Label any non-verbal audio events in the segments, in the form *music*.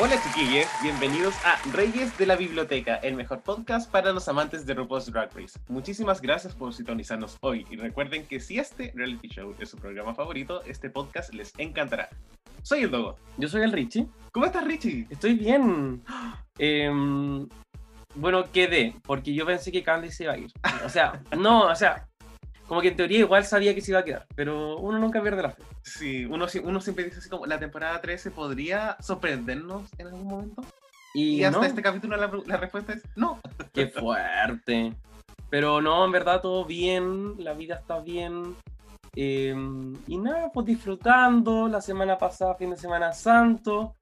Hola chiquillos, bienvenidos a Reyes de la Biblioteca, el mejor podcast para los amantes de RuPaul's Drag Race. Muchísimas gracias por sintonizarnos hoy y recuerden que si este reality show es su programa favorito, este podcast les encantará. Soy el Dogo. Yo soy el Richie. ¿Cómo estás Richie? Estoy bien. Em, bueno, quedé, porque yo pensé que Candy se iba a ir. O sea, no, o sea, como que en teoría igual sabía que se iba a quedar, pero uno nunca pierde la fe. Sí, uno, uno siempre dice así como, la temporada 13 podría sorprendernos en algún momento. Y, Y, hasta no, este capítulo la, la respuesta es no. *laughs* qué fuerte. Pero no, en verdad todo bien, la vida está bien. Em, y nada, pues disfrutando, la semana pasada, fin de Semana Santo,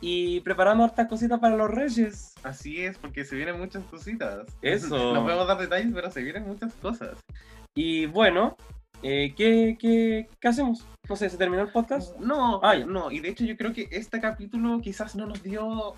y preparando hartas cositas para los Reyes. Así es, porque se vienen muchas cositas. Eso. *laughs* No podemos dar detalles, pero se vienen muchas cosas. Y bueno, eh, ¿qué, qué, qué hacemos? No sé, ¿se terminó el podcast? No, Ah, no, y de hecho yo creo que este capítulo quizás no nos dio,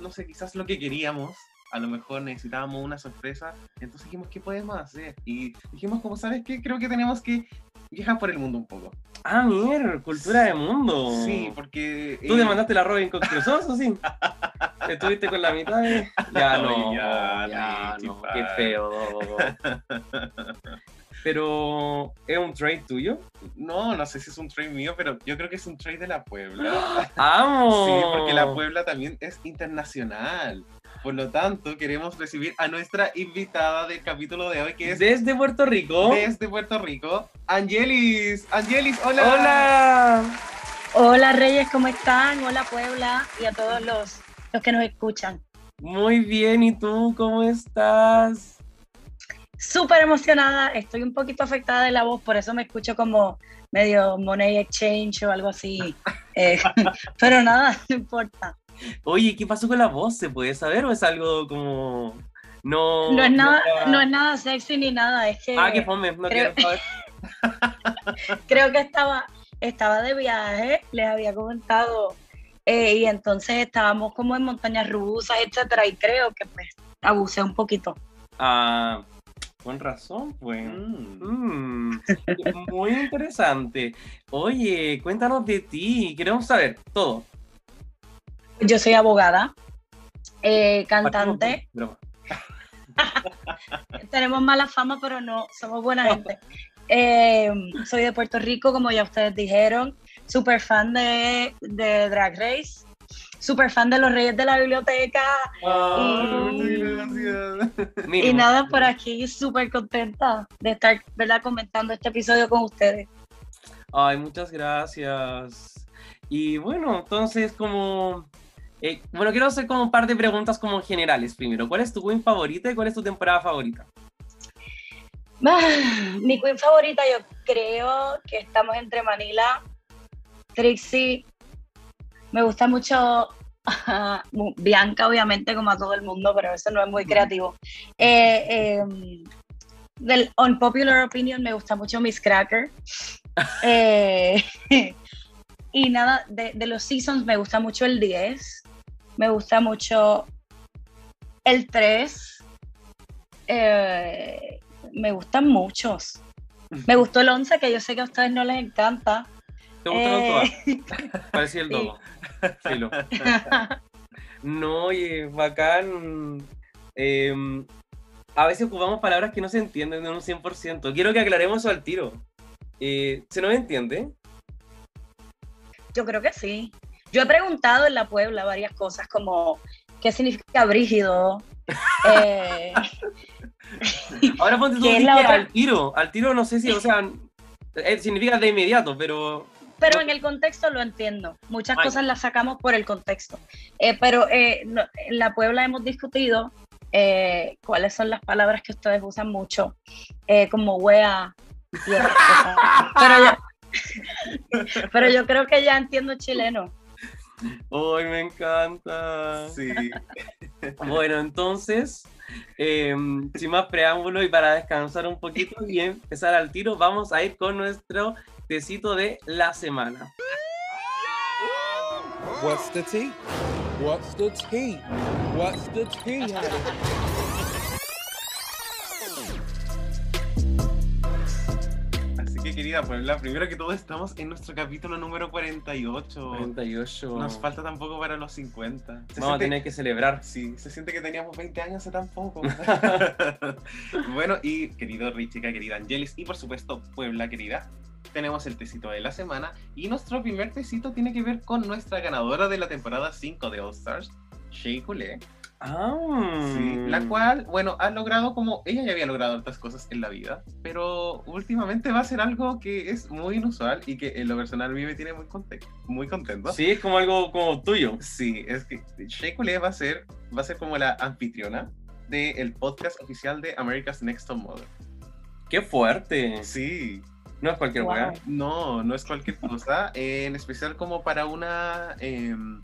no sé, quizás lo que queríamos. A lo mejor necesitábamos una sorpresa. Entonces dijimos, ¿qué podemos hacer? Y dijimos, como sabes qué, creo que tenemos que viajar por el mundo un poco. Ah, mierda, cultura de mundo. Sí, porque... ¿Tú eh, te mandaste la Robin con Crusoe o sí? *laughs* ¿Estuviste con la mitad? de- Ya no, ya, ya, no, qué feo. *laughs* Pero, ¿es un trade tuyo? No, no sé si es un trade mío, pero yo creo que es un trade de la Puebla. *gasps* ¡Amo! Sí, porque la Puebla también es internacional. Por lo tanto, queremos recibir a nuestra invitada del capítulo de hoy, que es Desde Puerto Rico. desde Puerto Rico, Angelis. Angelis, hola. ¡Hola! Hola Reyes, ¿cómo están? Hola Puebla y a todos los, los que nos escuchan. Muy bien, ¿y tú cómo estás? Súper emocionada, estoy un poquito afectada de la voz, por eso me escucho como medio money exchange o algo así. *laughs* Eh, pero nada, *laughs* no importa. Oye, ¿qué pasó con la voz? ¿Se puede saber o es algo como.? No. No es nada, no es nada sexy ni nada, es que Ah, qué fome, no creo- quiero saber. *laughs* creo que estaba, estaba de viaje, les había comentado, eh, y entonces estábamos como en montañas rusas, etcétera, y creo que pues abusé un poquito. Ah, con razón, pues. Mm. Mm, *laughs* muy interesante. Oye, cuéntanos de ti, queremos saber todo. Yo soy abogada, eh, cantante, *laughs* tenemos mala fama, pero no, somos buena gente. Eh, soy de Puerto Rico, como ya ustedes dijeron, súper fan de, de Drag Race, súper fan de los Reyes de la Biblioteca, Ay, Y- gracias. y nada, por aquí súper contenta de estar, ¿verdad?, comentando este episodio con ustedes. Ay, muchas gracias. Y bueno, entonces como... eh, bueno, quiero hacer como un par de preguntas como generales primero. ¿Cuál es tu queen favorita y cuál es tu temporada favorita? Ah, Mi queen favorita, yo creo que estamos entre Manila, Trixie. Me gusta mucho *laughs* mu- Bianca, obviamente, como a todo el mundo, pero eso no es muy creativo. Eh, eh, del Unpopular Opinion, me gusta mucho Miss Cracker. *laughs* Eh, *laughs* y nada, de, de los seasons, me gusta mucho el 10. Me gusta mucho el 3. Eh, me gustan muchos. Me gustó el 11, que yo sé que a ustedes no les encanta. ¿Te gustaron todas? Eh, *laughs* Parecía el sí. dogo. Filo. No, oye, bacán. Em, a veces ocupamos palabras que no se entienden de un 100%. Quiero que aclaremos eso al tiro. Eh, ¿Se nos entiende? Yo creo que sí. Yo he preguntado en la Puebla varias cosas como qué significa brígido. *laughs* Eh, Ahora ponte tú al tiro. Al tiro no sé si, o sea, eh, significa de inmediato, pero pero en el contexto lo entiendo. Muchas Ay. cosas las sacamos por el contexto. Eh, pero eh, no- en la Puebla hemos discutido eh, cuáles son las palabras que ustedes usan mucho, eh, como wea y otras cosas. Pero yo, *laughs* pero yo creo que ya entiendo chileno. ¡Ay, me encanta! Sí. *laughs* Bueno, entonces, eh, sin más preámbulo y para descansar un poquito y empezar al tiro, vamos a ir con nuestro tecito de la semana. What's the tea? What's the tea? What's the tea? Así que querida Puebla, primero que todo estamos en nuestro capítulo número 48. 48. Nos falta tampoco para los 50. Se Vamos a tener que celebrar. Sí, se siente que teníamos 20 años hace tan poco. *laughs* bueno, y querido Richica, querida Angelis, y por supuesto Puebla, querida, tenemos el tecito de la semana. Y nuestro primer tecito tiene que ver con nuestra ganadora de la temporada 5 de All Stars, Shea Coulee. Ah, Sí, la cual, bueno, ha logrado como ella ya había logrado otras cosas en la vida, pero últimamente va a ser algo que es muy inusual y que en lo personal a mí me tiene muy, conte- muy contento. Sí, es como algo como tuyo. Sí, es que Shea va a ser, va a ser como la anfitriona del podcast oficial de America's Next Top Model. ¡Qué fuerte! Sí, No es cualquier Wow. weá. no, no es cualquier cosa, eh, en especial como para una, em,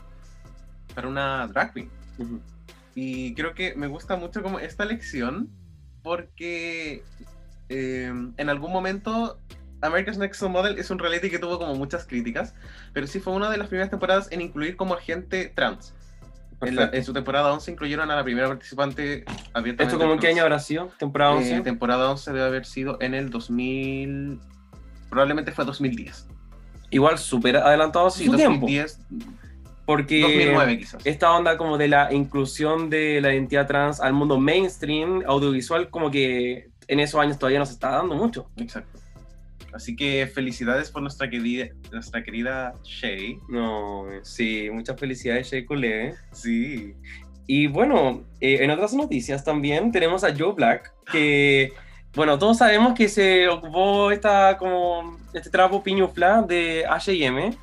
para una drag queen. Y creo que me gusta mucho como esta lección porque eh, en algún momento America's Next Top Model es un reality que tuvo como muchas críticas, pero sí fue una de las primeras temporadas en incluir como gente trans. En, la- Perfecto. en su temporada 11 incluyeron a la primera participante abiertamente. ¿Esto como en qué año habrá sido? ¿Temporada Eh, 11? temporada 11 debe haber sido en el 2000... Probablemente fue 2010. Igual súper adelantado Sí, su tiempo. 2010, Porque 2009 quizás. esta onda como de la inclusión de la identidad trans al mundo mainstream, audiovisual, como que en esos años todavía no se está dando mucho. Exacto. Así que felicidades por nuestra querida, nuestra querida Shay. No, sí, muchas felicidades, Shea Coulee. Sí. Y bueno, eh, en otras noticias también tenemos a Joe Black, que, bueno, todos sabemos que se ocupó esta, como, este trapo piñufla de H&M,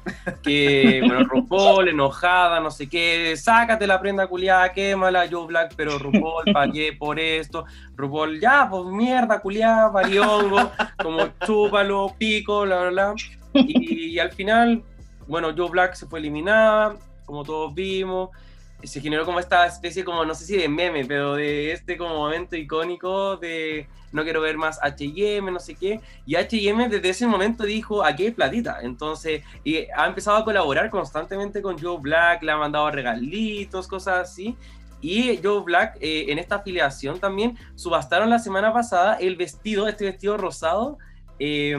que, *laughs* bueno, RuPaul, enojada, no sé qué, sácate la prenda culiada, quémala, Joe Black, pero RuPaul, pagué por esto, RuPaul, ya, pues mierda, culiada, valiongo, como chúpalo, pico, bla, bla, bla. Y, y al final, bueno, Joe Black se fue eliminada, como todos vimos, se generó como esta especie como, no sé si de meme, pero de este como momento icónico de no quiero ver más H&M, no sé qué, y H&M desde ese momento dijo, aquí hay platita, entonces, y ha empezado a colaborar constantemente con Joe Black, le ha mandado regalitos, cosas así, y Joe Black, eh, en esta afiliación también, subastaron la semana pasada el vestido, este vestido rosado, eh,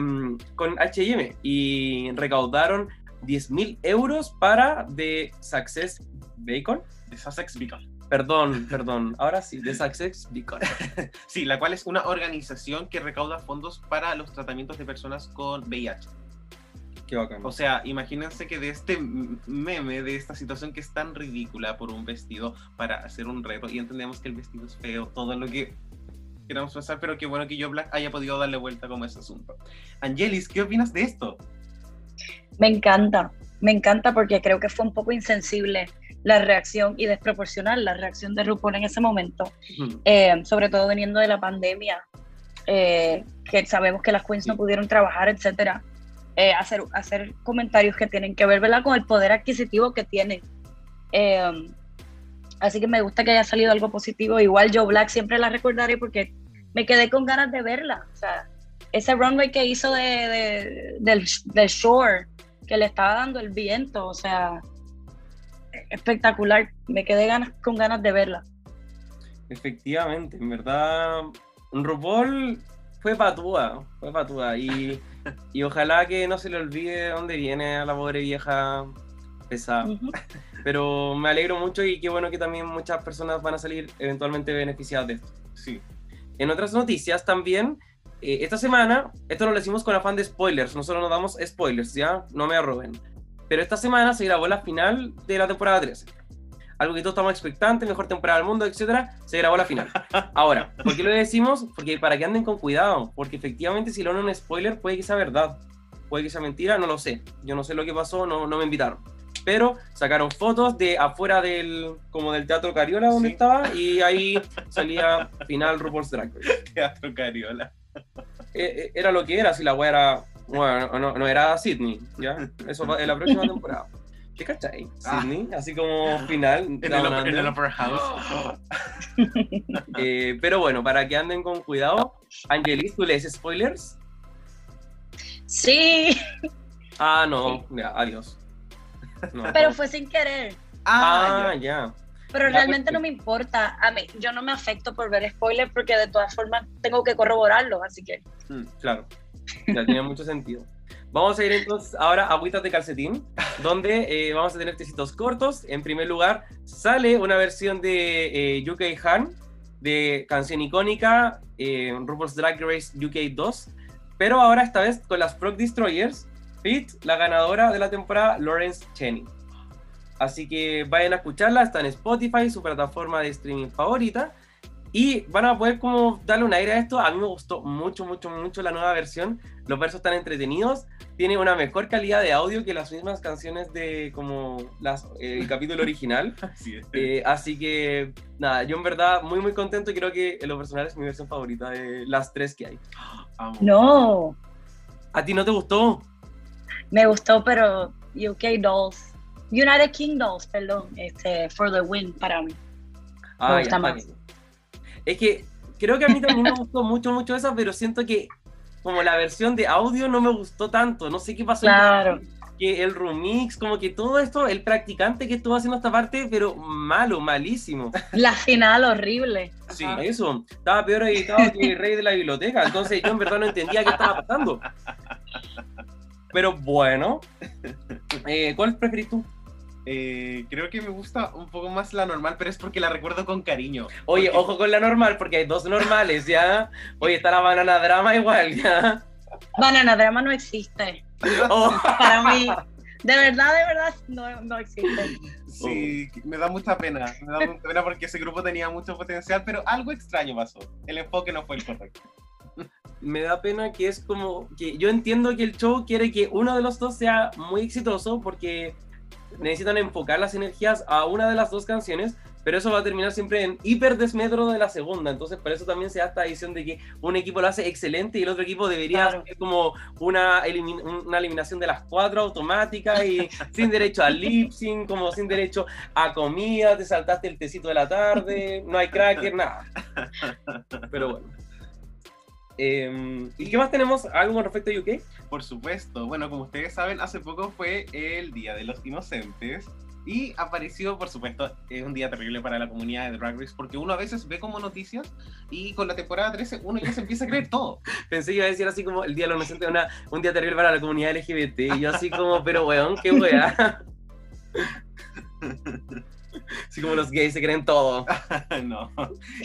con H&M, y recaudaron 10 mil euros para The Success Bacon. De Sussex Beacon. Perdón, perdón. Ahora sí, The Success Beacon. *laughs* Sí, la cual es una organización que recauda fondos para los tratamientos de personas con VIH. Qué bacán. O sea, imagínense que de este meme, de esta situación que es tan ridícula por un vestido para hacer un reto, y entendemos que el vestido es feo, todo lo que queramos pensar, pero qué bueno que yo Black haya podido darle vuelta como ese asunto. Angelis, ¿qué opinas de esto? Me encanta, me encanta porque creo que fue un poco insensible la reacción y desproporcional la reacción de RuPaul en ese momento, eh, sobre todo viniendo de la pandemia, eh, que sabemos que las queens no pudieron trabajar, etcétera. Eh, hacer, hacer comentarios que tienen que ver ¿verdad? con el poder adquisitivo que tienen. Eh, así que me gusta que haya salido algo positivo. Igual Joe Black siempre la recordaré porque me quedé con ganas de verla. O sea, ese runway que hizo de, de- del, del shore, que le estaba dando el viento, o sea, espectacular. Me quedé ganas, con ganas de verla. Efectivamente, en verdad, RuPaul fue patúa, fue patúa. Y, y ojalá que no se le olvide de dónde viene a la pobre vieja pesada. *laughs* Pero me alegro mucho y qué bueno que también muchas personas van a salir eventualmente beneficiadas de esto. Sí. En otras noticias también, eh, esta semana, esto no lo decimos con afán de spoilers, nosotros no damos spoilers, ¿ya? No me arroben. Pero esta semana se grabó la final de la temporada 13. algo que todos estamos expectantes, mejor temporada del mundo, etcétera, se grabó la final. *laughs* Ahora, ¿por qué lo decimos? Porque para que anden con cuidado, porque efectivamente si lo dan un spoiler puede que sea verdad, puede que sea mentira, no lo sé. Yo no sé lo que pasó, no, no me invitaron. Pero sacaron fotos de afuera del, como del Teatro Cariola donde Sí. estaba y ahí salía final RuPaul's Drag Race. *laughs* Teatro Cariola. Eh, eh, era lo que era, si la wea era. Bueno, no, no era Sydney, ¿ya? *laughs* Eso va en la próxima temporada. ¿Qué cachai? Ah. Sydney, así como final. En el, Down upper- en el Under. Upper House. *gasps* Eh, pero bueno, para que anden con cuidado, Angelis, ¿tú lees spoilers? Sí, Ah, no, ya, adiós. No. pero fue sin querer. Ah, Ah, ya. ya. Pero Ya, realmente pues, no me importa. A mí, yo no me afecto por ver spoilers porque de todas formas tengo que corroborarlos, así que. Mm, claro, ya tiene mucho sentido. Vamos a ir entonces ahora a Agüitas de Calcetín, donde eh, vamos a tener tecitos cortos. En primer lugar, sale una versión de eh, UK Han, de canción icónica, eh, Drag Race UK 2, pero ahora esta vez con las Frog Destroyers, Fit, la ganadora de la temporada, Lawrence Cheney. Así que vayan a escucharla, está en Spotify, su plataforma de streaming favorita. Y van a poder como darle un aire a esto. A mí me gustó mucho, mucho, mucho la nueva versión. Los versos están entretenidos. Tiene una mejor calidad de audio que las mismas canciones de como las, eh, el capítulo original. *laughs* Así es. Eh, así que nada, yo en verdad muy muy contento y creo que en lo personal es mi versión favorita de las tres que hay. *gasps* No, ¿A ti no te gustó? me gustó, pero UK Dolls. United Kingdoms, perdón, este, for the win para mí. Ah, gusta ya, más. Es que creo que a mí también me gustó mucho, mucho esa, pero siento que como la versión de audio no me gustó tanto. No sé qué pasó. Claro. Que el remix, como que todo esto, el practicante que estuvo haciendo esta parte, pero malo, malísimo. La final horrible. Sí. Ajá. Eso, estaba peor editado que el rey de la biblioteca. Entonces yo en verdad no entendía qué estaba pasando. Pero bueno, eh, ¿cuál preferís tú? Eh, creo que me gusta un poco más la normal, pero es porque la recuerdo con cariño. Oye, Porque- ojo con la normal, porque hay dos normales, ¿ya? Oye, está la banana drama igual, ¿ya? Banana Drama no existe. Oh. Para mí, de verdad, de verdad, no, no existe. Sí, me da mucha pena. Me da mucha pena porque ese grupo tenía mucho potencial, pero algo extraño pasó. El enfoque no fue el correcto. me da pena que es como que yo entiendo que el show quiere que uno de los dos sea muy exitoso porque necesitan enfocar las energías a una de las dos canciones, pero eso va a terminar siempre en hiper desmedro de la segunda. Entonces, por eso también se da esta edición de que un equipo lo hace excelente y el otro equipo debería Claro. hacer como una, elimin- una eliminación de las cuatro automáticas y *laughs* sin derecho a lip sync, como sin derecho a comida, te saltaste el tecito de la tarde, no hay cracker, nada. *laughs* Pero bueno. Em, ¿Y qué más tenemos? ¿Algo con respecto a UK? Por supuesto. Bueno, como ustedes saben, hace poco fue el Día de los Inocentes. Y apareció, por supuesto, es un día terrible para la comunidad de Drag Race porque uno a veces ve como noticias y con la temporada 13 uno ya se empieza a creer todo. *laughs* Pensé que iba a decir así como el Día de los Inocentes, una, un día terrible para la comunidad LGBT. Y yo así como, pero weón, qué weá. *laughs* Así como los gays se creen todo. *laughs* no.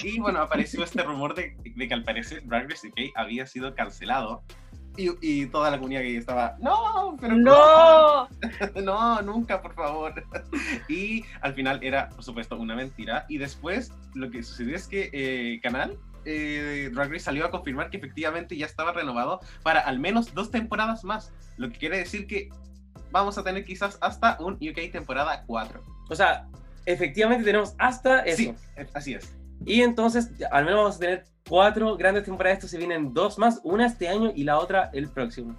Y bueno, apareció este rumor de, de que al parecer Drag Race UK había sido cancelado. Y, y toda la comunidad gay estaba, no, pero No, *laughs* no, nunca, por favor. *laughs* Y al final era, por supuesto, una mentira. Y después lo que sucedió es que eh, Canal eh, Drag Race salió a confirmar que efectivamente ya estaba renovado para al menos dos temporadas más. Lo que quiere decir que vamos a tener quizás hasta un UK temporada 4. O sea, efectivamente tenemos hasta eso. Sí, así es. Y entonces, al menos vamos a tener cuatro grandes temporadas. Esto se vienen dos más, una este año y la otra el próximo.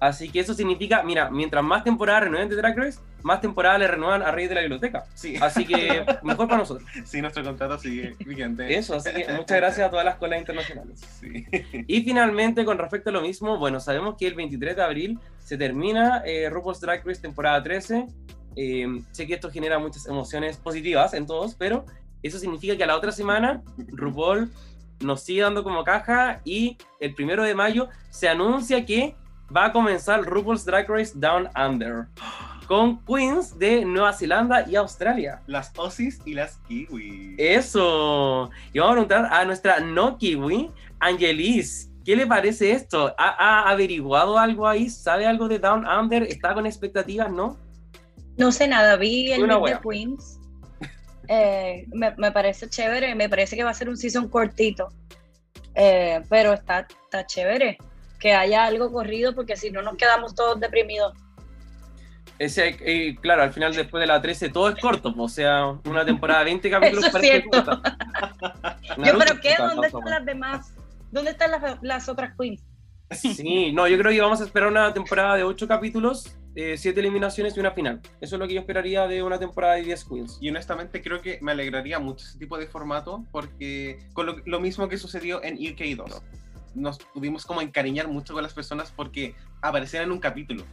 Así que eso significa, mira, mientras más temporadas renueven de Drag Race, más temporadas le renuevan a Reyes de la Biblioteca. Sí, Así que *laughs* mejor para nosotros. sí nuestro contrato sigue vigente. Eso, así que muchas gracias a todas las colas internacionales. Sí. Y finalmente, con respecto a lo mismo, bueno, sabemos que el 23 de abril se termina eh, RuPaul's Drag Race temporada 13. Eh, sé que esto genera muchas emociones positivas en todos, pero eso significa que a la otra semana *laughs* RuPaul nos sigue dando como caja y el primero de mayo se anuncia que va a comenzar RuPaul's Drag Race Down Under con queens de Nueva Zelanda y Australia. Las Aussies y las Kiwi. Eso. Y vamos a preguntar a nuestra no kiwi, Angelis. ¿Qué le parece esto? ¿Ha, ha averiguado algo ahí? ¿Sabe algo de Down Under? ¿Está con expectativas, no? No sé nada. Vi el wea. Queens. Eh, me, me parece chévere, me parece que va a ser un season cortito, Eh, pero está, está chévere que haya algo corrido porque si no nos quedamos todos deprimidos. Ese, eh, claro, al final después de la 13 todo es corto, o sea, una temporada de 20 *laughs* capítulos Eso es cierto. corta. *laughs* Yo, pero ¿qué? ¿Dónde están las demás? ¿Dónde están las, las otras queens? Sí, no, yo creo que vamos a esperar una temporada de 8 capítulos, 7 eliminaciones y una final. Eso es lo que yo esperaría de una temporada de 10 Queens. Y honestamente creo que me alegraría mucho ese tipo de formato porque con lo, lo mismo que sucedió en UK2, nos pudimos como encariñar mucho con las personas porque aparecían en un capítulo.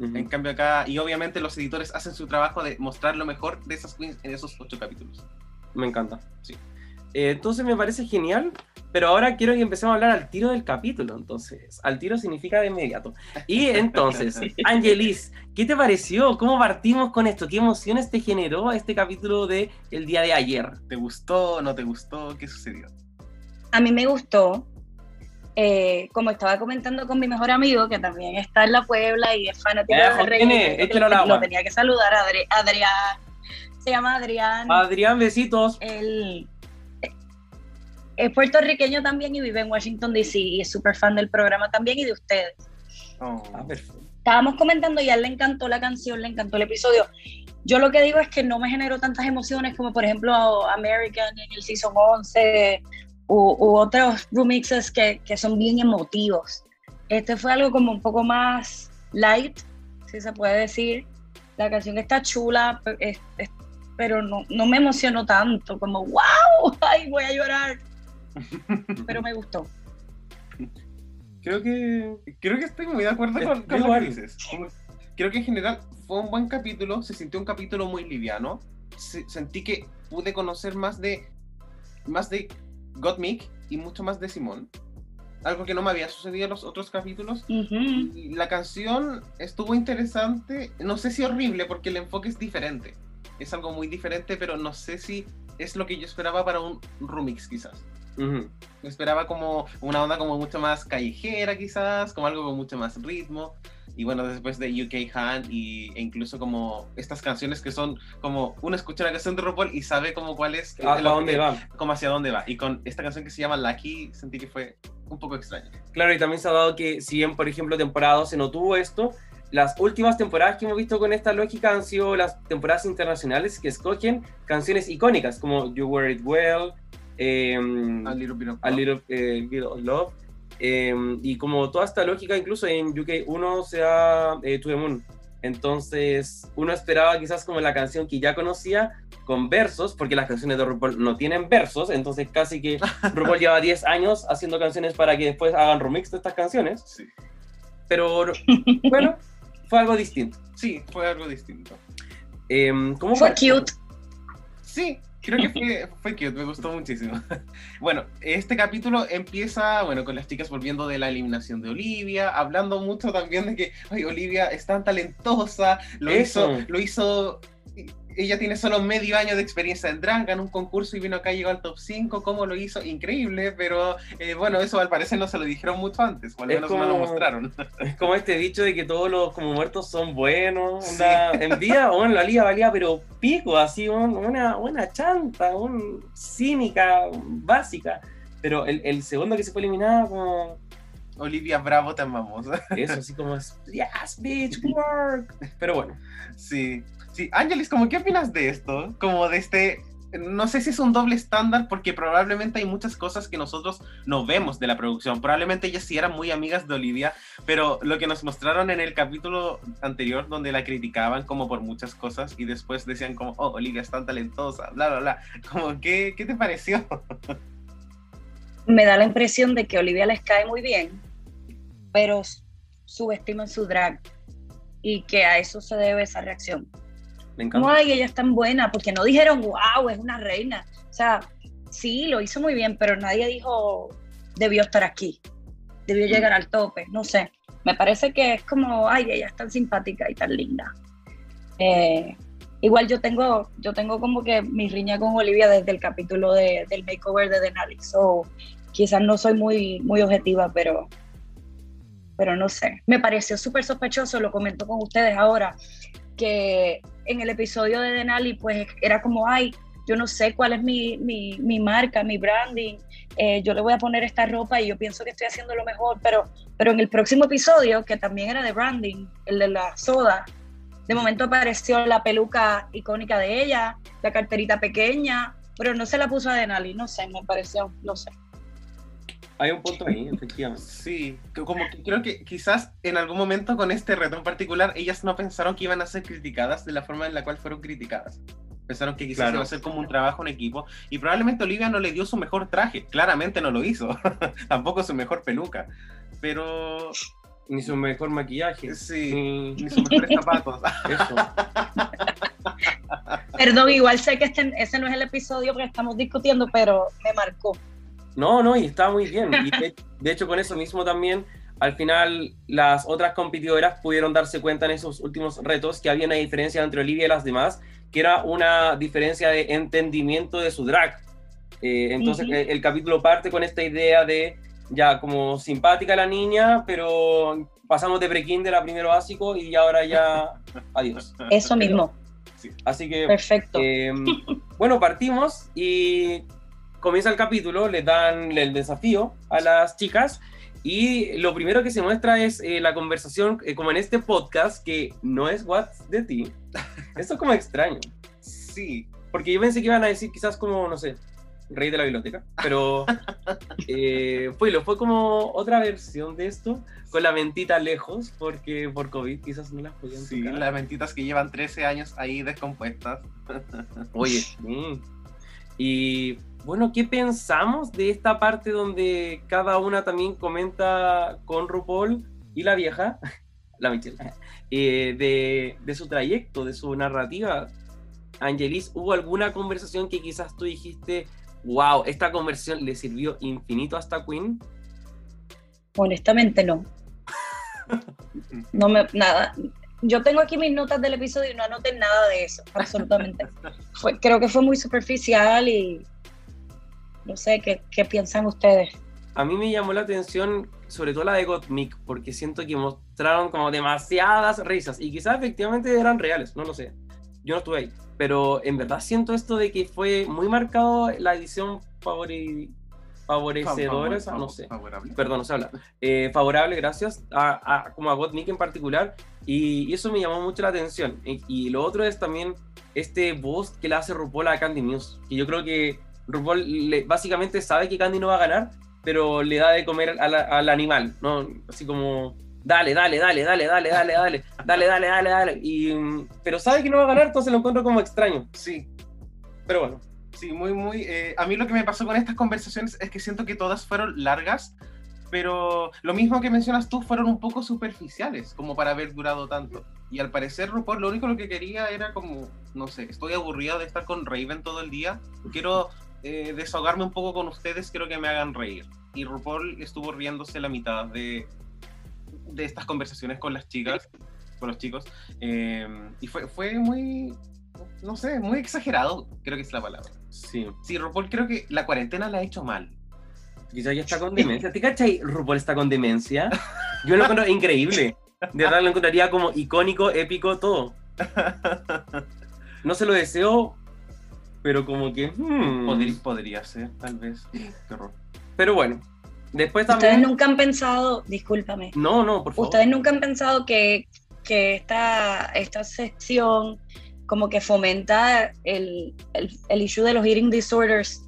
En cambio acá, y obviamente los editores hacen su trabajo de mostrar lo mejor de esas queens en esos ocho capítulos. Me encanta. Sí. Eh, entonces me parece genial, pero ahora quiero que empecemos a hablar al tiro del capítulo. Entonces, al tiro significa de inmediato. Y *laughs* entonces, Angelis, ¿qué te pareció? ¿Cómo partimos con esto? ¿Qué emociones te generó este capítulo de el día de ayer? ¿Te gustó? ¿No te gustó? ¿Qué sucedió? A mí me gustó, eh, como estaba comentando con mi mejor amigo, que también está en la Puebla y es fanático Eh, de creo que lo, agua. lo tenía que saludar, Adri- Adrián, se llama Adrián, Adrián, besitos. él eh, es puertorriqueño también y vive en Washington, D.C. y es súper fan del programa también y de ustedes. Oh. Ah, perfecto. estábamos comentando y a él le encantó la canción, le encantó el episodio. Yo lo que digo es que no me generó tantas emociones como por ejemplo American en el Season 11 u, u otros remixes que, que son bien emotivos. Este fue algo como un poco más light, si se puede decir. La canción está chula, es- es- pero no, no me emocionó tanto, como wow, *laughs* ay, voy a llorar. *laughs* Pero me gustó. Creo que Creo que estoy muy de acuerdo con, con lo que dices. Creo que en general fue un buen capítulo, se sintió un capítulo muy liviano. Se- sentí que pude conocer más de más de Gottmik y mucho más de Simón. Algo que no me había sucedido en los otros capítulos. Ujú. Y la canción estuvo interesante, no sé si horrible porque el enfoque es diferente. Es algo muy diferente, pero no sé si es lo que yo esperaba para un remix quizás. Ujú. Me esperaba como una onda como mucho más callejera quizás, como algo con mucho más ritmo. Y bueno, después de UK Han y, e incluso como estas canciones que son como uno escucha la canción de RuPaul y sabe como cuál es, ¿A eh, lo dónde que- va? como hacia dónde va. Y con esta canción que se llama Lucky sentí que fue un poco extraño. Claro, y también se ha dado que, si bien, por ejemplo, temporada 12 no tuvo esto, las últimas temporadas que hemos visto con esta lógica han sido las temporadas internacionales que escogen canciones icónicas, como You Wear It Well, em, A Little Bit of A Love. Little, eh, Bit of Love, em, y como toda esta lógica, incluso en UK 1 se da eh, To The Moon. Entonces, uno esperaba quizás como la canción que ya conocía con versos, porque las canciones de RuPaul no tienen versos, entonces casi que *laughs* RuPaul lleva 10 años haciendo canciones para que después hagan remix de estas canciones. Sí. Pero *laughs* bueno, fue algo distinto. sí, fue algo distinto. Em, ¿cómo Fue partió? cute. Sí, creo que *laughs* fue, fue cute, me gustó muchísimo. *laughs* Bueno, este capítulo empieza, bueno, con las chicas volviendo de la eliminación de Olivia, hablando mucho también de que, ay, Olivia es tan talentosa, lo Eso. hizo, lo hizo, ella tiene solo medio año de experiencia en drag, ganó un concurso y vino acá, llegó al top 5, ¿cómo lo hizo? Increíble, pero eh, bueno, eso al parecer no se lo dijeron mucho antes, o al Es menos no lo como- mostraron. *laughs* Es como este dicho de que todos los como muertos son buenos. Onda, En vida, bueno, la liga valía, pero pico, así, un- una, una chanta, un, cínica, básica. Pero el, el segundo que se fue eliminada, como Olivia Bravo, te amamos. eso, así como es, yes, bitch, work. *laughs* Pero bueno, Sí, sí. Ángeles, ¿cómo qué opinas de esto? Como de este, no sé si es un doble estándar porque probablemente hay muchas cosas que nosotros no vemos de la producción. Probablemente ellas sí eran muy amigas de Olivia, pero lo que nos mostraron en el capítulo anterior donde la criticaban como por muchas cosas y después decían como, oh, Olivia es tan talentosa, bla, bla, bla. Como, ¿qué, qué te pareció? me da la impresión de que Olivia les cae muy bien, pero subestiman su drag y que a eso se debe esa reacción. Me encanta. ay, ella es tan buena, porque no dijeron, wow, es una reina. O sea, sí, lo hizo muy bien, pero nadie dijo, debió estar aquí, debió llegar al tope, no sé. Me parece que es como, ay, ella es tan simpática y tan linda. Eh, igual yo tengo, yo tengo como que mi riña con Olivia desde el capítulo de- del makeover de Denali, so quizás no soy muy, muy objetiva, pero, pero no sé. Me pareció súper sospechoso, lo comento con ustedes ahora, que en el episodio de Denali, pues era como, ay, yo no sé cuál es mi, mi, marca, mi branding, eh, yo le voy a poner esta ropa y yo pienso que estoy haciendo lo mejor, pero, pero en el próximo episodio, que también era de branding, el de la soda, de momento apareció la peluca icónica de ella, la carterita pequeña, pero no se la puso a Denali, no sé, me pareció, no sé. Hay un punto ahí, efectivamente. Sí, que como que creo que quizás en algún momento con este reto en particular, ellas no pensaron que iban a ser criticadas de la forma en la cual fueron criticadas. Pensaron que quizás Claro. iba a ser como un trabajo en equipo. Y probablemente Olivia no le dio su mejor traje. Claramente no lo hizo. *laughs* Tampoco su mejor peluca. Pero Ni su mejor maquillaje. sí, Ni ni sus mejores zapatos. eso. Perdón, igual sé que este, ese no es el episodio que estamos discutiendo, pero me marcó. No, no, y está muy bien. Y de, de hecho, con eso mismo también, al final, las otras competidoras pudieron darse cuenta en esos últimos retos que había una diferencia entre Olivia y las demás, que era una diferencia de entendimiento de su drag. Eh, entonces, el, el capítulo parte con esta idea de ya como simpática la niña, pero pasamos de pre-kinder a primero básico y ahora ya *laughs* adiós. Eso mismo, Así que perfecto. eh, bueno, partimos y comienza el capítulo, les dan el desafío a las chicas y lo primero que se muestra es eh, la conversación, eh, como en este podcast, que no es What's de ti. *laughs* Esto es como extraño, Sí, porque yo pensé que iban a decir quizás como, no sé, rey de la biblioteca, pero *laughs* eh, fue, lo, fue como otra versión de esto, con la mentita lejos, porque por COVID quizás no las podían sí, tocar. las mentitas que llevan 13 años ahí descompuestas. Oye, *laughs* sí. Y bueno, ¿qué pensamos de esta parte donde cada una también comenta con RuPaul y la vieja, *laughs* la Michelle, eh, de, de su trayecto, de su narrativa? Angelis, ¿hubo alguna conversación que quizás tú dijiste, wow, esta conversación le sirvió infinito a esta Queen? Honestamente no. *laughs* No me, nada. Yo tengo aquí mis notas del episodio y no anoté nada de eso, absolutamente. *laughs* Fue, creo que fue muy superficial y no sé qué, qué piensan ustedes. A mí me llamó la atención, sobre todo la de Gottmik, porque siento que mostraron como demasiadas risas y quizás efectivamente eran reales, no lo sé. Yo no estuve ahí, pero en verdad siento esto de que fue muy marcado la edición favori- favorecedora, esa, no sé. Favorable. Perdón, no se habla. Eh, favorable, gracias a, a- como a Gottmik en particular, y, y eso me llamó mucho la atención. Y, y lo otro es también este boost que le hace RuPaul a Candy Muse, que yo creo que RuPaul básicamente sabe que Candy no va a ganar, pero le da de comer al, al animal, ¿no? Así como, dale, dale, dale, dale, dale, dale, dale, dale, dale, dale, dale. Y, pero sabe que no va a ganar, entonces lo encuentro como extraño. Sí, Pero bueno, Sí, muy, muy. eh, a mí lo que me pasó con estas conversaciones es que siento que todas fueron largas, pero lo mismo que mencionas tú, fueron un poco superficiales, como para haber durado tanto. Y al parecer, RuPaul lo único lo que quería era como, no sé, estoy aburrida de estar con Raven todo el día, quiero eh, desahogarme un poco con ustedes, quiero que me hagan reír. Y RuPaul estuvo riéndose la mitad de, de estas conversaciones con las chicas, con los chicos, eh, y fue, fue muy, no sé, muy exagerado, creo que es la palabra. sí. Sí, RuPaul creo que la cuarentena la ha hecho mal. Quizás ya está con demencia. ¿Te cachai? RuPaul está con demencia. Yo lo encuentro increíble. De verdad lo encontraría como icónico, épico, todo. No se lo deseo, pero como que... hmm. Podría, podría ser, tal vez. Qué horror. Pero bueno, después Ustedes también... nunca han pensado, discúlpame, No, no, por favor. ustedes nunca han pensado que, que esta, esta sección como que fomenta el, el, el issue de los eating disorders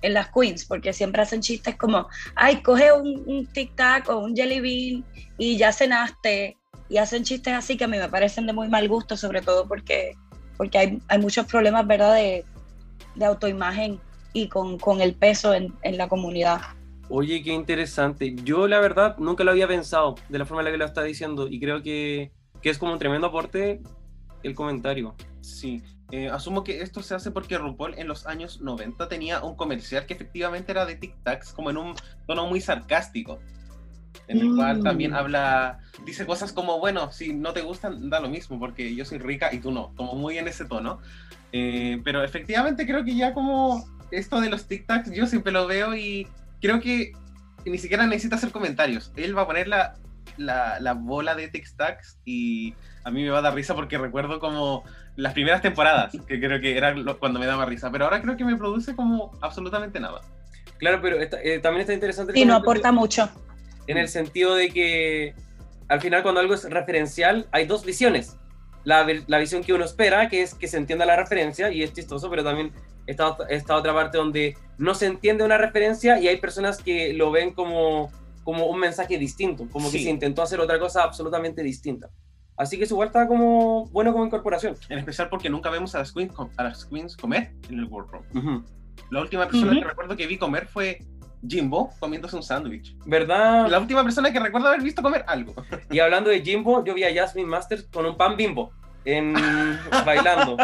en las queens, porque siempre hacen chistes como, ay, coge un, un tic tac o un jelly bean y ya cenaste, y hacen chistes así que a mí me parecen de muy mal gusto, sobre todo porque, porque hay, hay muchos problemas, ¿verdad?, de, de autoimagen y con, con el peso en, en la comunidad. Oye, qué interesante. Yo la verdad nunca lo había pensado de la forma en la que lo está diciendo y creo que, que es como un tremendo aporte el comentario. Sí. eh, asumo que esto se hace porque RuPaul en los años 90 tenía un comercial que efectivamente era de Tic Tacs, como en un tono muy sarcástico. En el cual Mm. también habla, dice cosas como, bueno, si no te gustan, da lo mismo, porque yo soy rica y tú no, como muy en ese tono. Eh, pero efectivamente creo que ya como esto de los Tic Tacs, yo siempre lo veo y creo que ni siquiera necesita hacer comentarios. Él va a poner la la, la bola de Tic Tacs y a mí me va a dar risa porque recuerdo como las primeras temporadas, que creo que era lo- cuando me daba risa, pero ahora creo que me produce como absolutamente nada. Claro, pero está- eh, también está interesante. Y no aporta mucho. en el sentido de que al final cuando algo es referencial hay dos visiones. La, la visión que uno espera, que es que se entienda la referencia, y es chistoso, pero también está esta otra parte donde no se entiende una referencia y hay personas que lo ven como, como un mensaje distinto, como que Sí. se intentó hacer otra cosa absolutamente distinta. Así que eso igual está como bueno como incorporación. En especial porque nunca vemos a las queens, a las queens comer en el World Room. La última persona que recuerdo que vi comer fue Jimbo comiéndose un sándwich. ¿Verdad? La última persona que recuerdo haber visto comer algo. Y hablando de Jimbo, yo vi a Jasmine Masters con un pan bimbo en, *laughs* bailando.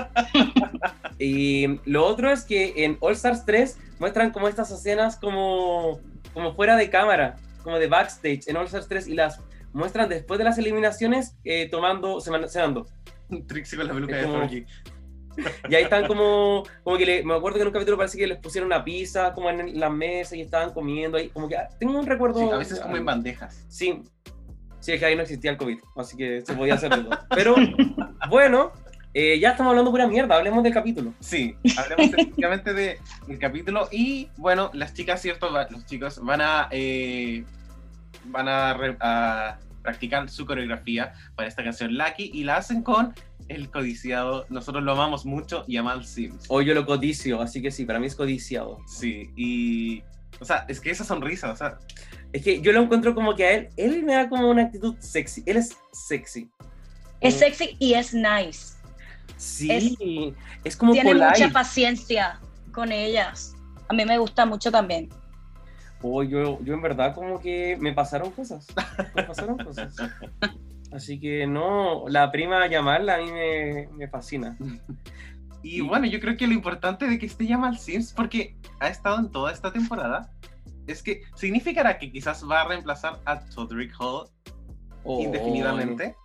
Y lo otro es que en All Stars 3 muestran como estas escenas como, como fuera de cámara, como de backstage en All Stars 3 y las muestran después de las eliminaciones eh, tomando, cenando. Trixie con la peluca de Fergie. *laughs* Y ahí están como, como que le- me acuerdo que en un capítulo parece que les pusieron una pizza como en la mesa y estaban comiendo ahí, como que ah, tengo un recuerdo. Sí, a veces como en bandejas. Sí. Sí, es que ahí no existía el COVID, así que se podía hacer de todo. Pero bueno, eh, ya estamos hablando pura mierda, hablemos del capítulo. Sí, hablemos específicamente de, del capítulo. Y bueno, las chicas, ¿cierto? Los chicos van a, eh, van a, a practicar su coreografía para esta canción Lucky y la hacen con el codiciado. Nosotros lo amamos mucho, Yamal Sims. Hoy yo lo codicio, así que sí, para mí es codiciado. Sí, y. O sea, es que esa sonrisa, o sea, Es que yo lo encuentro como que a él, él me da como una actitud sexy. Él es sexy. Es Eh, sexy y es nice. Sí, es, como Tiene polite. mucha paciencia con ellas. A mí me gusta mucho también. Oh, yo, yo en verdad como que me pasaron cosas. Me pasaron cosas. *laughs* Así que no, la prima llamarla a mí me, me fascina. *laughs* Y bueno, yo creo que lo importante de que esté Yamal Sims, porque ha estado en toda esta temporada, es que significará que quizás va a reemplazar a Todrick Hall Oh, indefinidamente.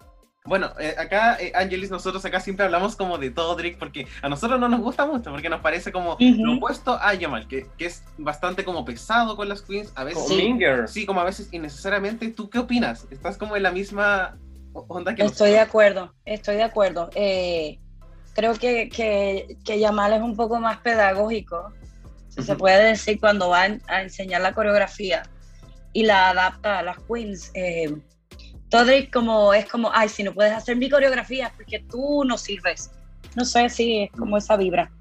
Bueno, eh, acá, eh, Angelis, nosotros acá siempre hablamos como de Todrick, porque a nosotros no nos gusta mucho, porque nos parece como Ujú. lo opuesto a Yamal, que, que es bastante como pesado con las queens, a veces Sí. Sí, como a veces innecesariamente. ¿Tú qué opinas? ¿Estás como en la misma onda que Estoy de acuerdo, estoy de acuerdo. Eh, creo que, que, que Yamal es un poco más pedagógico, si se puede decir, cuando va a, en- a enseñar la coreografía y la adapta a las queens. Eh, Todrick como, es como, ay, si no puedes hacer mi coreografía es porque tú no sirves. No sé si es como esa vibra.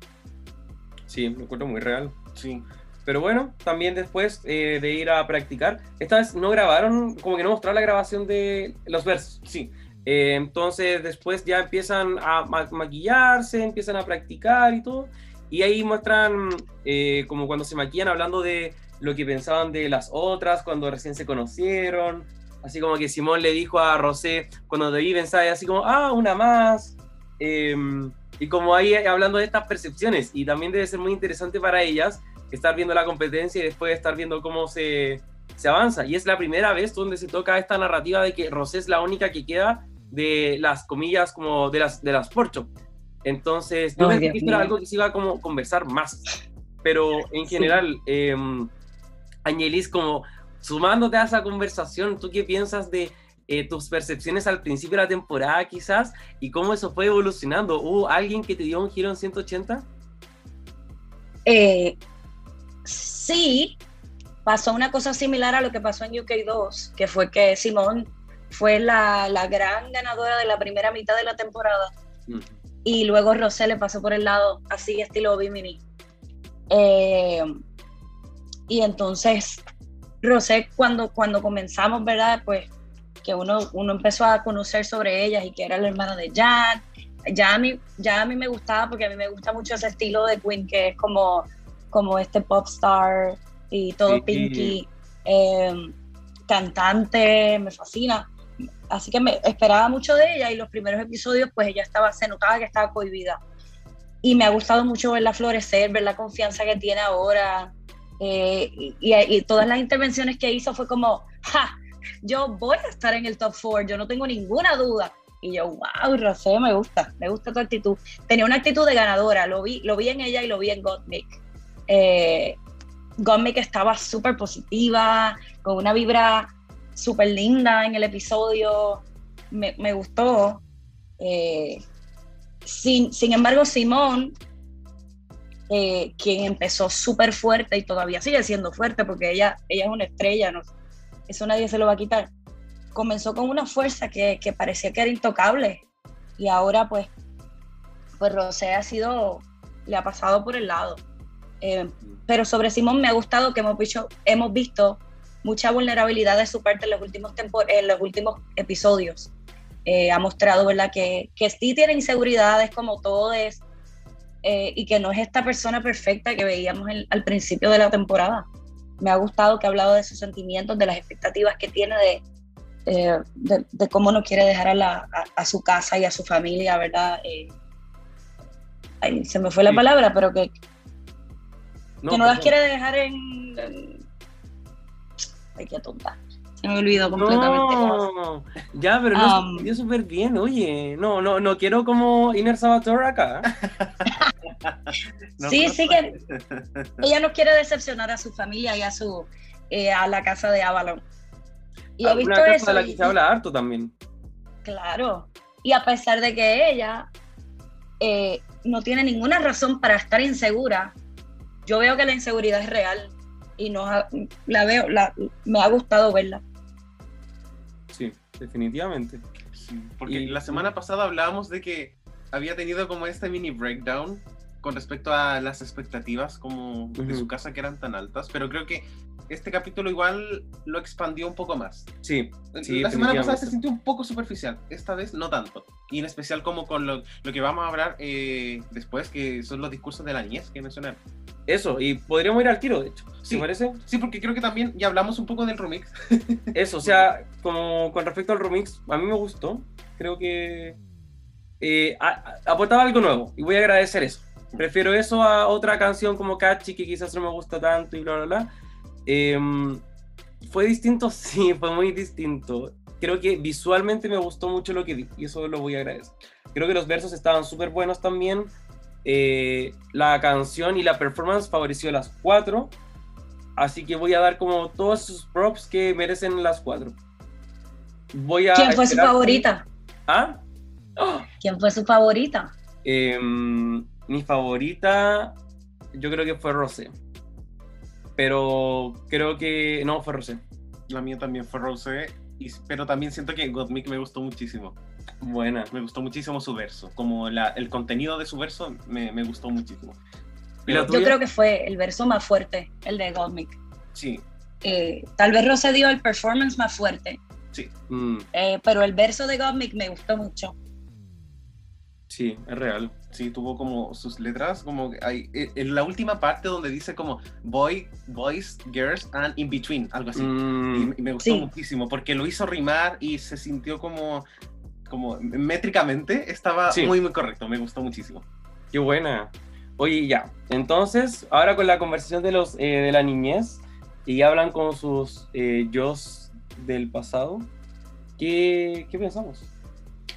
Sí, lo encuentro muy real. Sí. Pero bueno, también después eh, de ir a practicar, esta vez no grabaron, como que no mostraron la grabación de los versos. Sí, Eh, entonces después ya empiezan a ma- maquillarse, empiezan a practicar y todo. Y ahí muestran eh, como cuando se maquillan hablando de lo que pensaban de las otras, cuando recién se conocieron. Así como que Simón le dijo a Rosé, cuando te vi pensaba así como, ah, una más. Eh, y como ahí hablando de estas percepciones. Y también debe ser muy interesante para ellas estar viendo la competencia y después estar viendo cómo se, se avanza. Y es la primera vez donde se toca esta narrativa de que Rosé es la única que queda de las comillas como de las, de las Porcho. Entonces, yo pensé Dios que esto era algo que se iba a como conversar más. Pero en Sí. general, eh, Añelis, como sumándote a esa conversación, ¿tú qué piensas de eh, tus percepciones al principio de la temporada quizás y cómo eso fue evolucionando? ¿Hubo alguien que te dio un giro en 180? Eh, sí, pasó una cosa similar a lo que pasó en UK2, que fue que Simón fue la, la gran ganadora de la primera mitad de la temporada y luego Rosé le pasó por el lado, así estilo Bimini. Eh, y entonces, Rosé, cuando, cuando comenzamos, ¿verdad? Pues que uno, uno empezó a conocer sobre ellas y que era la hermana de Jan. Ya a, mí, ya a mí me gustaba porque a mí me gusta mucho ese estilo de Queen, que es como, como este pop star y todo Sí. pinky, eh, cantante, me fascina. Así que me esperaba mucho de ella y los primeros episodios pues ella estaba, se notaba que estaba cohibida. Y me ha gustado mucho verla florecer, ver la confianza que tiene ahora. eh, y, y- y todas las intervenciones que hizo fue como, ja, yo voy a estar en el top four, yo no tengo ninguna duda. Y yo, wow, Rosé, me gusta, me gusta tu actitud. Tenía una actitud de ganadora, lo vi, lo vi en ella y lo vi en Gottmik. Eh, Gottmik estaba súper positiva, con una vibra súper linda en el episodio, me, gustó. Eh, sin, sin embargo, Simón, eh, quien empezó súper fuerte y todavía sigue siendo fuerte porque ella, ella es una estrella, eso nadie se lo va a quitar, comenzó con una fuerza que, que parecía que era intocable y ahora pues, pues Rosé ha sido, le ha pasado por el lado. Eh, pero sobre Simón me ha gustado que hemos visto, hemos visto mucha vulnerabilidad de su parte en los últimos, en los últimos episodios. Eh, ha mostrado ¿verdad? Que, que sí tiene inseguridades como todo es eh, y que no es esta persona perfecta que veíamos al principio de la temporada. Me ha gustado que ha hablado de sus sentimientos, de las expectativas que tiene, de, eh, de, cómo no quiere dejar a, la, a, su casa y a su familia, ¿verdad? se me fue la palabra, pero que, no, que no las quiere dejar en, en... Ay, qué tonta. Se me olvidó completamente. No, ya, pero no um, se súper bien, oye. No, no, no quiero como Inner Sabator acá. *laughs* sí, sí que ella no quiere decepcionar a su familia y a su eh, a la casa de Avalon. Y he visto casa eso. De la que se habla harto también. Claro. Y a pesar de que ella eh, no tiene ninguna razón para estar insegura, yo veo que la inseguridad es real y no la veo, la, me ha gustado verla. Sí, definitivamente. porque la semana pasada hablábamos de que había tenido como este mini breakdown con respecto a las expectativas como de su casa que eran tan altas, pero creo que este capítulo igual lo expandió un poco más. Sí, sí La semana pasada se sintió un poco superficial, esta vez no tanto. Y en especial como con lo, lo que vamos a hablar eh, después, que son los discursos de la niñez que mencioné. Eso, y podríamos ir al tiro, de hecho. ¿Sí parece? Sí, porque creo que también ya hablamos un poco del remix. *laughs* Eso, o sea, como con respecto al remix, a mí me gustó. Creo que eh, aportaba algo nuevo y voy a agradecer eso. Prefiero eso a otra canción como Catchy que quizás no me gusta tanto y bla, bla, bla. Em, fue distinto, *laughs* sí, fue muy distinto. Creo que visualmente me gustó mucho lo que vi y eso lo voy a agradecer. Creo que los versos estaban súper buenos también. Eh, la canción y la performance favoreció a las cuatro. Así que voy a dar como todos sus props que merecen las cuatro. Voy a ¿Quién fue su favorita? ¿Ah? ¿Quién fue su favorita? Em, mi favorita, yo creo que fue Rosé. Pero creo que. No, fue Rosé. La mía también fue Rosé. pero también siento que Godmick me gustó muchísimo. Buena. Me gustó muchísimo su verso. Como la, el contenido de su verso me, me gustó muchísimo. Yo creo que fue el verso más fuerte, el de Godmick. Sí. Eh, tal vez Rosé dio el performance más fuerte. Sí. Mm. Eh, pero el verso de Godmick me gustó mucho. Sí, es real. Sí, tuvo como sus letras, como hay, eh, en la última parte donde dice como boy, boys, girls and in between, algo así. Mm. Y, me gustó muchísimo porque lo hizo rimar y se sintió como, como métricamente estaba muy, muy correcto. Me gustó muchísimo. Qué buena. Oye, ya. Entonces, ahora con la conversación de los eh, de la niñez y hablan con sus eh, yo del pasado, ¿qué, qué pensamos?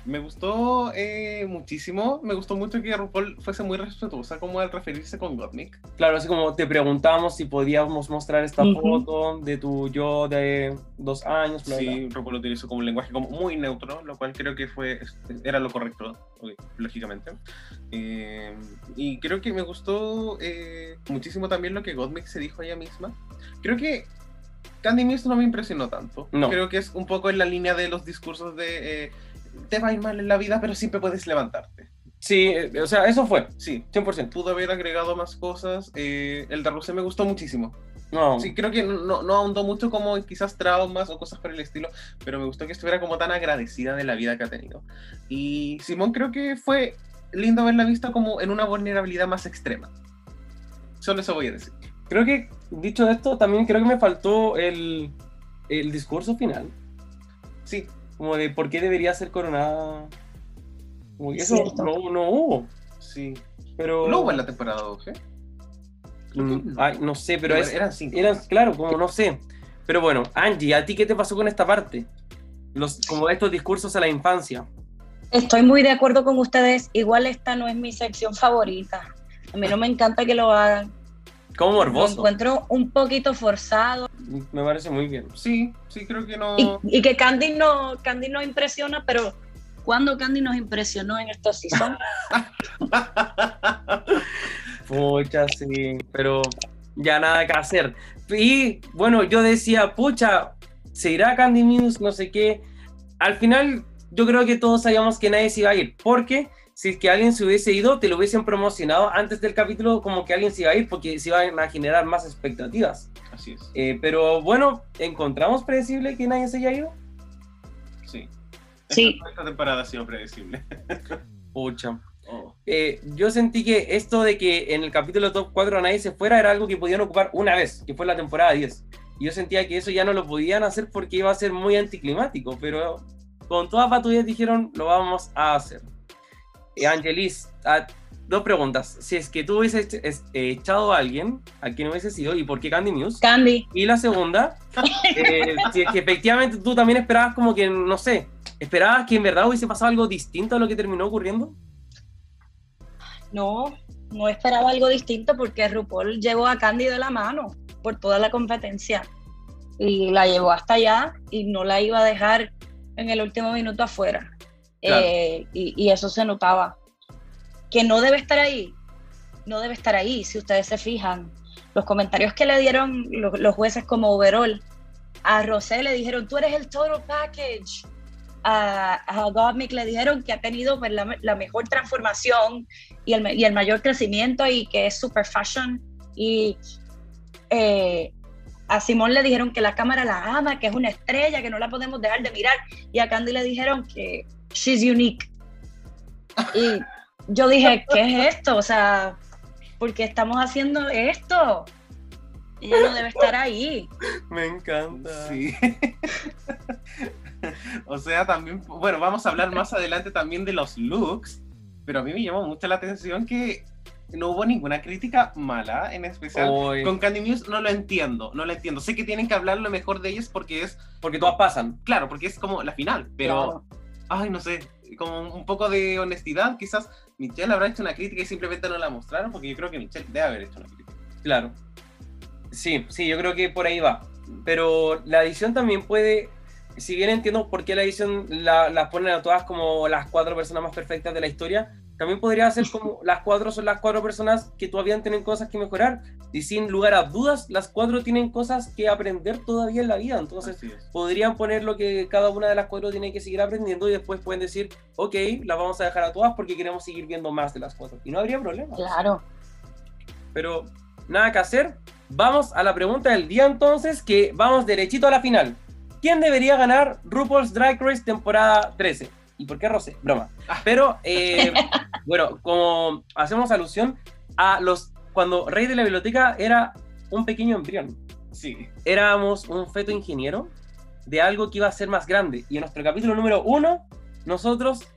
Me gustó eh, muchísimo, me gustó mucho que RuPaul fuese muy respetuosa como al referirse con Gottmik. Claro, así como te preguntamos si podíamos mostrar esta foto de tu yo de dos años. sí, RuPaul lo utilizó como un lenguaje como muy neutro, lo cual creo que fue era lo correcto, lógicamente. Eh, y creo que me gustó eh, muchísimo también lo que Gottmik se dijo ella misma. Creo que Candy Mist no me impresionó tanto. No. Creo que es un poco en la línea de los discursos de te va a ir mal en la vida, pero siempre puedes levantarte. Sí, eh, o sea, eso fue, sí, 100%. Pudo haber agregado más cosas. Eh, el de Rosé me gustó muchísimo. No. Sí, creo que no, no ahondó mucho como quizás traumas o cosas por el estilo, pero me gustó que estuviera como tan agradecida de la vida que ha tenido. Y Simón creo que fue lindo haberla visto como en una vulnerabilidad más extrema. Solo eso voy a decir. Creo que, dicho esto, también creo que me faltó el, el discurso final. Sí, como de por qué debería ser coronada. Como eso no, no, hubo. Sí. Pero... ¿No hubo en la temporada 12? Mm, no. Ay, no sé, pero, es, eran cinco. Eran, claro, como no sé. Pero bueno, Angie, ¿a ti qué te pasó con esta parte? Los, como estos discursos a la infancia. Estoy muy de acuerdo con ustedes. Igual esta no es mi sección favorita. A mí no me encanta que lo hagan. Como morboso. Lo encuentro un poquito forzado. Me parece muy bien. Sí, sí, creo que no. Y, y que Candy no, Candy nos impresiona, pero ¿cuándo Candy nos impresionó en esta season? *laughs* Pucha, sí, pero ya nada que hacer. Y bueno, yo decía, pucha, se irá Candy Muse, no sé qué. Al final, yo creo que todos sabíamos que nadie se iba a ir, porque si es que alguien se hubiese ido, te lo hubiesen promocionado antes del capítulo como que alguien se iba a ir, porque se iban a generar más expectativas. Así es. Eh, pero bueno, ¿encontramos predecible que nadie se haya ido? Sí. Sí. Esta, esta temporada ha sido predecible. *laughs* Pucha. Oh. Eh, yo sentí que esto de que en el capítulo top 4 nadie se fuera era algo que podían ocupar una vez, que fue la temporada 10. Y yo sentía que eso ya no lo podían hacer porque iba a ser muy anticlimático, pero con todas patullas dijeron lo vamos a hacer. Eh, Angelis, ah, dos preguntas. Si es que tú hubieses eh, echado a alguien, ¿a quién hubiese sido y por qué Candy Muse? Candy, Y la segunda, *laughs* eh, si es que efectivamente tú también esperabas como que, no sé, esperabas que en verdad hubiese pasado algo distinto a lo que terminó ocurriendo. no, no esperaba algo distinto porque RuPaul llevó a Candy de la mano por toda la competencia y la llevó hasta allá y no la iba a dejar en el último minuto afuera. Claro. Eh, y, y eso se notaba. Que no debe estar ahí, no debe estar ahí, si ustedes se fijan. Los comentarios que le dieron los, los jueces como overall, a Rosé le dijeron, tú eres el total package. A, a Gottmik le dijeron que ha tenido pues, la, la mejor transformación y el, y el mayor crecimiento y que es super fashion. Y eh, a Simón le dijeron que la cámara la ama, que es una estrella, que no la podemos dejar de mirar. Y a Candy le dijeron que she's unique. Y yo dije, ¿qué es esto? O sea, ¿por qué estamos haciendo esto? Ella no debe estar ahí. Me encanta. Sí. *laughs* o sea, también, bueno, vamos a hablar más adelante también de los looks, pero a mí me llamó mucho la atención que no hubo ninguna crítica mala, en especial. Oy, Con Candy Muse no lo entiendo, no lo entiendo. Sé que tienen que hablar lo mejor de ellas porque es, porque todas pasan. claro, porque es como la final, pero, ay, no sé, como un poco de honestidad, quizás Michelle habrá hecho una crítica y simplemente no la mostraron, porque yo creo que Michelle debe haber hecho una crítica. Claro. Sí, sí, yo creo que por ahí va. Pero la edición también puede, si bien entiendo por qué la edición la- las ponen a todas como las cuatro personas más perfectas de la historia, también podría ser como las cuatro son las cuatro personas que todavía tienen cosas que mejorar. Y sin lugar a dudas, las cuatro tienen cosas que aprender todavía en la vida. Entonces, podrían poner lo que cada una de las cuatro tiene que seguir aprendiendo y después pueden decir, ok, las vamos a dejar a todas porque queremos seguir viendo más de las cuatro. Y no habría problema. Claro. Pero nada que hacer. Vamos a la pregunta del día entonces, que vamos derechito a la final. ¿Quién debería ganar RuPaul's Drag Race temporada 13? ¿Y por qué Rosé? Broma. Pero, eh, *laughs* bueno, como hacemos alusión a los... Cuando Rey de la Biblioteca era un pequeño embrión. Sí. Éramos un feto ingeniero de algo que iba a ser más grande. Y en nuestro capítulo número uno, nosotros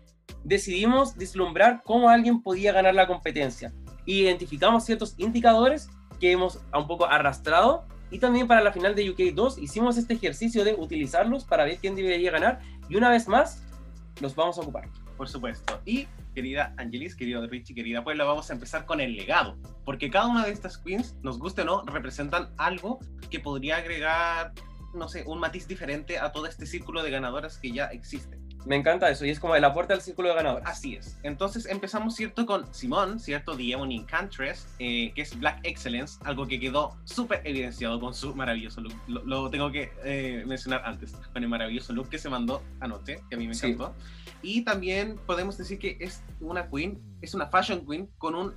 decidimos vislumbrar cómo alguien podía ganar la competencia. Identificamos ciertos indicadores que hemos un poco arrastrado y también para la final de UK 2 hicimos este ejercicio de utilizarlos para ver quién debería ganar y una vez más los vamos a ocupar. Por supuesto. Y querida Angelis, querido Richie, querida Puebla, vamos a empezar con el legado. Porque cada una de estas queens, nos guste o no, representan algo que podría agregar, no sé, un matiz diferente a todo este círculo de ganadoras que ya existe. Me encanta eso y es como el aporte al círculo de ganadores. Así es. Entonces empezamos, ¿cierto? Con Simón, ¿cierto? The Ebony Enchantress, eh, que es Black Excellence, algo que quedó súper evidenciado con su maravilloso look. Lo, lo tengo que eh, mencionar antes, con el maravilloso look que se mandó anoche, que a mí me Sí. encantó. Y también podemos decir que es una queen, es una fashion queen con un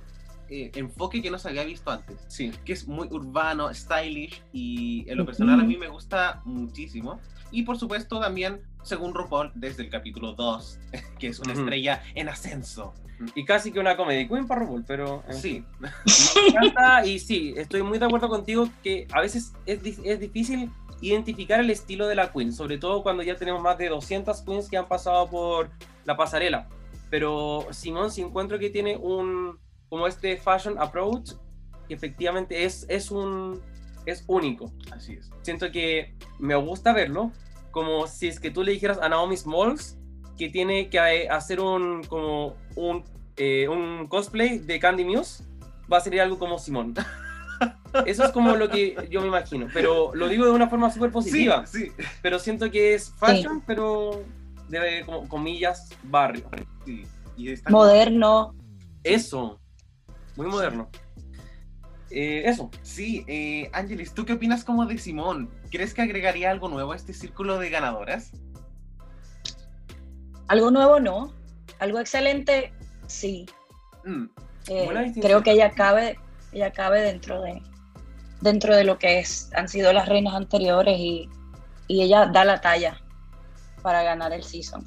eh, enfoque que no se había visto antes. Sí. Que es muy urbano, stylish y en lo personal a mí me gusta muchísimo. Y por supuesto también, según RuPaul, desde el capítulo 2, *laughs* que es una estrella en ascenso. Y casi que una comedy queen para RuPaul, pero... en Sí, *laughs* Me encanta y sí, estoy muy de acuerdo contigo que a veces es, es difícil identificar el estilo de la queen, sobre todo cuando ya tenemos más de 200 queens que han pasado por la pasarela. Pero Simón sí encuentro que tiene un, como este fashion approach, que efectivamente es, es un, es único. así es. Siento que me gusta verlo, como si es que tú le dijeras a Naomi Smalls que tiene que hacer un, como un, eh, un cosplay de Candy Muse, va a ser algo como Simón. *laughs* Eso es como lo que yo me imagino, pero lo digo de una forma súper positiva. Sí, sí, Pero siento que es fashion, pero de como, comillas barrio. sí. Y está- Moderno. Eso, muy moderno. Eh, eso. Sí, eh, Ángeles, ¿tú qué opinas como de Simón? ¿Crees que agregaría algo nuevo a este círculo de ganadoras? Algo nuevo no. Algo excelente, sí. Mm, Eh, creo que ella cabe, ella cabe dentro de dentro de lo que es, han sido las reinas anteriores y, y ella da la talla para ganar el season.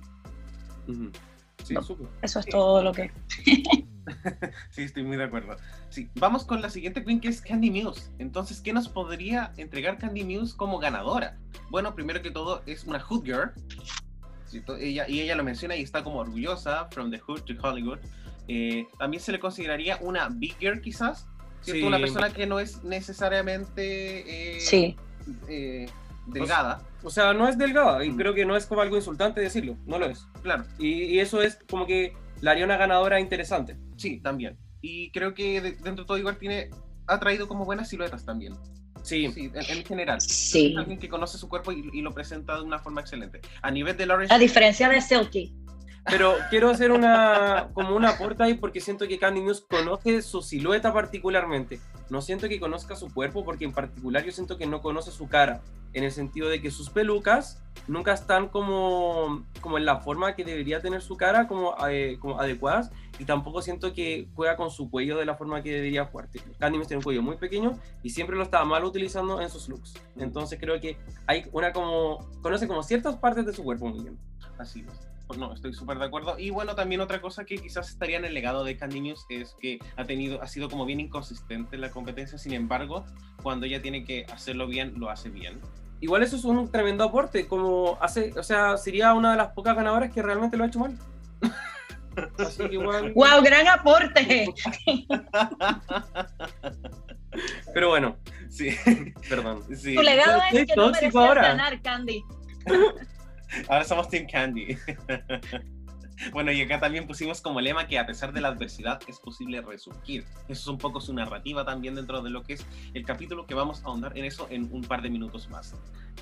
Sí, No. Eso es todo lo que. *laughs* *laughs* Sí, estoy muy de acuerdo. Sí, vamos con la siguiente queen que es Candy Muse. Entonces, ¿qué nos podría entregar Candy Muse como ganadora? Bueno, primero que todo es una hood girl. ¿cierto? Ella, y ella lo menciona y está como orgullosa, from the hood to Hollywood. Eh, también se le consideraría una big girl quizás. ¿cierto? Sí. Una persona que no es necesariamente eh, Sí, eh, delgada. O sea, no es delgada y Mm. creo que no es como algo insultante decirlo, no lo es. Claro, Y, y eso es como que la haría una ganadora interesante. sí, también. Y creo que de- dentro de todo igual tiene, ha traído como buenas siluetas también. Sí, Sí, en, en general. sí. Es alguien que conoce su cuerpo y, y lo presenta de una forma excelente. A nivel de Lauren A diferencia de Silky. Pero quiero hacer una como una aporte ahí porque siento que Candy Muse conoce su silueta particularmente. No siento que conozca su cuerpo porque en particular yo siento que no conoce su cara, en el sentido de que sus pelucas nunca están como, como en la forma que debería tener su cara, como, eh, como adecuadas, y tampoco siento que juega con su cuello de la forma que debería jugar. Candy Muse tiene un cuello muy pequeño y siempre lo estaba mal utilizando en sus looks. Entonces creo que hay una como, conoce como ciertas partes de su cuerpo muy bien. Así es. Pues no, estoy súper de acuerdo. Y bueno, también otra cosa que quizás estaría en el legado de Candy Muse es que ha tenido, ha sido como bien inconsistente en la competencia. Sin embargo, cuando ella tiene que hacerlo bien, lo hace bien. Igual eso es un tremendo aporte, como hace, o sea, sería una de las pocas ganadoras que realmente lo ha hecho mal. *laughs* Así que igual. ¡Wow! ¡Gran aporte! *laughs* Pero bueno, Sí, perdón. sí. Tu legado Soy es que no ahora. ganar, Candy. *laughs* Ahora somos Team Candy. *laughs* Bueno, y acá también pusimos como lema que a pesar de la adversidad es posible resurgir. Eso es un poco su narrativa también dentro de lo que es el capítulo que vamos a ahondar en eso en un par de minutos más.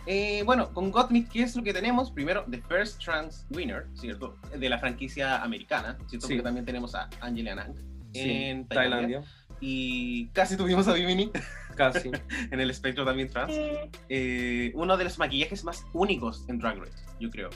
Eh, bueno, con Gottmik, ¿qué es lo que tenemos? Primero, The First Trans Winner, ¿cierto? De la franquicia americana, ¿cierto? Sí. Porque también tenemos a Angela Nang Sí, en Tailandia. Tailandia, Y casi tuvimos a Bimini casi. *laughs* en el espectro también trans. Eh, uno de los maquillajes más únicos en Drag Race, yo creo.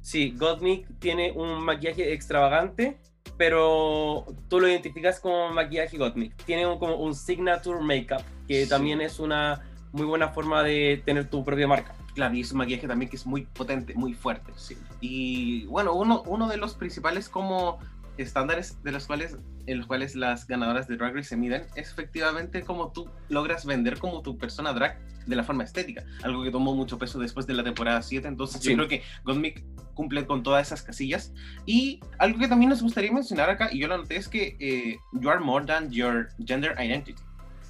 Sí, Gottmik tiene un maquillaje extravagante, pero tú lo identificas como maquillaje Gottmik. Tiene un- como un signature makeup, que Sí. también es una muy buena forma de tener tu propia marca. Claro, y es un maquillaje también que es muy potente, muy fuerte. Y bueno, uno, uno de los principales como estándares de los cuales, en los cuales las ganadoras de Drag Race se miden es efectivamente cómo tú logras vender como tu persona drag de la forma estética. Algo que tomó mucho peso después de la temporada 7. Entonces Sí. yo creo que Gottmik cumple con todas esas casillas. Y algo que también nos gustaría mencionar acá, y yo lo noté, es que eh, you are more than your gender identity.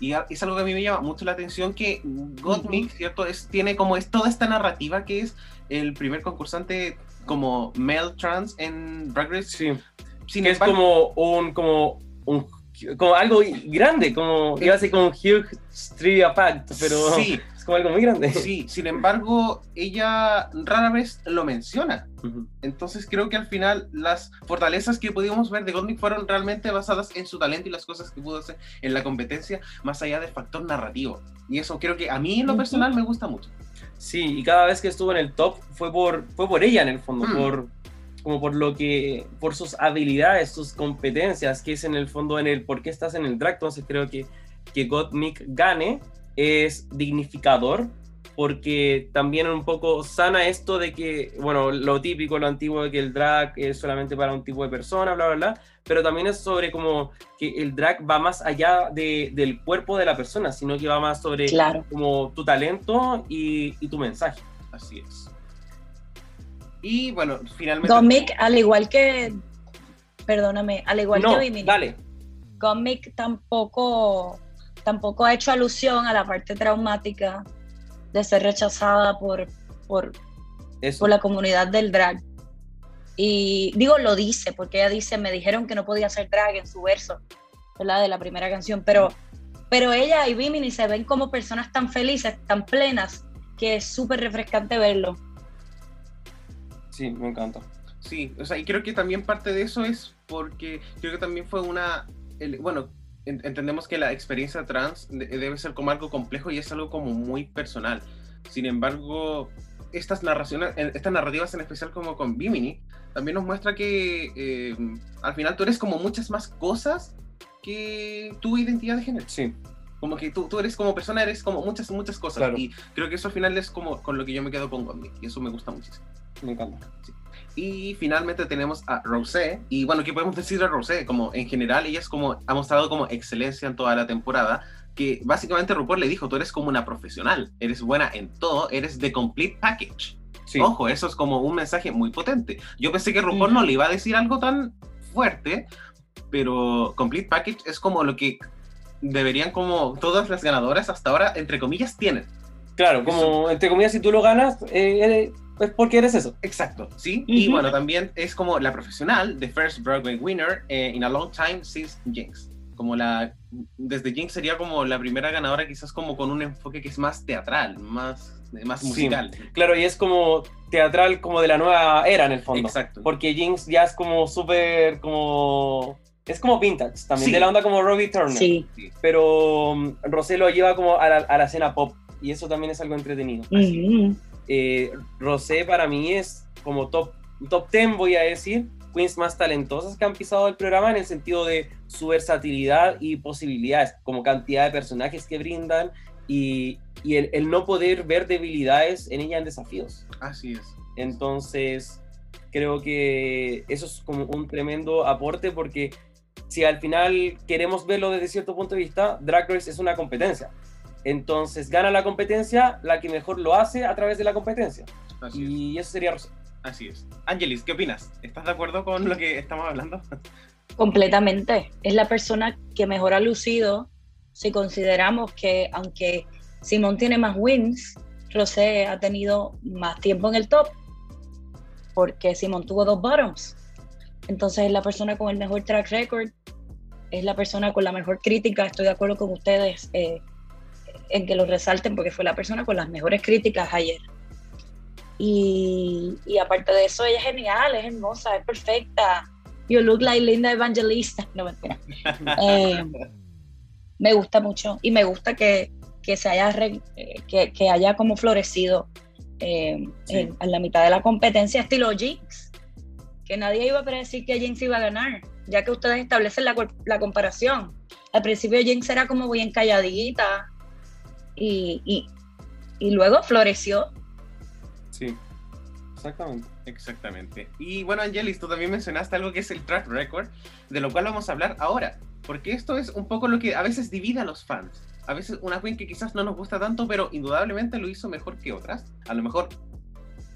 Y es algo que a mí me llama mucho la atención que Gottmik, ¿cierto? Es, tiene como es toda esta narrativa que es el primer concursante como male trans en Drag Race. Sí, Sin que es como un, como un, como algo grande, como, iba a decir como un huge trivia fact, pero Sí, *laughs* es como algo muy grande. sí, sin embargo, ella rara vez lo menciona. Ujú. Entonces creo que al final las fortalezas que pudimos ver de Gottmik fueron realmente basadas en su talento y las cosas que pudo hacer en la competencia, más allá del factor narrativo. Y eso creo que a mí en lo personal me gusta mucho. Sí, y cada vez que estuvo en el top fue por, fue por ella en el fondo, Mm. por, como por lo que, por sus habilidades, sus competencias, que es en el fondo en el por qué estás en el drag. Entonces creo que que Gottmik gane es dignificador, porque también un poco sana esto de que, bueno, lo típico, lo antiguo de que el drag es solamente para un tipo de persona, bla, bla, bla, pero también es sobre como que el drag va más allá de- del cuerpo de la persona, sino que va más sobre Claro. como tu talento y, y tu mensaje. Así es. Y bueno, finalmente... Gottmik, al igual que. Perdóname, al igual no, que Bimini, dale. Gottmik tampoco, tampoco ha hecho alusión a la parte traumática de ser rechazada por, por, Eso. por la comunidad del drag. Y digo, lo dice, porque ella dice, me dijeron que no podía hacer drag en su verso, ¿verdad? De la primera canción, pero, Pero ella y Bimini se ven como personas tan felices, tan plenas, que es súper refrescante verlo. Sí, me encanta. Sí, o sea, y creo que también parte de eso es porque creo que también fue una, el- bueno, en- entendemos que la experiencia trans de- debe ser como algo complejo y es algo como muy personal. Sin embargo, estas narraciones, estas narrativas en especial como con Bimini, también nos muestra que eh, al final tú eres como muchas más cosas que tu identidad de género. Sí, Como que tú, tú eres como persona, eres como muchas, muchas cosas. Claro. Y creo que eso al final es como con lo que yo me quedo con Gondi. Y eso me gusta muchísimo. Me encanta. Y finalmente tenemos a Rosé. Y bueno, ¿qué podemos decir de Rosé? Como en general, ella es como, ha mostrado como excelencia en toda la temporada. Que básicamente RuPaul le dijo, tú eres como una profesional, eres buena en todo, eres the complete package. Sí, Ojo, eso es como un mensaje muy potente. Yo pensé que RuPaul no le iba a decir algo tan fuerte, pero complete package es como lo que deberían como todas las ganadoras hasta ahora, entre comillas, tienen. claro, como entre comillas, si tú lo ganas, eh, eres- es porque eres eso. Exacto, ¿sí? Y bueno, también es como la profesional, the first Broadway winner eh, in a long time since Jinx. Como la, desde Jinx sería como la primera ganadora quizás como con un enfoque que es más teatral, más, más Sí. musical. Claro, y es como teatral como de la nueva era en el fondo. Exacto. Porque Jinx ya es como súper como... Es como vintage también, Sí. de la onda como Robbie Turner. Sí. Pero um, Rosé lo lleva como a la, a la escena pop y eso también es algo entretenido. Eh, Rosé para mí es como top, top 10, voy a decir, queens más talentosas que han pisado el programa en el sentido de su versatilidad y posibilidades, como cantidad de personajes que brindan y, y el, el no poder ver debilidades en ella en desafíos. Así es. Entonces, creo que eso es como un tremendo aporte porque si al final queremos verlo desde cierto punto de vista, Drag Race es una competencia. Entonces, gana la competencia la que mejor lo hace a través de la competencia. Así es. Y eso sería Rosé. Así es. Angelis, ¿qué opinas? ¿Estás de acuerdo con lo que estamos hablando? *laughs* Completamente. Es la persona que mejor ha lucido si consideramos que aunque Simón tiene más wins, Rosé ha tenido más tiempo en el top porque Simón tuvo dos bottoms. Entonces es la persona con el mejor track record, es la persona con la mejor crítica. Estoy de acuerdo con ustedes eh, en que lo resalten porque fue la persona con las mejores críticas ayer. Y, y aparte de eso, ella es genial, es hermosa, es perfecta. You look like Linda Evangelista. No, mentira. *laughs* Eh, me gusta mucho y me gusta que, que se haya, re- eh, que, que haya como florecido eh, Sí. en, en la mitad de la competencia estilo Jinx. Que nadie iba a predecir que Jinx iba a ganar, ya que ustedes establecen la, la comparación. Al principio Jinx era como bien calladita y, y, y luego floreció. Sí, exactamente. Exactamente. Y bueno, Angelis, tú también mencionaste algo que es el track record, de lo cual vamos a hablar ahora, porque esto es un poco lo que a veces divide a los fans. A veces una queen que quizás no nos gusta tanto, pero indudablemente lo hizo mejor que otras. A lo mejor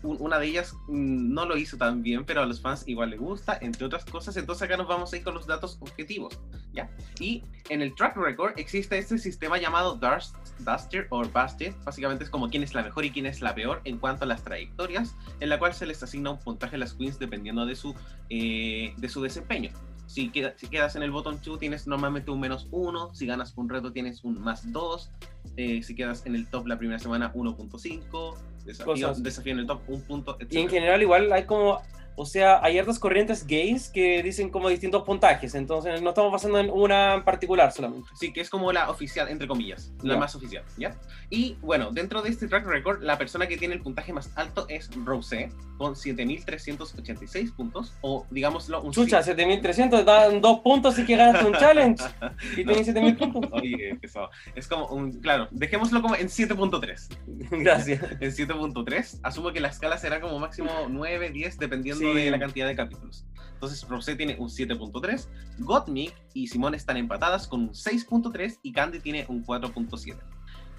un- una de ellas mm, no lo hizo tan bien, pero a los fans igual les gusta, entre otras cosas. Entonces acá nos vamos a ir con los datos objetivos, ¿ya? Y en el track record existe este sistema llamado Dust, Duster o Busted. Básicamente es como quién es la mejor y quién es la peor en cuanto a las trayectorias en la cual se les asigna un puntaje a las queens dependiendo de su, eh, de su desempeño. Si, queda- si quedas en el bottom 2 tienes normalmente un menos 1, si ganas un reto tienes un más 2, si quedas en el top la primera semana 1.5, desafío, desafío en el top 1 punto, Y en general igual hay como, o sea, hay hartas corrientes gays que dicen como distintos puntajes, entonces no estamos basando en una en particular solamente. Sí, que es como la oficial, entre comillas, la Ya. más oficial, ¿ya? Y bueno, dentro de este track record, la persona que tiene el puntaje más alto es Rosé, con 7.386 puntos, o digámoslo, un Chucha, 7300, dan dos puntos y que ganaste un challenge *laughs* y No. tenés 7000 puntos. *laughs* Oye, pesado. Es como un, claro, dejémoslo como en 7.3. *laughs* Gracias. En 7.3, asumo que la escala será como máximo 9, 10, dependiendo Sí. De la cantidad de capítulos. Entonces, Rosé tiene un 7.3, Gottmik y Simone están empatadas con un 6.3 y Candy tiene un 4.7.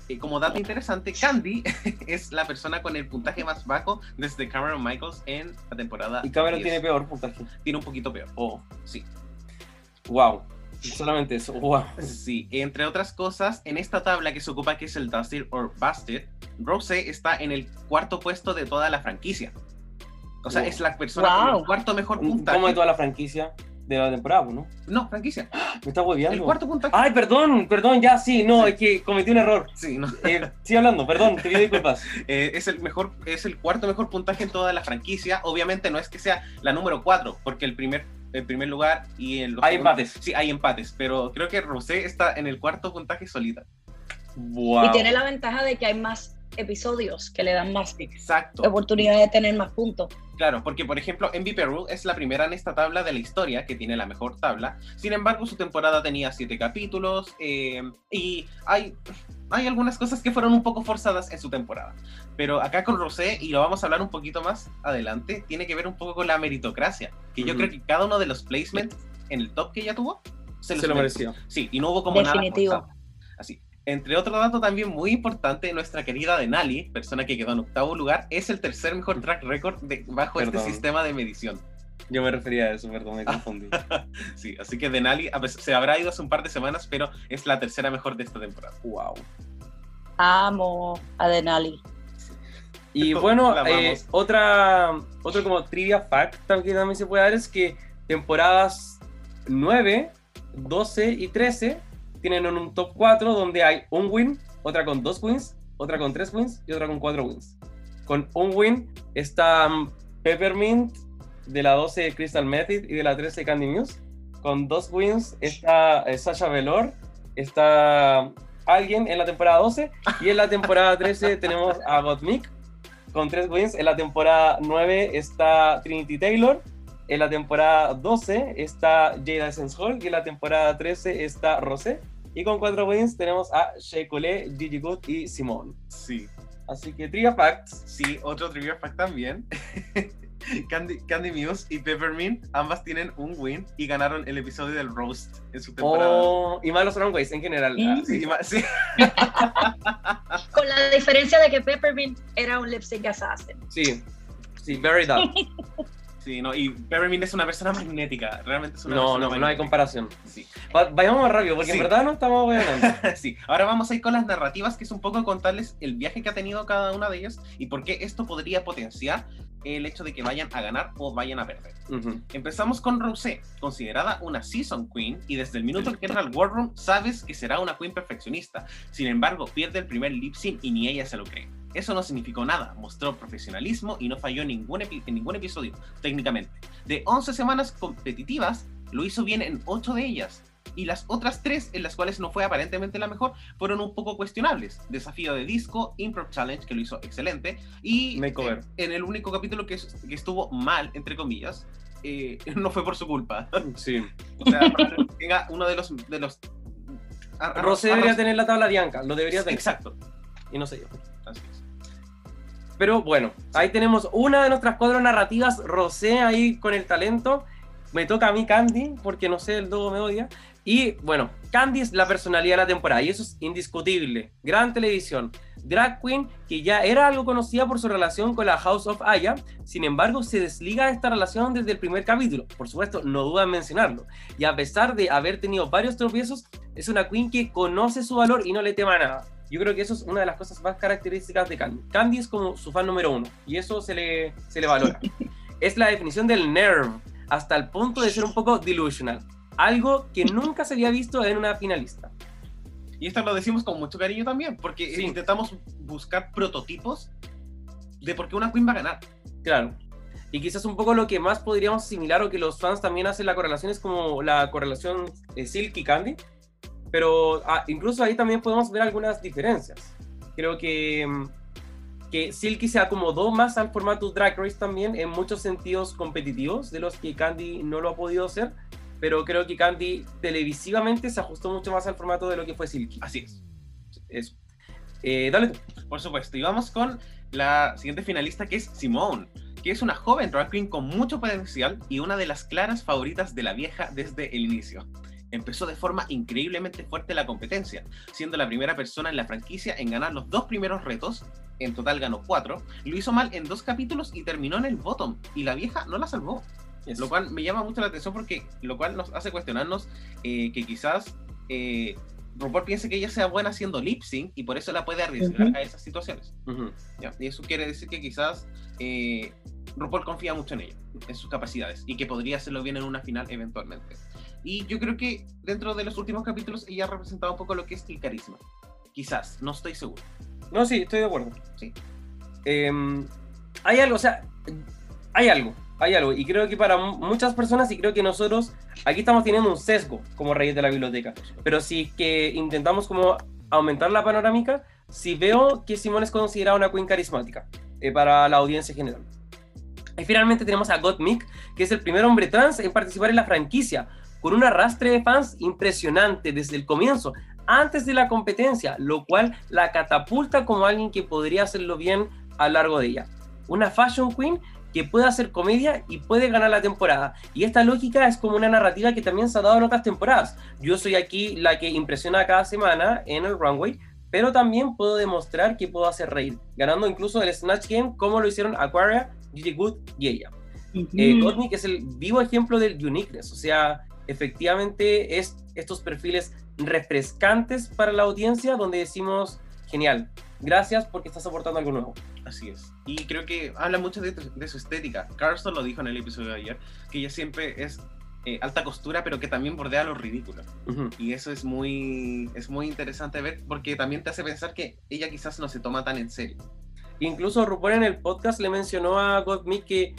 Eh, como dato interesante, Candy *laughs* es la persona con el puntaje más bajo desde Cameron Michaels en la temporada. Y Cameron 10. tiene peor puntaje. Tiene un poquito peor. Oh, Sí. wow. Solamente eso, wow. Sí, entre otras cosas, en esta tabla que se ocupa que es el Dusted or Busted, Rosé está en el cuarto puesto de toda la franquicia. O sea, Wow. es la persona con Wow. el cuarto mejor puntaje. ¿Cómo de toda la franquicia? de la temporada, pues, ¿no? No, franquicia. Me está hueveando. El cuarto puntaje. Ay, perdón, perdón, ya, sí, no, es que cometí un error. Sí, no. Eh, sigue hablando, perdón, te pido disculpas. *laughs* Eh, es el mejor, es el cuarto mejor puntaje en toda la franquicia. Obviamente no es que sea la número 4, porque el primer, el primer lugar y en los Hay segundos- empates. Sí, hay empates, pero creo que Rosé está en el cuarto puntaje solita. Wow. Y tiene la ventaja de que hay más episodios que le dan más Exacto. oportunidad de tener más puntos. Claro, porque por ejemplo, Envy Peru es la primera en esta tabla de la historia que tiene la mejor tabla. Sin embargo, su temporada tenía siete capítulos eh, y hay, hay algunas cosas que fueron un poco forzadas en su temporada. Pero acá con Rosé, y lo vamos a hablar un poquito más adelante, tiene que ver un poco con la meritocracia. Que yo Ujú. creo que cada uno de los placements en el top que ella tuvo Se los lo mereció. mereció. Sí, y no hubo como Definitivo. nada forzado. Así. Entre otro dato también muy importante, nuestra querida Denali, persona que quedó en octavo lugar, es el tercer mejor track record de, bajo Perdón. este sistema de medición. Yo me refería a eso, perdón, me confundí. *laughs* Sí, así que Denali a pesar- se habrá ido hace un par de semanas, pero es la tercera mejor de esta temporada. wow. Amo a Denali. Y *laughs* bueno, eh, otra, otro como trivia fact que también se puede dar es que temporadas 9, 12 y 13 tienen en un top 4 donde hay un win, otra con dos wins, otra con tres wins y otra con cuatro wins. Con un win está mm, Peppermint de la 12 Crystal Method y de la 13 Candy Muse. Con dos wins está eh, Sasha Velour, está alguien en la temporada 12 y en la temporada 13 *laughs* tenemos a Gottmik con tres wins. En la temporada 9 está Trinity Taylor. En la temporada 12 está Jada Essence Hall. Y en la temporada 13 está Rosé. Y con cuatro wins tenemos a Shea Coulee, Gigi Good y Simone. Sí, Así que Trivia Facts. sí, otro trivia fact también. *laughs* Candy, Candy Muse y Peppermint ambas tienen un win y ganaron el episodio del Roast en su temporada. Oh, y malos runways en general. Mm. Ah, Sí, ma- sí, Con la diferencia de que Peppermint era un lip sync assassin. sí, sí, very that. *laughs* sí, no, y Peppermint es una persona magnética, realmente es una No, persona no, no hay magnética. comparación. Sí. Va- vayamos más rápido, porque Sí. en verdad no estamos hablando. *laughs* sí, ahora vamos a ir con las narrativas, que es un poco contarles el viaje que ha tenido cada una de ellas y por qué esto podría potenciar el hecho de que vayan a ganar o vayan a perder. Empezamos con Rosé, considerada una season queen y desde el minuto que entra al War Room sabes que será una queen perfeccionista. Sin embargo, pierde el primer lip sync y ni ella se lo cree. Eso no significó nada, mostró profesionalismo y no falló en ningún, en ningún episodio, técnicamente. De 11 semanas competitivas, lo hizo bien en 8 de ellas. Y las otras 3, en las cuales no fue aparentemente la mejor, fueron un poco cuestionables. Desafío de disco, Improv Challenge, que lo hizo excelente, y Makeover. en el único capítulo que, que estuvo mal, entre comillas, eh, *laughs* no fue por su culpa. Sí. O sea, tenga uno de los... De los a- a- Rosé a- debería tener la tabla Bianca, lo debería tener. Exacto. Y no sé yo. Así es. Pero bueno, ahí tenemos una de nuestras cuatro narrativas, Rosé ahí con el talento. Me toca a mí Candy, porque no sé, el dogo me odia. Y bueno, Candy es la personalidad de la temporada, y eso es indiscutible. Gran televisión. Drag Queen, que ya era algo conocida por su relación con la House of Aya, sin embargo, se desliga de esta relación desde el primer capítulo. Por supuesto, no duda en mencionarlo. Y a pesar de haber tenido varios tropiezos, es una Queen que conoce su valor y no le tema nada. Yo creo que eso es una de las cosas más características de Candy. Candy es como su fan número uno y eso se le, se le valora. *laughs* es la definición del nerve, hasta el punto de ser un poco delusional. Algo que nunca se había visto en una finalista. Y esto lo decimos con mucho cariño también, porque Sí. intentamos buscar prototipos de por qué una queen va a ganar. Claro. Y quizás un poco lo que más podríamos asimilar o que los fans también hacen la correlación es como la correlación eh, Silk y Candy. Pero ah, incluso ahí también podemos ver algunas diferencias. Creo que, mm, que Silky se acomodó más al formato Drag Race también en muchos sentidos competitivos, de los que Candy no lo ha podido hacer. Pero creo que Candy televisivamente se ajustó mucho más al formato de lo que fue Silky. Así es. Eso. Eh, dale tú. Por supuesto. Y vamos con la siguiente finalista que es Simone, que es una joven drag queen con mucho potencial y una de las claras favoritas de la vieja desde el inicio. Empezó de forma increíblemente fuerte la competencia, siendo la primera persona en la franquicia en ganar los dos primeros retos, en total ganó cuatro, lo hizo mal en dos capítulos y terminó en el bottom, y la vieja no la salvó. Lo cual me llama mucho la atención porque lo cual nos hace cuestionarnos eh, que quizás eh, RuPaul piense que ella sea buena haciendo lip sync y por eso la puede arriesgar Ujú. a esas situaciones. Y eso quiere decir que quizás eh, RuPaul confía mucho en ella, en sus capacidades, y que podría hacerlo bien en una final eventualmente. Y yo creo que dentro de los últimos capítulos ella ha representado un poco lo que es el carisma. Quizás, no estoy seguro. No, sí, estoy de acuerdo. Sí. Em, hay algo, o sea, hay algo, hay algo. Y creo que para mu- muchas personas, y creo que nosotros aquí estamos teniendo un sesgo como reyes de la biblioteca. Pero si es que intentamos como aumentar la panorámica, si veo que Simón es considerada una queen carismática eh, para la audiencia general. Y finalmente tenemos a Gottmik, que es el primer hombre trans en participar en la franquicia, con un arrastre de fans impresionante desde el comienzo, antes de la competencia, lo cual la catapulta como alguien que podría hacerlo bien a lo largo de ella. Una fashion queen que puede hacer comedia y puede ganar la temporada. Y esta lógica es como una narrativa que también se ha dado en otras temporadas. Yo soy aquí la que impresiona cada semana en el runway, pero también puedo demostrar que puedo hacer reír, ganando incluso el Snatch Game como lo hicieron Aquaria, Gigi Good y ella. Eh, Ujú. Gottmik es el vivo ejemplo del uniqueness, o sea, efectivamente es estos perfiles refrescantes para la audiencia donde decimos, genial, gracias porque estás aportando algo nuevo. Así es. Y creo que habla mucho de, de su estética. Carson lo dijo en el episodio de ayer, que ella siempre es eh, alta costura, pero que también bordea lo ridículo. Y eso es muy, es muy interesante ver, porque también te hace pensar que ella quizás no se toma tan en serio. Incluso RuPaul en el podcast le mencionó a Gottmik que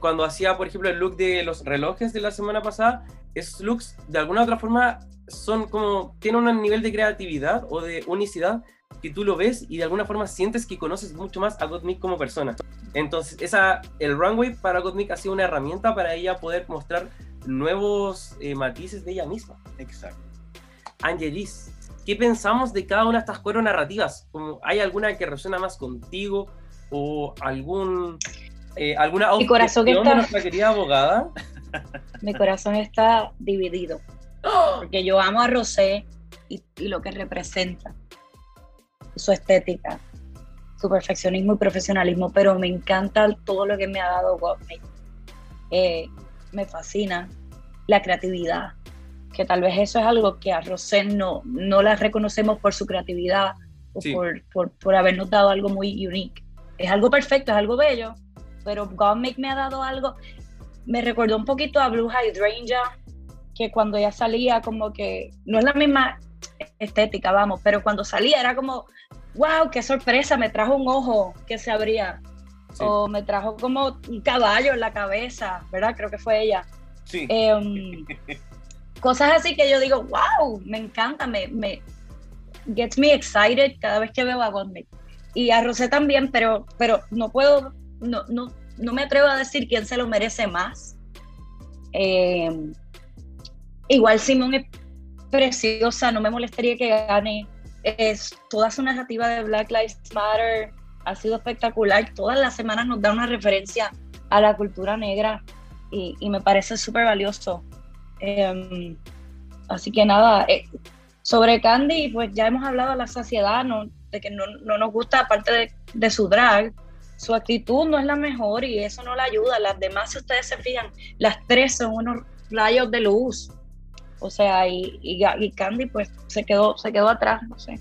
cuando hacía, por ejemplo, el look de los relojes de la semana pasada, esos looks de alguna otra forma son como, tienen un nivel de creatividad o de unicidad que tú lo ves y de alguna forma sientes que conoces mucho más a Gottmik como persona. Entonces, esa, el runway para Gottmik ha sido una herramienta para ella poder mostrar nuevos eh, matices de ella misma. Exacto. Angelis, ¿qué pensamos de cada una de estas cuatro narrativas? Como, ¿Hay alguna que resuena más contigo? ¿O algún, eh, alguna Mi corazón objeción de está- nuestra querida abogada? *laughs* Mi corazón está dividido. Porque yo amo a Rosé y, y lo que representa. Su estética, su perfeccionismo y profesionalismo, pero me encanta todo lo que me ha dado Gottmik. Eh, me fascina la creatividad, que tal vez eso es algo que a Rosé no, no la reconocemos por su creatividad o Sí. por, por, por habernos dado algo muy unique. Es algo perfecto, es algo bello, pero Gottmik me ha dado algo, me recordó un poquito a Blue Hydrangea, que cuando ella salía como que, no es la misma estética, vamos, pero cuando salía era como, wow, qué sorpresa, me trajo un ojo que se abría, Sí. o me trajo como un caballo en la cabeza, ¿verdad? Creo que fue ella. Sí. Em, cosas así que yo digo, wow, me encanta, me, me gets me excited cada vez que veo a Gottmik. Y a Rosé también, pero, pero no puedo, no, no, no me atrevo a decir quién se lo merece más. Em, igual Simón es preciosa, no me molestaría que gane. Es, toda su narrativa de Black Lives Matter ha sido espectacular. Todas las semanas nos da una referencia a la cultura negra y, me parece súper valioso. Em, así que nada, eh, sobre Candy, pues ya hemos hablado a la saciedad, ¿no? de que no, no nos gusta, aparte de, de su drag, su actitud no es la mejor y eso no la ayuda. Las demás, si ustedes se fijan, las tres son unos rayos de luz. O sea, y, y, Candy pues se quedó, se quedó atrás, no sé.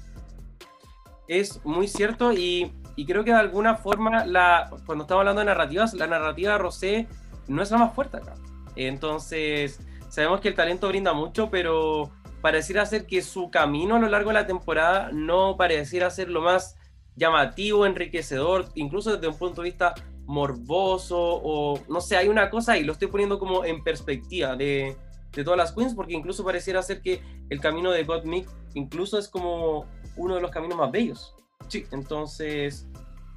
Es muy cierto y, y creo que de alguna forma, la, cuando estamos hablando de narrativas, la narrativa de Rosé no es la más fuerte acá. Entonces, sabemos que el talento brinda mucho, pero pareciera ser que su camino a lo largo de la temporada no pareciera ser lo más llamativo, enriquecedor, incluso desde un punto de vista morboso o no sé, hay una cosa y lo estoy poniendo como en perspectiva de, de todas las queens, porque incluso pareciera ser que el camino de Gottmik incluso es como uno de los caminos más bellos. Sí, entonces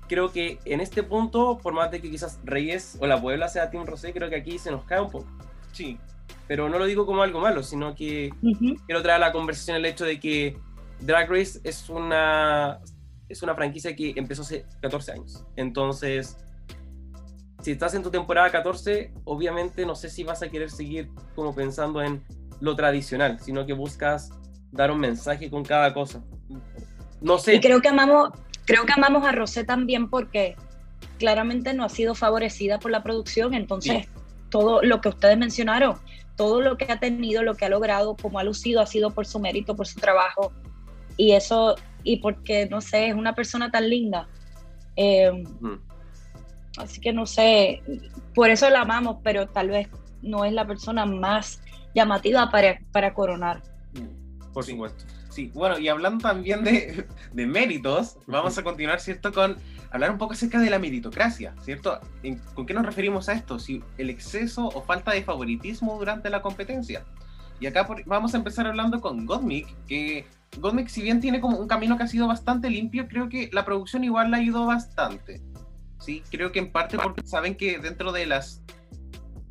creo que en este punto, por más de que quizás Reyes o la Puebla sea Team Rosé, creo que aquí se nos cae un poco. Sí. Pero no lo digo como algo malo, sino que quiero traer a la conversación el hecho de que Drag Race es una, es una franquicia que empezó hace 14 años. Entonces, si estás en tu temporada 14, obviamente no sé si vas a querer seguir como pensando en lo tradicional, sino que buscas dar un mensaje con cada cosa. No sé. Y creo que amamos, creo que amamos a Rosé también porque claramente no ha sido favorecida por la producción, entonces todo lo que ustedes mencionaron, todo lo que ha tenido, lo que ha logrado, como ha lucido, ha sido por su mérito, por su trabajo, y eso, y porque, no sé, es una persona tan linda. Eh, Ujú. Así que no sé, por eso la amamos, pero tal vez no es la persona más llamativa para, para coronar. Por supuesto. Sí, bueno, y hablando también de, *laughs* de méritos, vamos a continuar, ¿cierto? Con hablar un poco acerca de la meritocracia, ¿cierto? ¿En- ¿Con qué nos referimos a esto? Si el exceso o falta de favoritismo durante la competencia. Y acá por- vamos a empezar hablando con Gottmik, que Gottmik si bien tiene como un camino que ha sido bastante limpio, creo que la producción igual le ayudó bastante. Sí, creo que en parte porque saben que dentro de las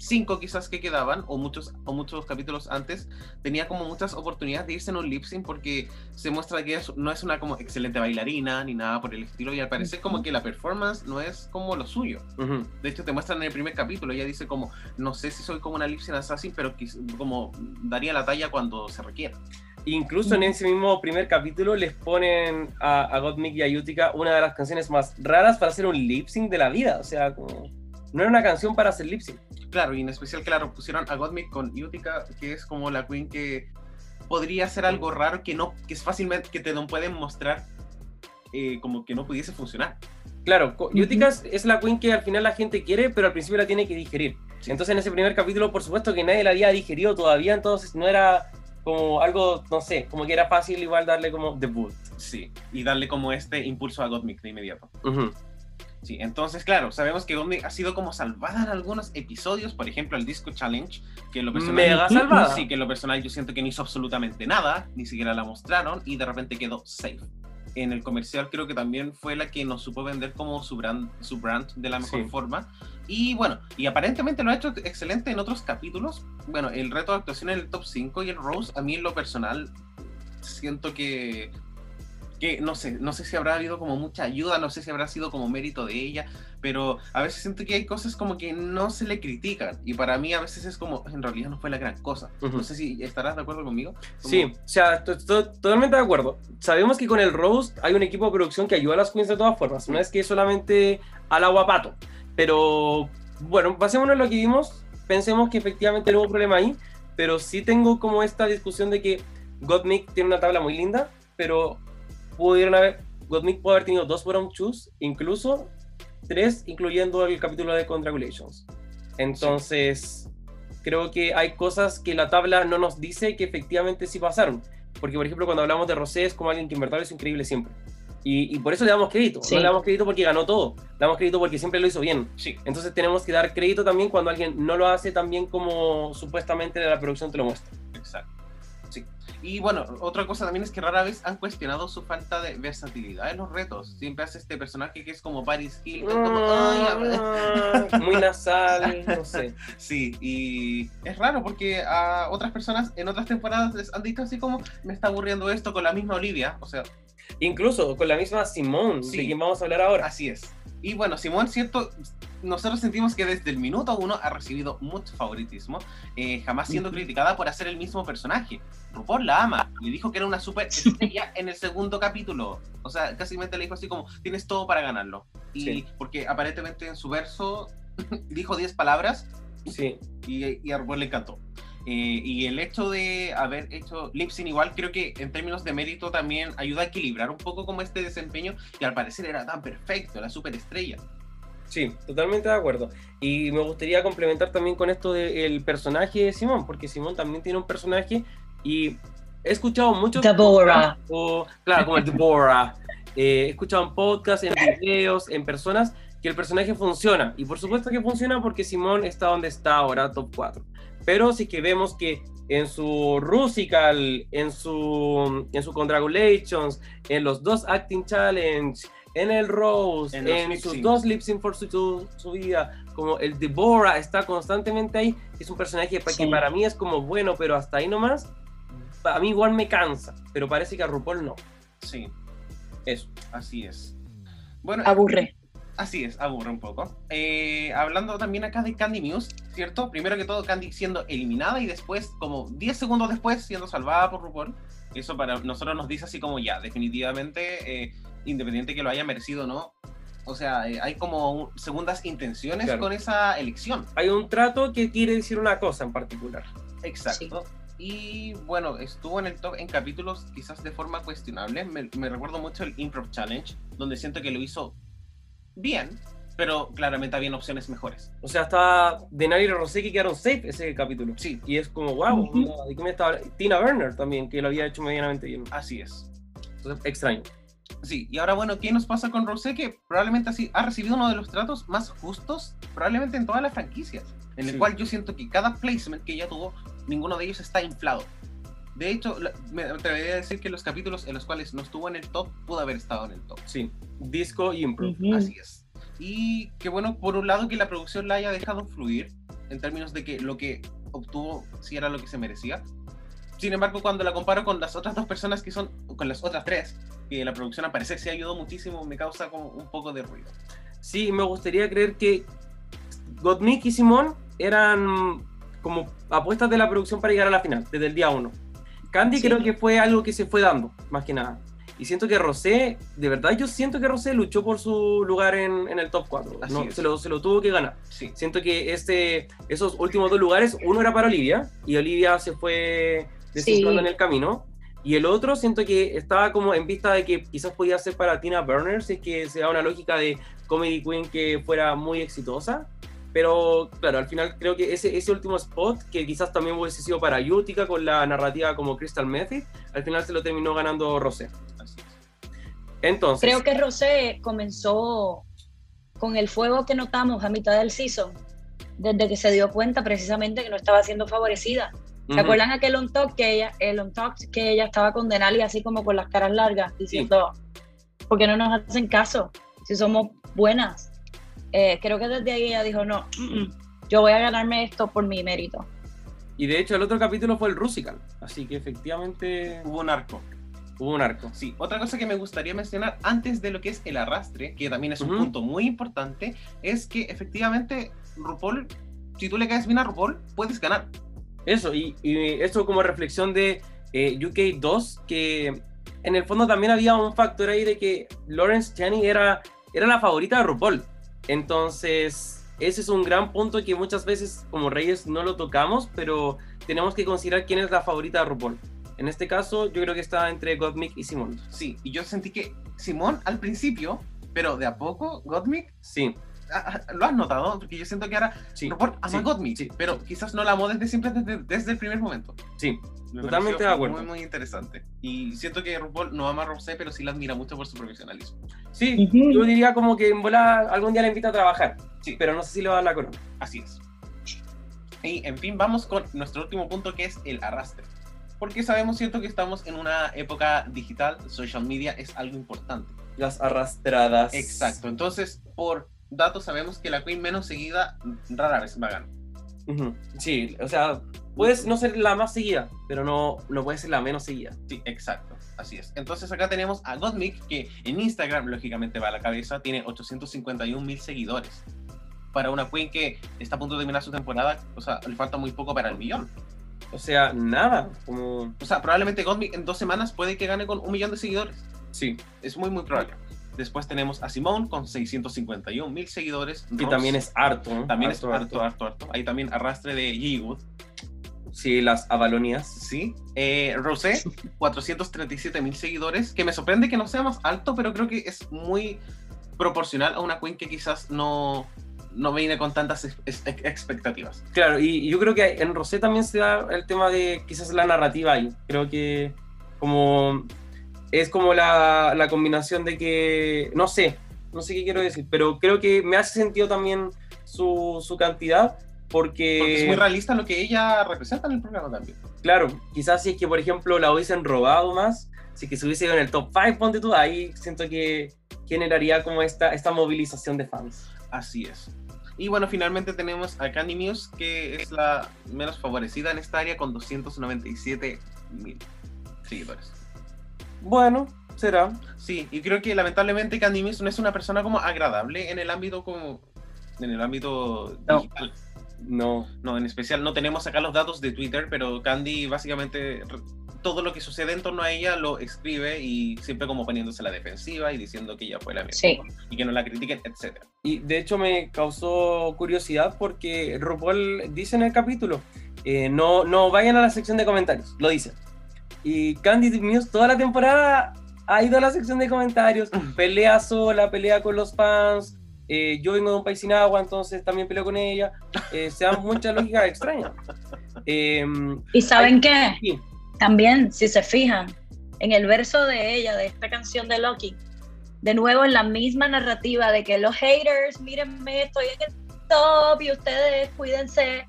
cinco quizás que quedaban, o muchos, o muchos capítulos antes, tenía como muchas oportunidades de irse en un lip sync porque se muestra que no es una como excelente bailarina ni nada por el estilo y al parecer como que la performance no es como lo suyo. Ujú. De hecho te muestran en el primer capítulo, ella dice como, no sé si soy como una lip sync assassin, pero como daría la talla cuando se requiera. Incluso en ese mismo primer capítulo les ponen a, a Gottmik y a Utica una de las canciones más raras para hacer un lip sync de la vida. O sea, como, no era una canción para hacer lip sync. Claro, y en especial, claro, pusieron a Gottmik con Utica, que es como la queen que podría hacer algo raro que no, que es fácilmente, que te pueden mostrar eh, como que no pudiese funcionar. Claro, co- Utica es- es la queen que al final la gente quiere, pero al principio la tiene que digerir. Entonces en ese primer capítulo, por supuesto que nadie la había digerido todavía, entonces no era como algo, no sé, como que era fácil igual darle como debut. Sí, y darle como este impulso a Gottmik de inmediato. Sí, entonces, claro, sabemos que Gottmik ha sido como salvada en algunos episodios, por ejemplo, el Disco Challenge, que en lo personal... Mega salvada. Sí, que en lo personal yo siento que no hizo absolutamente nada, ni siquiera la mostraron, y de repente quedó safe. En el comercial creo que también fue la que nos supo vender como su brand, su brand de la mejor Sí. forma. Y bueno, y aparentemente lo ha hecho excelente en otros capítulos. Bueno, el reto de actuación en el top 5 y el Rose, a mí en lo personal, siento que que no sé, no sé si habrá habido como mucha ayuda, no sé si habrá sido como mérito de ella, pero a veces siento que hay cosas como que no se le critican y para mí a veces es como, en realidad no fue la gran cosa. No sé si estarás de acuerdo conmigo. Como- Sí, o sea, estoy totalmente de acuerdo. Sabemos que con el Roast hay un equipo de producción que ayuda a las queens de todas formas. No es que solamente al aguapato. Pero bueno, basémonos en lo que vimos. Pensemos que efectivamente hubo problema ahí. Pero sí tengo como esta discusión de que Gottmik tiene una tabla muy linda. Pero pudieron haber. Gottmik pudo haber tenido dos bottom choose, incluso tres, incluyendo el capítulo de Congratulations. Entonces, creo que hay cosas que la tabla no nos dice que efectivamente sí pasaron. Porque, por ejemplo, cuando hablamos de Rosé es como alguien que en verdad hizo increíble siempre. Y, y por eso le damos crédito. Sí. No le damos crédito porque ganó todo. Le damos crédito porque siempre lo hizo bien. Sí, Entonces tenemos que dar crédito también cuando alguien no lo hace tan bien como supuestamente la producción te lo muestra. exacto. Sí. Y bueno, otra cosa también es que rara vez han cuestionado su falta de versatilidad en los retos. Siempre hace este personaje que es como Paris Hilton. como, "Ay, habla". *laughs* Ah, Muy nasal, no sé. *laughs* Sí, y es raro porque a otras personas en otras temporadas les han dicho así como, me está aburriendo esto con la misma Olivia. O sea, Incluso con la misma Simone, Sí. de quien vamos a hablar ahora. Así es. Y bueno, Simón, cierto, nosotros sentimos que desde el minuto uno ha recibido mucho favoritismo, eh, jamás siendo criticada por hacer el mismo personaje. RuPaul la ama, le dijo que era una super estrella en el segundo capítulo. O sea, casi le dijo así como, tienes todo para ganarlo. Y Sí. porque aparentemente en su verso *laughs* dijo 10 palabras Sí. y, y a RuPaul le encantó. Eh, y el hecho de haber hecho lip sync igual, creo que en términos de mérito también ayuda a equilibrar un poco como este desempeño, que al parecer era tan perfecto, la superestrella. Sí, totalmente de acuerdo. Y me gustaría complementar también con esto del personaje de Simón, porque Simón también tiene un personaje y he escuchado muchos... Deborah. O, claro, como el Deborah. *laughs* Eh, he escuchado en podcasts, en videos, en personas que el personaje funciona. Y por supuesto que funciona porque Simón está donde está ahora, top 4. Pero sí que vemos que en su Rusical, en su, en su Congratulations, en los dos Acting Challenge, en el Rose, En en, sus dos lip sync por su, su, vida, como el Deborah está constantemente ahí, es un personaje pa- que Sí. para mí es como bueno, pero hasta ahí nomás, a mí igual me cansa, pero parece que a RuPaul no. Sí, Eso. así es. Bueno, Aburre. Así es, aburre un poco. Eh, hablando también acá de Candy Muse, ¿cierto? Primero que todo, Candy siendo eliminada y después, como 10 segundos después, siendo salvada por RuPaul. Eso para nosotros nos dice así como ya, definitivamente, eh, independiente que lo haya merecido o no. O sea, eh, hay como un- segundas intenciones Claro. con esa elección. Hay un trato que quiere decir una cosa en particular. Exacto. Y bueno, estuvo en el top en capítulos quizás de forma cuestionable. Me recuerdo mucho el Improv Challenge, donde siento que lo hizo bien, pero claramente habían opciones mejores. O sea, estaba Denali y Rosé que quedaron safe ese capítulo. Sí, Y es como, wow, Ujú. ¿de qué me estaba Tina Burner también, que lo había hecho medianamente bien. así es. Entonces, extraño. Sí, y ahora bueno, ¿qué nos pasa con Rosé? Que probablemente así ha recibido uno de los tratos más justos, probablemente en todas las franquicias, en el Sí. cual yo siento que cada placement que ella tuvo, ninguno de ellos está inflado. De hecho, me atrevería a decir que los capítulos en los cuales no estuvo en el top, pudo haber estado en el top. Sí. Disco y Impro. Ujú. Así es. Y que bueno, por un lado que la producción la haya dejado fluir, en términos de que lo que obtuvo sí era lo que se merecía. Sin embargo, cuando la comparo con las otras dos personas que son, con las otras tres, que la producción al parecer se ayudó muchísimo, me causa como un poco de ruido. Sí, me gustaría creer que Gottmik y Simón eran como apuestas de la producción para llegar a la final, desde el día uno. Candy Sí. creo que fue algo que se fue dando, más que nada. Y siento que Rosé, de verdad yo siento que Rosé luchó por su lugar en, en el top 4. Así No, se, lo, se lo tuvo que ganar. Sí, Siento que este, esos últimos dos lugares, uno era para Olivia, y Olivia se fue desinflando Sí. en el camino. Y el otro siento que estaba como en vista de que quizás podía ser para Tina Burner, si es que se da una lógica de Comedy Queen que fuera muy exitosa. Pero claro, al final creo que ese, ese último spot, que quizás también hubiese sido para Utica con la narrativa como Crystal Method, al final se lo terminó ganando Rosé. Entonces, Creo que Rosé comenzó con el fuego que notamos a mitad del season, desde que se dio cuenta precisamente que no estaba siendo favorecida. ¿Se ujú, acuerdan aquel on talk que ella, el on talk que ella estaba con Denali así como con las caras largas, diciendo, ¿por qué no nos hacen caso? Si somos buenas. Eh, creo que desde ahí ella dijo, no, mm, mm, yo voy a ganarme esto por mi mérito. Y de hecho el otro capítulo fue el Rusical, así que efectivamente Hubo un arco. hubo un arco. Sí, otra cosa que me gustaría mencionar antes de lo que es el arrastre, que también es un Ujú. punto muy importante, es que efectivamente RuPaul, si tú le caes bien a RuPaul, puedes ganar. Eso, y, y esto como reflexión de eh, UK 2, que en el fondo también había un factor ahí de que Lawrence Channing era, era la favorita de RuPaul. Entonces, ese es un gran punto que muchas veces como Reyes no lo tocamos, pero tenemos que considerar quién es la favorita de RuPaul. En este caso, yo creo que está entre Gottmik y Simon. Sí, y yo sentí que Simón al principio, pero de a poco, Gottmik, Sí, lo has notado, porque yo siento que ahora sí, RuPaul ama sí, a Gottmik, sí. pero quizás no la amó desde siempre, desde, desde el primer momento. sí. Me Totalmente de acuerdo. Muy, muy interesante. Y siento que RuPaul no ama a Rosé, pero sí la admira mucho por su profesionalismo. Sí, Ujú. yo diría como que en bola algún día la invita a trabajar, Sí. pero no sé si le va a dar la corona. Así es. Y en fin, vamos con nuestro último punto que es el arrastre. Porque sabemos, cierto, que estamos en una época digital, social media es algo importante. Las arrastradas. Exacto. Entonces, por datos sabemos que la queen menos seguida rara vez va a ganar. Ujú, Sí, o sea, puedes no ser la más seguida, pero no, no puedes ser la menos seguida. Sí, exacto. Así es. Entonces acá tenemos a Gottmik, que en Instagram, lógicamente, va a la cabeza, tiene 851 mil seguidores. Para una queen que está a punto de terminar su temporada, o sea, le falta muy poco para el millón. O sea, nada, como... O sea, probablemente Gottmik en dos semanas puede que gane con un millón de seguidores. Sí, Es muy, muy probable. Después tenemos a Simone con 651 mil seguidores. que Ross también es harto. ¿no? También es harto, harto, harto. Ahí también arrastre de Yewood. Sí, las avalonías. Sí. Eh, Rosé, *laughs* 437 mil seguidores. Que me sorprende que no sea más alto, pero creo que es muy proporcional a una queen que quizás no, no viene con tantas ex- ex- expectativas. Claro, y yo creo que en Rosé también se da el tema de quizás la narrativa ahí. Creo que como es como la, la combinación de que, no sé, no sé qué quiero decir, pero creo que me hace sentido también su, su cantidad porque... Porque es muy realista lo que ella representa en el programa también. Claro, quizás si es que, por ejemplo, la hubiesen robado más, si es que se hubiese ido en el top 5, ponte tú, ahí siento que generaría como esta, esta movilización de fans. Así es. Y bueno, finalmente tenemos a Candy Muse, que es la menos favorecida en esta área con 297 mil seguidores. Bueno, será. Sí, y creo que lamentablemente Candy Muse no es una persona como agradable en el ámbito como en el ámbito No. digital. No. No, en especial no tenemos acá los datos de Twitter, pero Candy básicamente todo lo que sucede en torno a ella lo escribe y siempre como poniéndose a la defensiva y diciendo que ella fue la mejor Sí. y que no la critiquen, etcétera. Y de hecho me causó curiosidad porque RuPaul dice en el capítulo, eh, no, no vayan a la sección de comentarios, lo dice. Y Candy Muse toda la temporada ha ido a la sección de comentarios, *laughs* pelea sola, pelea con los fans, eh, yo vengo de un país sin agua, entonces también peleo con ella. Eh, se dan muchas lógicas extrañas. Eh, ¿Y saben qué? sí, También, si se fijan, en el verso de ella, de esta canción de Loki, de nuevo en la misma narrativa de que los haters, mírenme, estoy en el top y ustedes cuídense.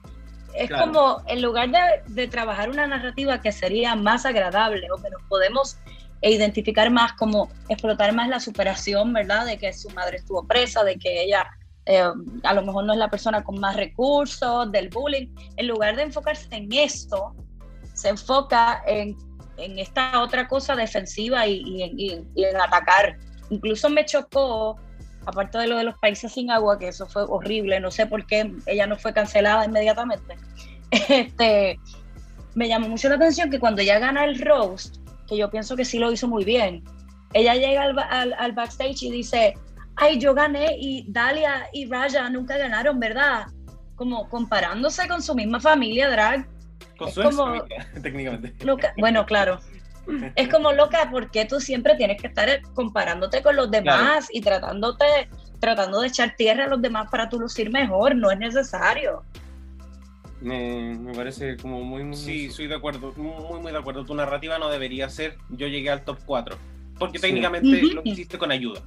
Es Claro. como, en lugar de, de trabajar una narrativa que sería más agradable o que nos podemos identificar más como explotar más la superación, ¿verdad? De que su madre estuvo presa, de que ella eh, a lo mejor no es la persona con más recursos, del bullying. En lugar de enfocarse en esto, se enfoca en, en esta otra cosa defensiva y, y en- y- y en atacar. Incluso me chocó, aparte de lo de los países sin agua, que eso fue horrible, no sé por qué ella no fue cancelada inmediatamente. *laughs* Este, me llamó mucho la atención que cuando ella gana el roast, que yo pienso que sí lo hizo muy bien, ella llega al, al- al backstage y dice, ay, yo gané y Dalia y Raya nunca ganaron, ¿verdad? Como comparándose con su misma familia drag. Con Es su como- familia, *laughs* técnicamente. Bueno, claro. *laughs* Es como loca, porque tú siempre tienes que estar comparándote con los demás y tratándote, tratando de echar tierra a los demás para tú lucir mejor, no es necesario. me, me parece como muy, muy... Sí, soy de acuerdo, muy, muy de acuerdo. Tu narrativa no debería ser yo llegué al top 4. Porque Sí. técnicamente lo hiciste con ayuda.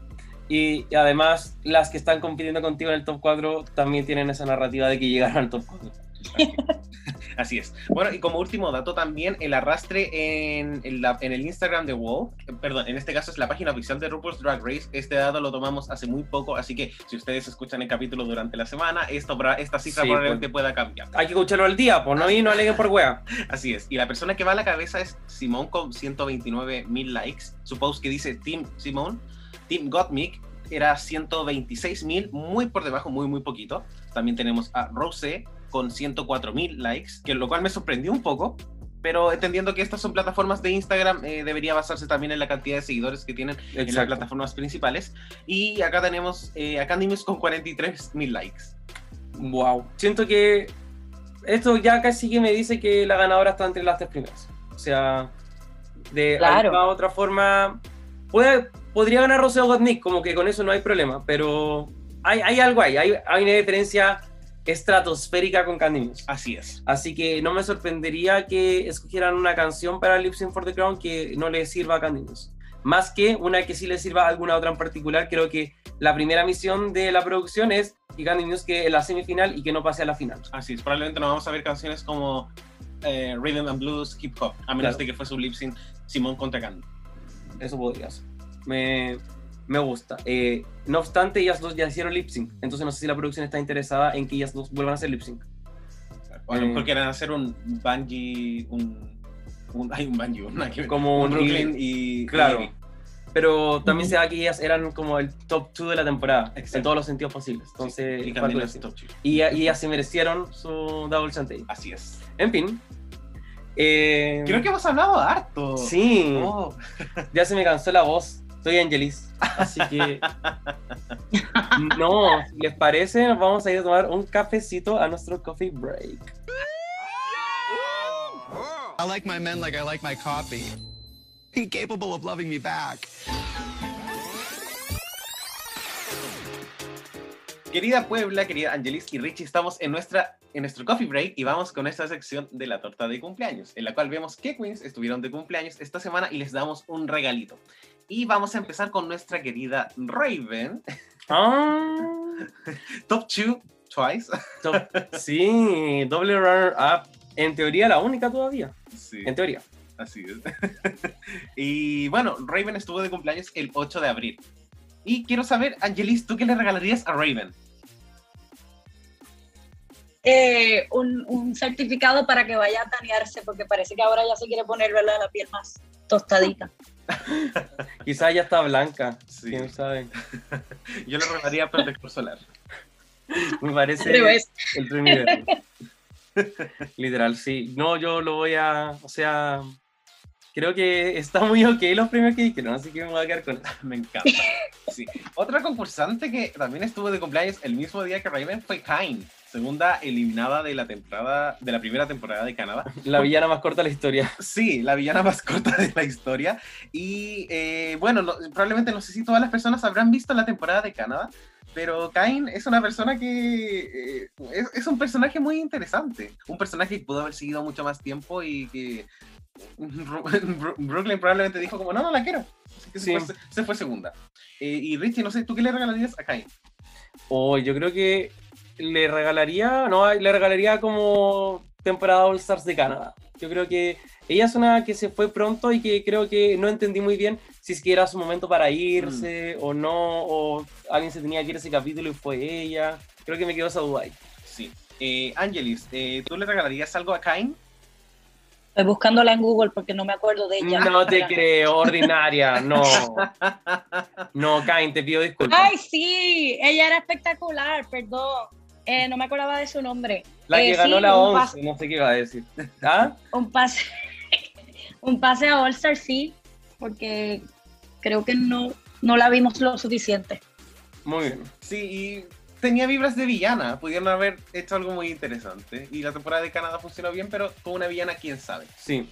Y, y además, las que están compitiendo contigo en el top 4 también tienen esa narrativa de que llegaron al top 4. *laughs* Así es. Bueno, y como último dato también, el arrastre en, en la- en el Instagram de WoW, eh, perdón, en este caso es la página oficial de RuPaul's Drag Race, este dato lo tomamos hace muy poco, así que si ustedes escuchan el capítulo durante la semana, esto, esta cifra Sí, probablemente pues. pueda cambiar. Hay que escucharlo al día, pues no y no aleguen por wea. *laughs* Así es. Y la persona que va a la cabeza es Simón con 129 mil likes. Su post que dice Team Simón, Team Gottmik era 126 mil, muy por debajo, muy, muy poquito. También tenemos a Rose con 104 mil likes, que lo cual me sorprendió un poco. Pero entendiendo que estas son plataformas de Instagram, eh, debería basarse también en la cantidad de seguidores que tienen en las Exacto. plataformas principales. Y acá tenemos eh, a Candy Muse con 43 mil likes. Wow. Siento que esto ya casi que me dice que la ganadora está entre las tres primeras. O sea, de Claro. alguna otra forma, puede, podría ganar Rocío Godnick, como que con eso no hay problema, pero hay, hay algo ahí, hay, hay una diferencia estratosférica con Candy Muse. Así es. Así que no me sorprendería que escogieran una canción para Lip Sync for the Crown que no le sirva a Candy Muse. Más que una que sí le sirva a alguna otra en particular. Creo que la primera misión de la producción es que Candy Muse quede en la semifinal y que no pase a la final. Así es, probablemente no vamos a ver canciones como eh, Rhythm and Blues, Hip Hop, a menos Claro. de que fuese un lip sync Simón contra Candy. Eso podría ser. Me, me gusta. Eh, no obstante, ellas dos ya hicieron lip sync. Entonces no sé si la producción está interesada en que ellas dos vuelvan a hacer lip sync. O a lo mejor Eh. quieren hacer un Bungie, un, un, hay un Bungie, una que- Como un Brooklyn y Claro. y- Pero también se da que ellas eran como el top 2 de la temporada. Exacto. En todos los sentidos posibles. Entonces, y es así. top y, y ellas se merecieron su double chantage. Así es. En fin. Eh, Creo que hemos hablado harto. Sí, Oh, ya se me cansó la voz. Soy Angelis. Así que. no, si les parece, nos vamos a ir a tomar un cafecito a nuestro coffee break. I like my men like I like my coffee. Incapable of loving me back. Querida Puebla, querida Angelis y Richie, estamos en, nuestra, en nuestro coffee break y vamos con esta sección de la torta de cumpleaños, en la cual vemos qué queens estuvieron de cumpleaños esta semana y les damos un regalito. Y vamos a empezar con nuestra querida Raven, Ah, *laughs* top 2 twice. top- sí, doble runner up. En teoría, la única todavía. Sí, En teoría. así es. *laughs* y bueno, Raven estuvo de cumpleaños el 8 de abril. Y quiero saber, Angelis, ¿tú qué le regalarías a Raven? Eh, un, un certificado para que vaya a tanearse, porque parece que ahora ya se quiere poner ¿verdad? la piel más tostadita. Quizás ya está blanca. Sí. Quién sabe. *laughs* Yo le regalaría protector solar. Me parece. El primer. Literal, sí. No, yo lo voy a. O sea. Creo que está muy ok los premios que dijeron, así que me voy a quedar con. *laughs* Me encanta. Sí. Otra concursante que también estuvo de cumpleaños el mismo día que Raven fue Kain, segunda eliminada de la temporada de la primera temporada de Canadá. La villana más corta de la historia. Sí, la villana más corta de la historia. Y eh, bueno, no- probablemente no sé si todas las personas habrán visto la temporada de Canadá, Pero Kain es una persona que eh, es, es un personaje muy interesante. Un personaje que pudo haber seguido mucho más tiempo y que Brooklyn probablemente dijo como, no, no la quiero. Así que se, Sí. fue, se fue segunda. Eh, y Richie, no sé, ¿tú qué le regalarías a Kain? O yo creo que le regalaría, no, le regalaría como temporada All Stars de Canadá. Yo creo que ella es una que se fue pronto y que creo que no entendí muy bien si es que era su momento para irse o no, o alguien se tenía que ir a ese capítulo y fue ella. Creo que me quedó esa duda ahí. Sí. Eh, Angelis, eh, ¿tú le regalarías algo a Kain? Estoy buscándola en Google porque no me acuerdo de ella. No te creo, ordinaria, no. *laughs* No, Kain, te pido disculpas. Ay, sí, ella era espectacular, perdón. Eh, no me acordaba de su nombre. La que Eh, ganó sí, la un 11, no sé qué iba a decir. *laughs* ¿Ah? Un pase, *laughs* un pase a All Star, sí, porque creo que no, no la vimos lo suficiente. Muy bien. Sí, y tenía vibras de villana. Pudieron haber hecho algo muy interesante. Y la temporada de Canadá funcionó bien, pero con una villana, quién sabe. Sí.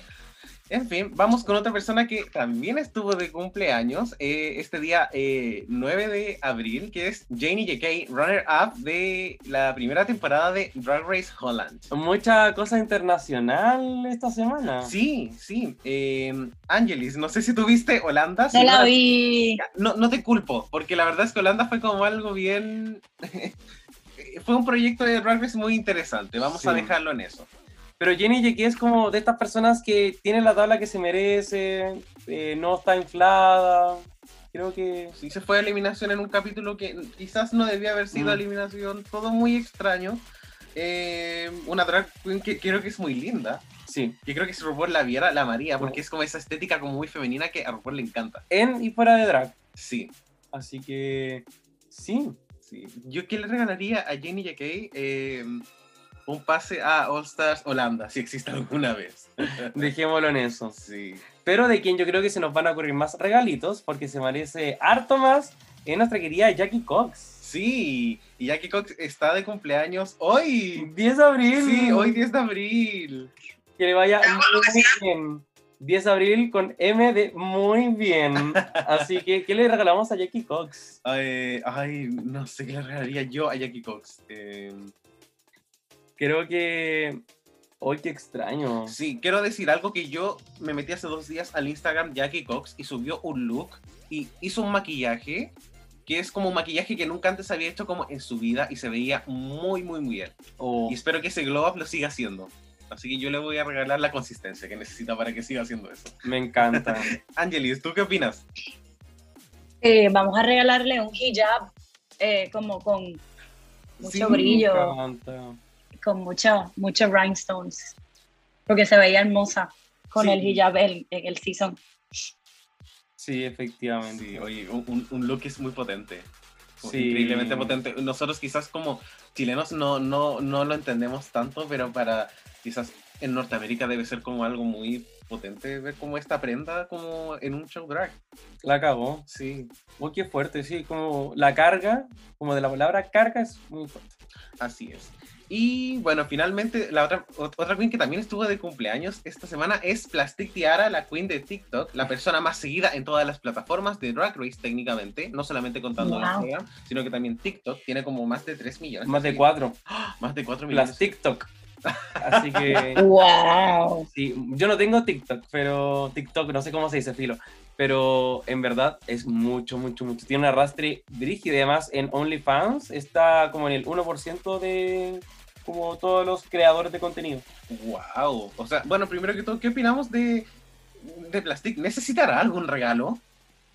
En fin, vamos con otra persona que también estuvo de cumpleaños eh, este día eh, 9 de abril, que es Janie J.K., runner-up de la primera temporada de Drag Race Holland. Mucha cosa internacional esta semana. Sí, sí. eh, Angelis, no sé si tuviste Holanda. si No la vi. No, no te culpo, porque la verdad es que Holanda fue como algo bien... *laughs* fue un proyecto de Drag Race muy interesante, vamos a dejarlo en eso. Pero Jenny J.K. es como de estas personas que tiene la tabla que se merece, eh, no está inflada. Creo que Sí, se fue a eliminación en un capítulo que quizás no debía haber sido Mm. eliminación, todo muy extraño. Eh, una drag queen que creo que es muy linda, sí. que creo que si RuPaul la viera, la amaría, porque es como esa estética como muy femenina que a RuPaul le encanta. En y fuera de drag. Sí, Así que sí. sí. Yo que le regalaría a Jenny J.K. Eh, un pase a All Stars Holanda, si existe alguna vez. *laughs* Dejémoslo en eso. Sí. Pero de quien yo creo que se nos van a ocurrir más regalitos, porque se merece harto más, es nuestra querida Jackie Cox. Sí, y Jackie Cox está de cumpleaños hoy. 10 de abril. Sí, hoy 10 de abril. Que le vaya muy bien. 10 de abril con M de muy bien. *laughs* Así que, ¿qué le regalamos a Jackie Cox? Ay, ay, no sé qué le regalaría yo a Jackie Cox. Eh, Creo que. Hoy qué extraño. sí, quiero decir algo que yo me metí hace dos días al Instagram Jackie Cox y subió un look y hizo un maquillaje que es como un maquillaje que nunca antes había hecho como en su vida y se veía muy, muy, muy bien. Oh, Y espero que ese glow up lo siga haciendo. Así que yo le voy a regalar la consistencia que necesita para que siga haciendo eso. me encanta. *laughs* Angelis, ¿tú qué opinas? Eh, vamos a regalarle un hijab eh, como con mucho Sí, brillo, Me encanta. Con mucho, muchos rhinestones, porque se veía hermosa con Sí. el hijab en, en el season. Sí, efectivamente. Oye, un, un- look es muy potente. Sí. Increíblemente potente. Nosotros quizás como chilenos no, no, no lo entendemos tanto, pero para quizás en Norteamérica debe ser como algo muy potente ver como esta prenda como en un show drag. La cagó. Sí, Oh, qué fuerte, sí, como la carga, como de la palabra carga es muy fuerte. así es. Y bueno, finalmente la otra, ot- otra queen que también estuvo de cumpleaños esta semana es Plastic Tiara, la queen de TikTok, la persona más seguida en todas las plataformas de Drag Race técnicamente, no solamente contando Wow. Instagram, sino que también TikTok tiene como más de 3 millones. Más de seguidores. cuatro. *gasps* Más de 4 millones. Las TikTok. *laughs* Así que ¡Wow! sí, yo no tengo TikTok, pero TikTok, no sé cómo se dice, filo. Pero en verdad es mucho, mucho, mucho. Tiene un arrastre brígido y además en OnlyFans está como en el 1% de como todos los creadores de contenido. Wow. O sea, bueno, primero que todo, ¿qué opinamos de, de Plastic? ¿Necesitará algún regalo?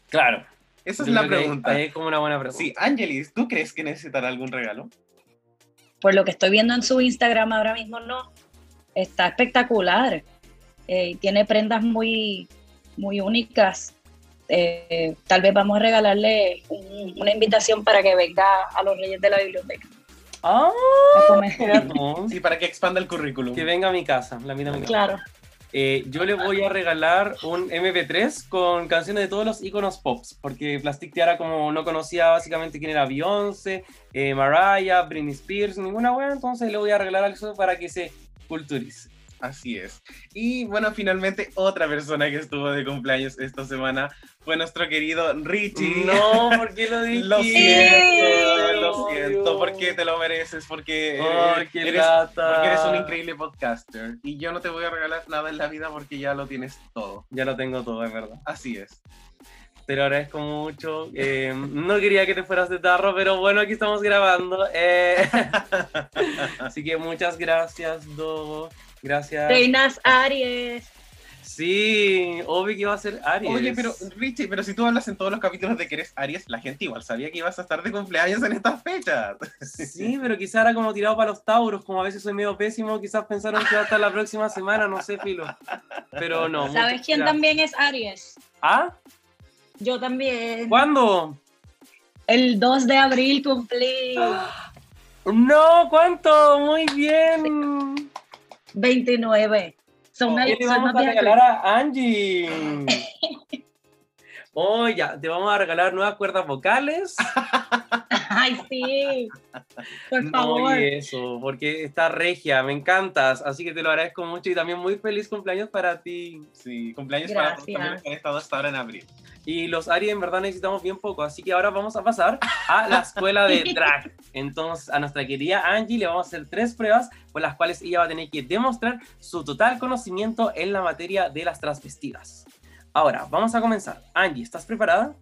Claro. Esa es Yo la pregunta. Es como una buena pregunta. Sí, Angelis, ¿tú crees que necesitará algún regalo? Por lo que estoy viendo en su Instagram ahora mismo, no. Está espectacular. Eh, tiene prendas muy, muy únicas. Eh, tal vez vamos a regalarle un- una invitación para que venga a los Reyes de la Biblioteca. Ah. Sí, para que expanda el currículum. Que venga a mi casa, la mira a mi casa. Claro. Eh, yo le voy a regalar un MP3 con canciones de todos los iconos pops, porque Plastic Tiara como no conocía básicamente quién era Beyoncé, eh, Mariah, Britney Spears, ninguna wea, entonces le voy a regalar algo para que se culturice. Así es. Y bueno, finalmente otra persona que estuvo de cumpleaños esta semana fue nuestro querido Richie. No, ¿por qué lo *laughs* dije? Lo siento, lo siento, porque te lo mereces, porque, eres, lata. porque eres un increíble podcaster. Y yo no te voy a regalar nada en la vida porque ya lo tienes todo. Ya lo tengo todo, es verdad. Así es. Te lo agradezco mucho. Eh, no quería que te fueras de tarro, pero bueno, aquí estamos grabando. Eh, *laughs* así que muchas gracias, Dogo. Gracias. Reinas Aries. Sí, obvio que iba a ser Aries. Oye, pero Richie, pero si tú hablas en todos los capítulos de que eres Aries, la gente igual sabía que ibas a estar de cumpleaños en estas fechas. Sí, pero quizás era como tirado para los tauros, como a veces soy medio pésimo, quizás pensaron que iba a estar la próxima semana, no sé, Filo. Pero no. ¿Sabes muchas quién gracias. también es Aries? ¿Ah? Yo también. ¿Cuándo? El 2 de abril cumplí *gasps* No, ¿cuánto? Muy bien. 29. Son una ¿Qué le vamos a vieja que- regalar a *laughs* Angie? Oh, ya, te vamos a regalar nuevas cuerdas vocales. *laughs* Ay, sí. Por No, favor. y eso, porque está regia, me encantas, así que te lo agradezco mucho y también muy feliz cumpleaños para ti. Sí, cumpleaños para todos Gracias. también que han estado hasta ahora en abril. Y los Aries en verdad necesitamos bien poco, así que ahora vamos a pasar a la escuela de *laughs* drag. Entonces, a nuestra querida Angie le vamos a hacer tres pruebas por las cuales ella va a tener que demostrar su total conocimiento en la materia de las transvestidas. Ahora, vamos a comenzar. Angie, ¿estás preparada?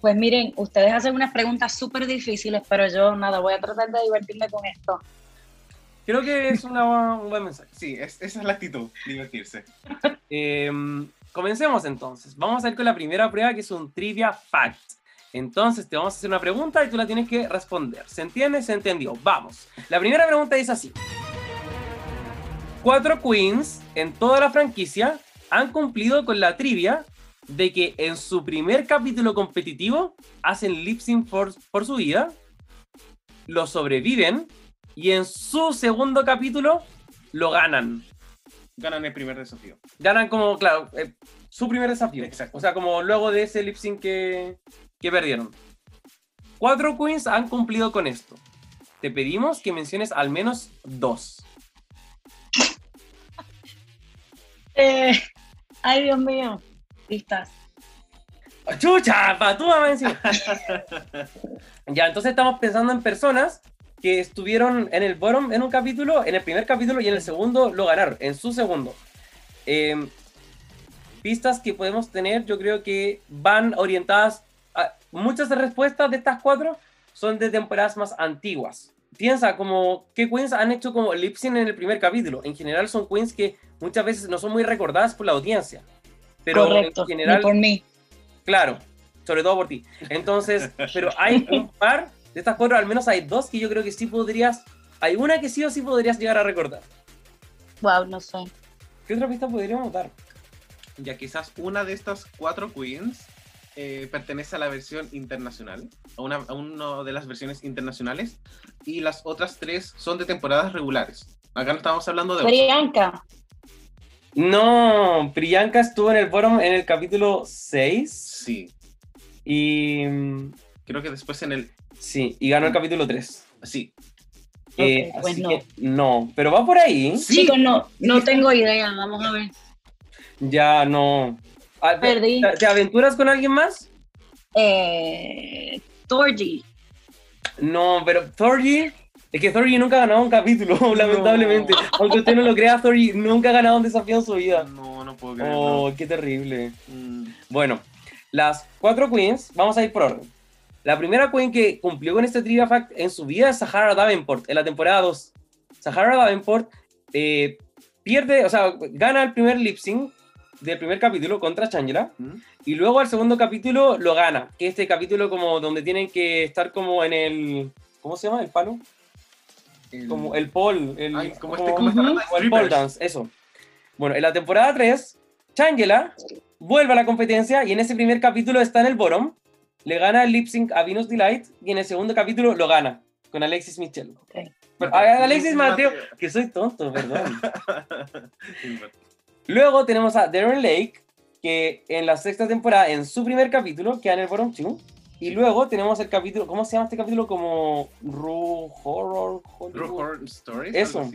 Pues miren, ustedes hacen unas preguntas súper difíciles, pero yo nada, voy a tratar de divertirme con esto. Creo que es una- un buen mensaje. Sí, es- esa es la actitud, divertirse. *laughs* Eh, comencemos entonces. Vamos a ir con la primera prueba que es un trivia fact. Entonces te vamos a hacer una pregunta y tú la tienes que responder. ¿Se entiende? ¿Se entendió? Vamos. La primera pregunta es así. Cuatro queens en toda la franquicia han cumplido con la trivia de que en su primer capítulo competitivo hacen lip sync por, por su vida, lo sobreviven y en su segundo capítulo lo ganan Ganan el primer desafío. ganan como, claro, eh, su primer desafío. Exacto. O sea, como luego de ese lip sync que, que perdieron. Cuatro queens han cumplido con esto. Te pedimos que menciones al menos dos. Eh, ay, Dios mío. Pistas. ¡Chucha! ¡Pa tu mamá encima! ya, entonces estamos pensando en personas que estuvieron en el bottom en un capítulo, en el primer capítulo y en el segundo lo ganaron, en su segundo. Eh, pistas que podemos tener, yo creo que van orientadas a muchas respuestas de estas cuatro son de temporadas más antiguas. Piensa como qué queens han hecho como lip sync en el primer capítulo. En general son queens que muchas veces no son muy recordadas por la audiencia. Pero Correcto. en general Ni por mí. Claro, sobre todo por ti. Entonces, *laughs* pero hay un par de estas cuatro, al menos hay dos que yo creo que sí podrías. Hay una que sí o sí podrías llegar a recordar. Wow, no sé. ¿Qué otra pista podríamos dar? Ya quizás una de estas cuatro queens eh, pertenece a la versión internacional, a una, a una de las versiones internacionales, y las otras tres son de temporadas regulares. Acá no estamos hablando de... Priyanka. No, Priyanka estuvo en el bottom en el capítulo 6 Sí, y. mm, creo que después en el... Sí, y ganó el capítulo 3. Sí, Eh, Ok, pues así no. que no, pero va por ahí. Sí. Chicos, no, no tengo idea. Vamos a ver. Ya no. Ah, ¿te- Perdí. ¿Te, te aventuras con alguien más? Eh, Torgy. No, pero Thorgy. Es que Thorgy nunca ha ganado un capítulo, *laughs* lamentablemente. Aunque usted no lo crea, Thorgy nunca ha ganado un desafío en su vida. no, no puedo creerlo. Oh, qué terrible. Mm, Bueno, las cuatro queens, vamos a ir por orden. La primera queen que cumplió con este trivia fact en su vida es Sahara Davenport, en la temporada 2. Sahara Davenport eh, pierde, o sea, gana el primer lip sync del primer capítulo contra Changela. ¿Mm? Y luego al segundo capítulo lo gana, que es este capítulo como donde tienen que estar como en el... ¿Cómo se llama? ¿El palo? el- Como el pole. El, Ay, como este, como o el pole dance, eso. Bueno, en la temporada 3, Changela vuelve a la competencia y en ese primer capítulo está en el bottom, le gana el lip sync a Venus Delight y en el segundo capítulo lo gana con Alexis Michelle. Ok. Pero, a- a Alexis Mateo, que soy tonto, perdón. *laughs* Luego tenemos a Darren Lake, que en la sexta temporada, en su primer capítulo, queda en el bottom 2. Y luego tenemos el capítulo, ¿cómo se llama este capítulo? Como Ru Horror. True Horror Stories. Eso.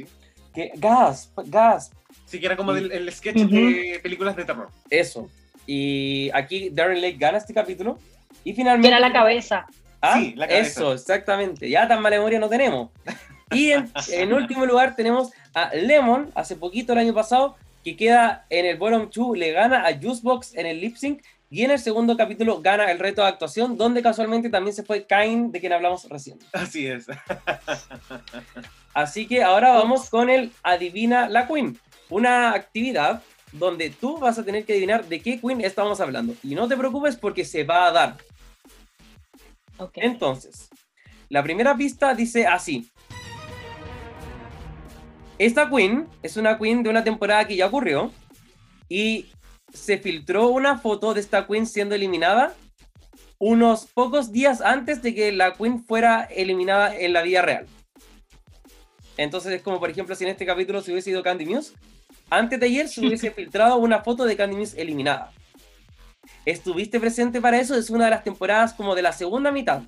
Que, Gasp, Gasp. Sí, que era como del, el sketch Ujú. de películas de terror. Eso. Y aquí Darren Lake gana este capítulo. Y finalmente. era la cabeza. Ah, Sí, la cabeza. Eso, exactamente. Ya tan mala memoria no tenemos. Y en, *laughs* en último lugar tenemos a Lemon, hace poquito el año pasado, que queda en el bottom 2, le gana a Juicebox en el lip sync y en el segundo capítulo gana el reto de actuación, donde casualmente también se fue Kain, de quien hablamos recién. Así es. Así que ahora vamos con el Adivina la Queen, una actividad donde tú vas a tener que adivinar de qué Queen estamos hablando. Y no te preocupes porque se va a dar. Ok. Entonces, la primera pista dice así. Esta queen es una queen de una temporada que ya ocurrió y se filtró una foto de esta queen siendo eliminada unos pocos días antes de que la queen fuera eliminada en la vida real. Entonces es como, por ejemplo, si en este capítulo se hubiese ido Candy Muse, antes de ayer se hubiese *laughs* filtrado una foto de Candy eliminada. ¿Estuviste presente para eso? Es una de las temporadas como de la segunda mitad.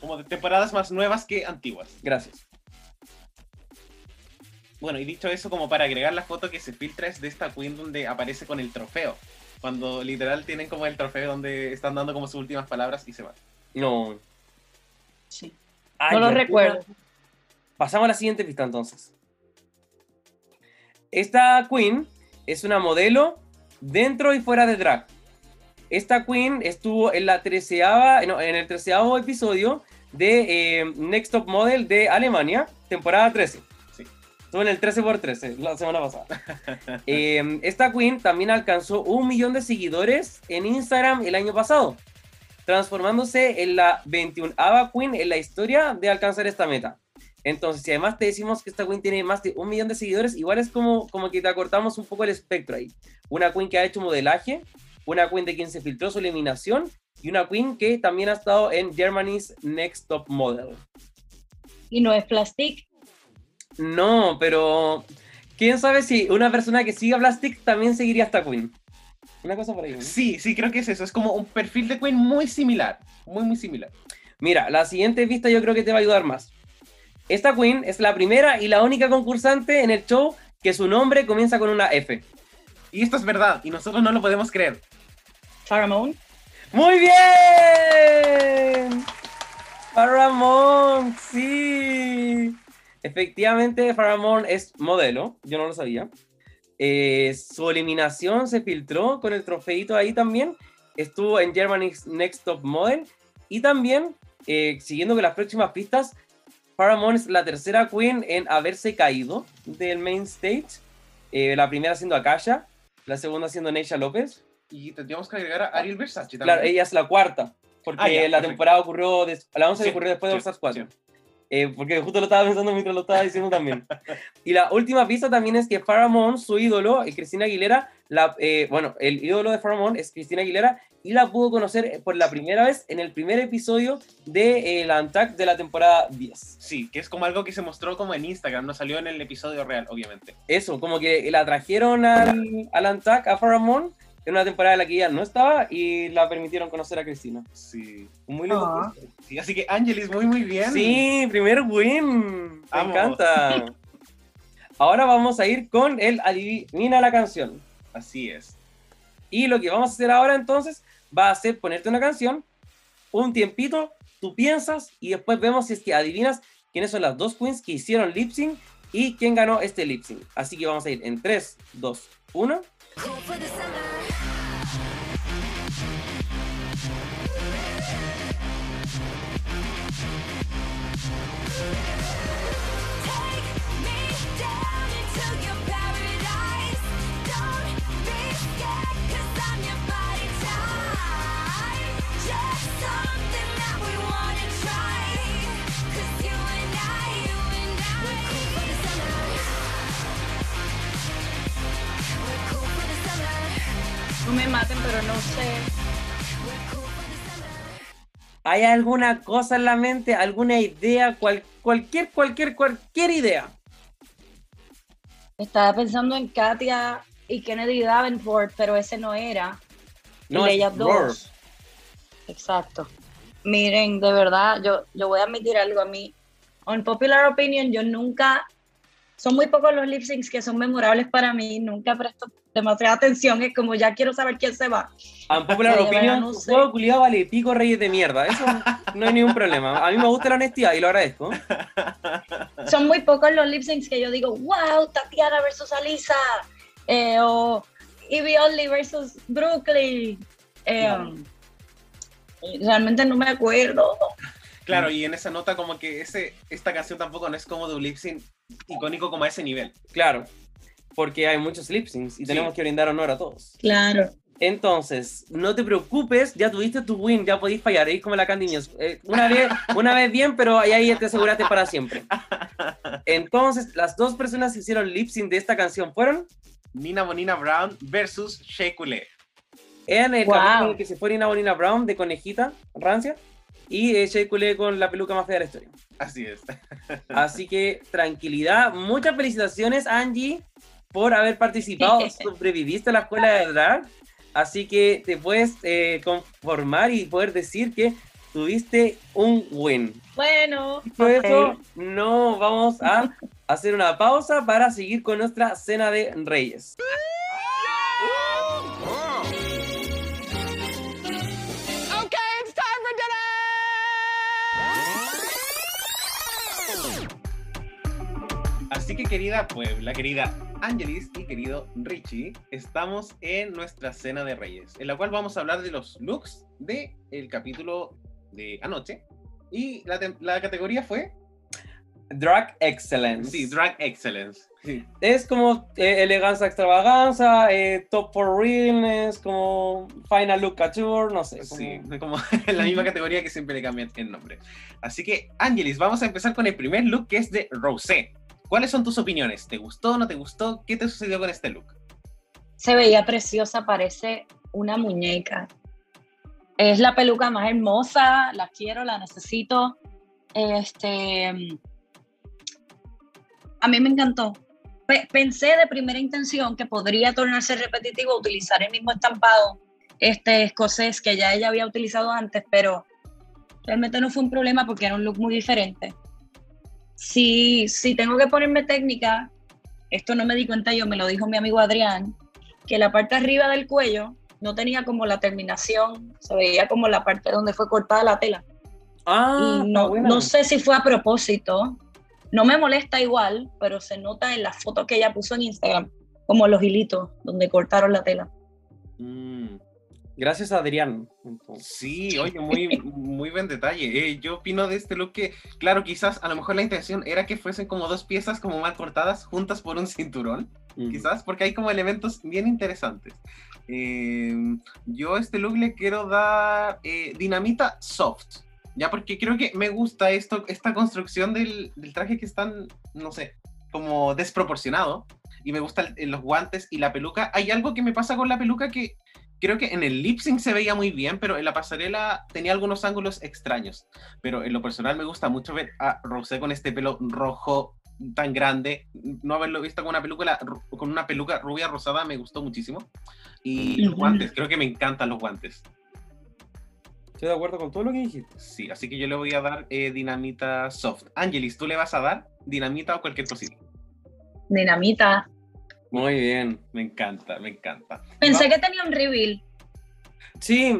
Como de temporadas más nuevas que antiguas. Gracias. Bueno, y dicho eso, como para agregar la foto que se filtra es de esta queen donde aparece con el trofeo. Cuando literal tienen como el trofeo donde están dando como sus últimas palabras y se van. No. Sí. Ay, No lo recuerdo. Pasamos a la siguiente pista entonces. Esta queen es una modelo dentro y fuera de drag. Esta queen estuvo en la treceava, no, en el treceavo episodio de eh, Next Top Model de Alemania, temporada 13. Sí. Estuvo en el 13x13 la semana pasada. *laughs* Eh, esta queen también alcanzó un millón de seguidores en Instagram el año pasado, transformándose en la 21ava queen en la historia de alcanzar esta meta. Entonces, si además te decimos que esta queen tiene más de un millón de seguidores, igual es como, como que te acortamos un poco el espectro ahí. Una queen que ha hecho modelaje, una queen de quien se filtró su eliminación y una queen que también ha estado en Germany's Next Top Model. Y no es plastic. No, pero quién sabe si una persona que siga Plastic también seguiría a esta queen. Una cosa por ahí. ¿no? Sí, sí, creo que es eso. Es como un perfil de queen muy similar. Muy, muy similar. Mira, la siguiente pista yo creo que te va a ayudar más. Esta queen es la primera y la única concursante en el show que su nombre comienza con una F. Y esto es verdad, y nosotros no lo podemos creer. Pheromone. ¡Muy bien! Faramon, sí. Efectivamente, Faramon es modelo, yo no lo sabía. Eh, su eliminación se filtró con el trofeito ahí también. Estuvo en Germany's Next Top Model. Y también, eh, siguiendo con las próximas pistas, Faramon es la tercera queen en haberse caído del main stage. Eh, la primera siendo Akasha, la segunda siendo Neisha López. Y tendríamos que agregar a Ariel Versace también. Claro, ella es la cuarta, porque Ah, ya, la perfecto. temporada ocurrió, la 11 Sí, ocurrió después de sí, All Stars 4. sí. Eh, porque justo lo estaba pensando mientras lo estaba diciendo también. *laughs* y la última pista también es que Faramon, su ídolo, eh, Cristina Aguilera, la, eh, bueno, el ídolo de Faramon es Cristina Aguilera y la pudo conocer eh, por la primera vez en el primer episodio de eh, la Untucked de la temporada 10. Sí, que es como algo que se mostró como en Instagram, no salió en el episodio real, obviamente. Eso, como que la trajeron al, al Untucked a Faramon en una temporada en la que ella no estaba y la permitieron conocer a Cristina. Sí. Muy lindo. Ah. Sí, así que Angelis, muy, muy bien. Sí, primer win. Me encanta. Ahora vamos a ir con el adivina la canción. Así es. Y lo que vamos a hacer ahora entonces va a ser ponerte una canción, un tiempito, tú piensas y después vemos si es que adivinas quiénes son las dos queens que hicieron lip sync y quién ganó este lip sync. Así que vamos a ir en 3, 2, 1. No me maten, pero no sé. ¿Hay alguna cosa en la mente, alguna idea, cual- cualquier, cualquier, cualquier idea? Estaba pensando en Katia y Kennedy Davenport, pero ese no era. No, es ellas dos. Exacto. Miren, de verdad, yo, yo voy a admitir algo a mí. On popular opinion, yo nunca. Son muy pocos los lip syncs que son memorables para mí. Nunca presto demasiada atención, es como ya quiero saber quién se va. Unpopular Sí, opinion, no sé. juego culiado vale pico reyes de mierda. Eso *laughs* no hay ningún problema. A mí me gusta la honestidad y lo agradezco. Son muy pocos los lip syncs que yo digo, wow, Tatiana versus Alisa, eh, o Evie Only versus Brooklyn. Eh, Claro. Realmente no me acuerdo. Claro, y en esa nota como que ese, esta canción tampoco no es como de un lip sync icónico como a ese nivel. Claro, porque hay muchos lip syncs y Sí. tenemos que brindar honor a todos. Claro. Entonces, no te preocupes, ya tuviste tu win, ya podéis fallar, es como la Candy News. Eh, una, vez, *laughs* una vez bien, pero ahí, ahí te aseguraste para siempre. Entonces, las dos personas que hicieron lip sync de esta canción fueron Nina Bonina Brown versus Shea Coulee. en el Wow. capítulo en el que se fue Nina Bonina Brown de Conejita, Rancia, y eh, Shea Coulee con la peluca más fea de la historia. Así es. Así que tranquilidad, muchas felicitaciones Angie por haber participado, *laughs* sobreviviste a la escuela de drag, así que te puedes eh, conformar y poder decir que tuviste un win. Bueno, Por ok. eso no vamos a hacer una pausa para seguir con nuestra cena de reyes. Así que querida Puebla, querida Angelis y querido Richie, estamos en nuestra cena de reyes, en la cual vamos a hablar de los looks del el capítulo de anoche. Y la, la categoría fue, Drag Excellence. sí, Drag Excellence. Sí, Es como eh, elegancia extravaganza, eh, top for realness, como final look couture, no sé. como- sí, *laughs* como en *laughs* la misma categoría que siempre le cambian el nombre. Así que, Angelis, vamos a empezar con el primer look que es de Rosé. ¿Cuáles son tus opiniones? ¿Te gustó, no te gustó? ¿Qué te sucedió con este look? se veía preciosa, parece una muñeca. Es la peluca más hermosa, la quiero, la necesito. Este, a mí me encantó. Pe- pensé de primera intención que podría tornarse repetitivo utilizar el mismo estampado este escocés que ya ella había utilizado antes, pero realmente no fue un problema porque era un look muy diferente. Si, si tengo que ponerme técnica, esto no me di cuenta yo, me lo dijo mi amigo Adrián, que la parte arriba del cuello no tenía como la terminación, se veía como la parte donde fue cortada la tela. Ah, y está no, buena. no sé si fue a propósito, no me molesta igual, pero se nota en las fotos que ella puso en Instagram, como los hilitos donde cortaron la tela. Mm, Gracias, Adrián. entonces. Sí, oye, muy, muy buen detalle. Eh, yo opino de este look que, claro, quizás a lo mejor la intención era que fuesen como dos piezas como mal cortadas juntas por un cinturón, quizás, porque hay como elementos bien interesantes. Eh, yo a este look le quiero dar eh, dinamita soft, ya porque creo que me gusta esto, esta construcción del, del traje que es tan, no sé, como desproporcionado. Y me gustan los guantes y la peluca. Hay algo que me pasa con la peluca que creo que en el lip sync se veía muy bien, pero en la pasarela tenía algunos ángulos extraños. Pero en lo personal me gusta mucho ver a Rosé con este pelo rojo tan grande. No haberlo visto con una peluca, con una peluca rubia rosada me gustó muchísimo. Y los guantes, creo que me encantan los guantes. Estoy de acuerdo con todo lo que dijiste. Sí, así que yo le voy a dar eh, dinamita soft. Angelis, ¿tú le vas a dar dinamita o cualquier cosita? Dinamita. Muy bien. Me encanta, me encanta. Pensé que tenía un reveal. Sí,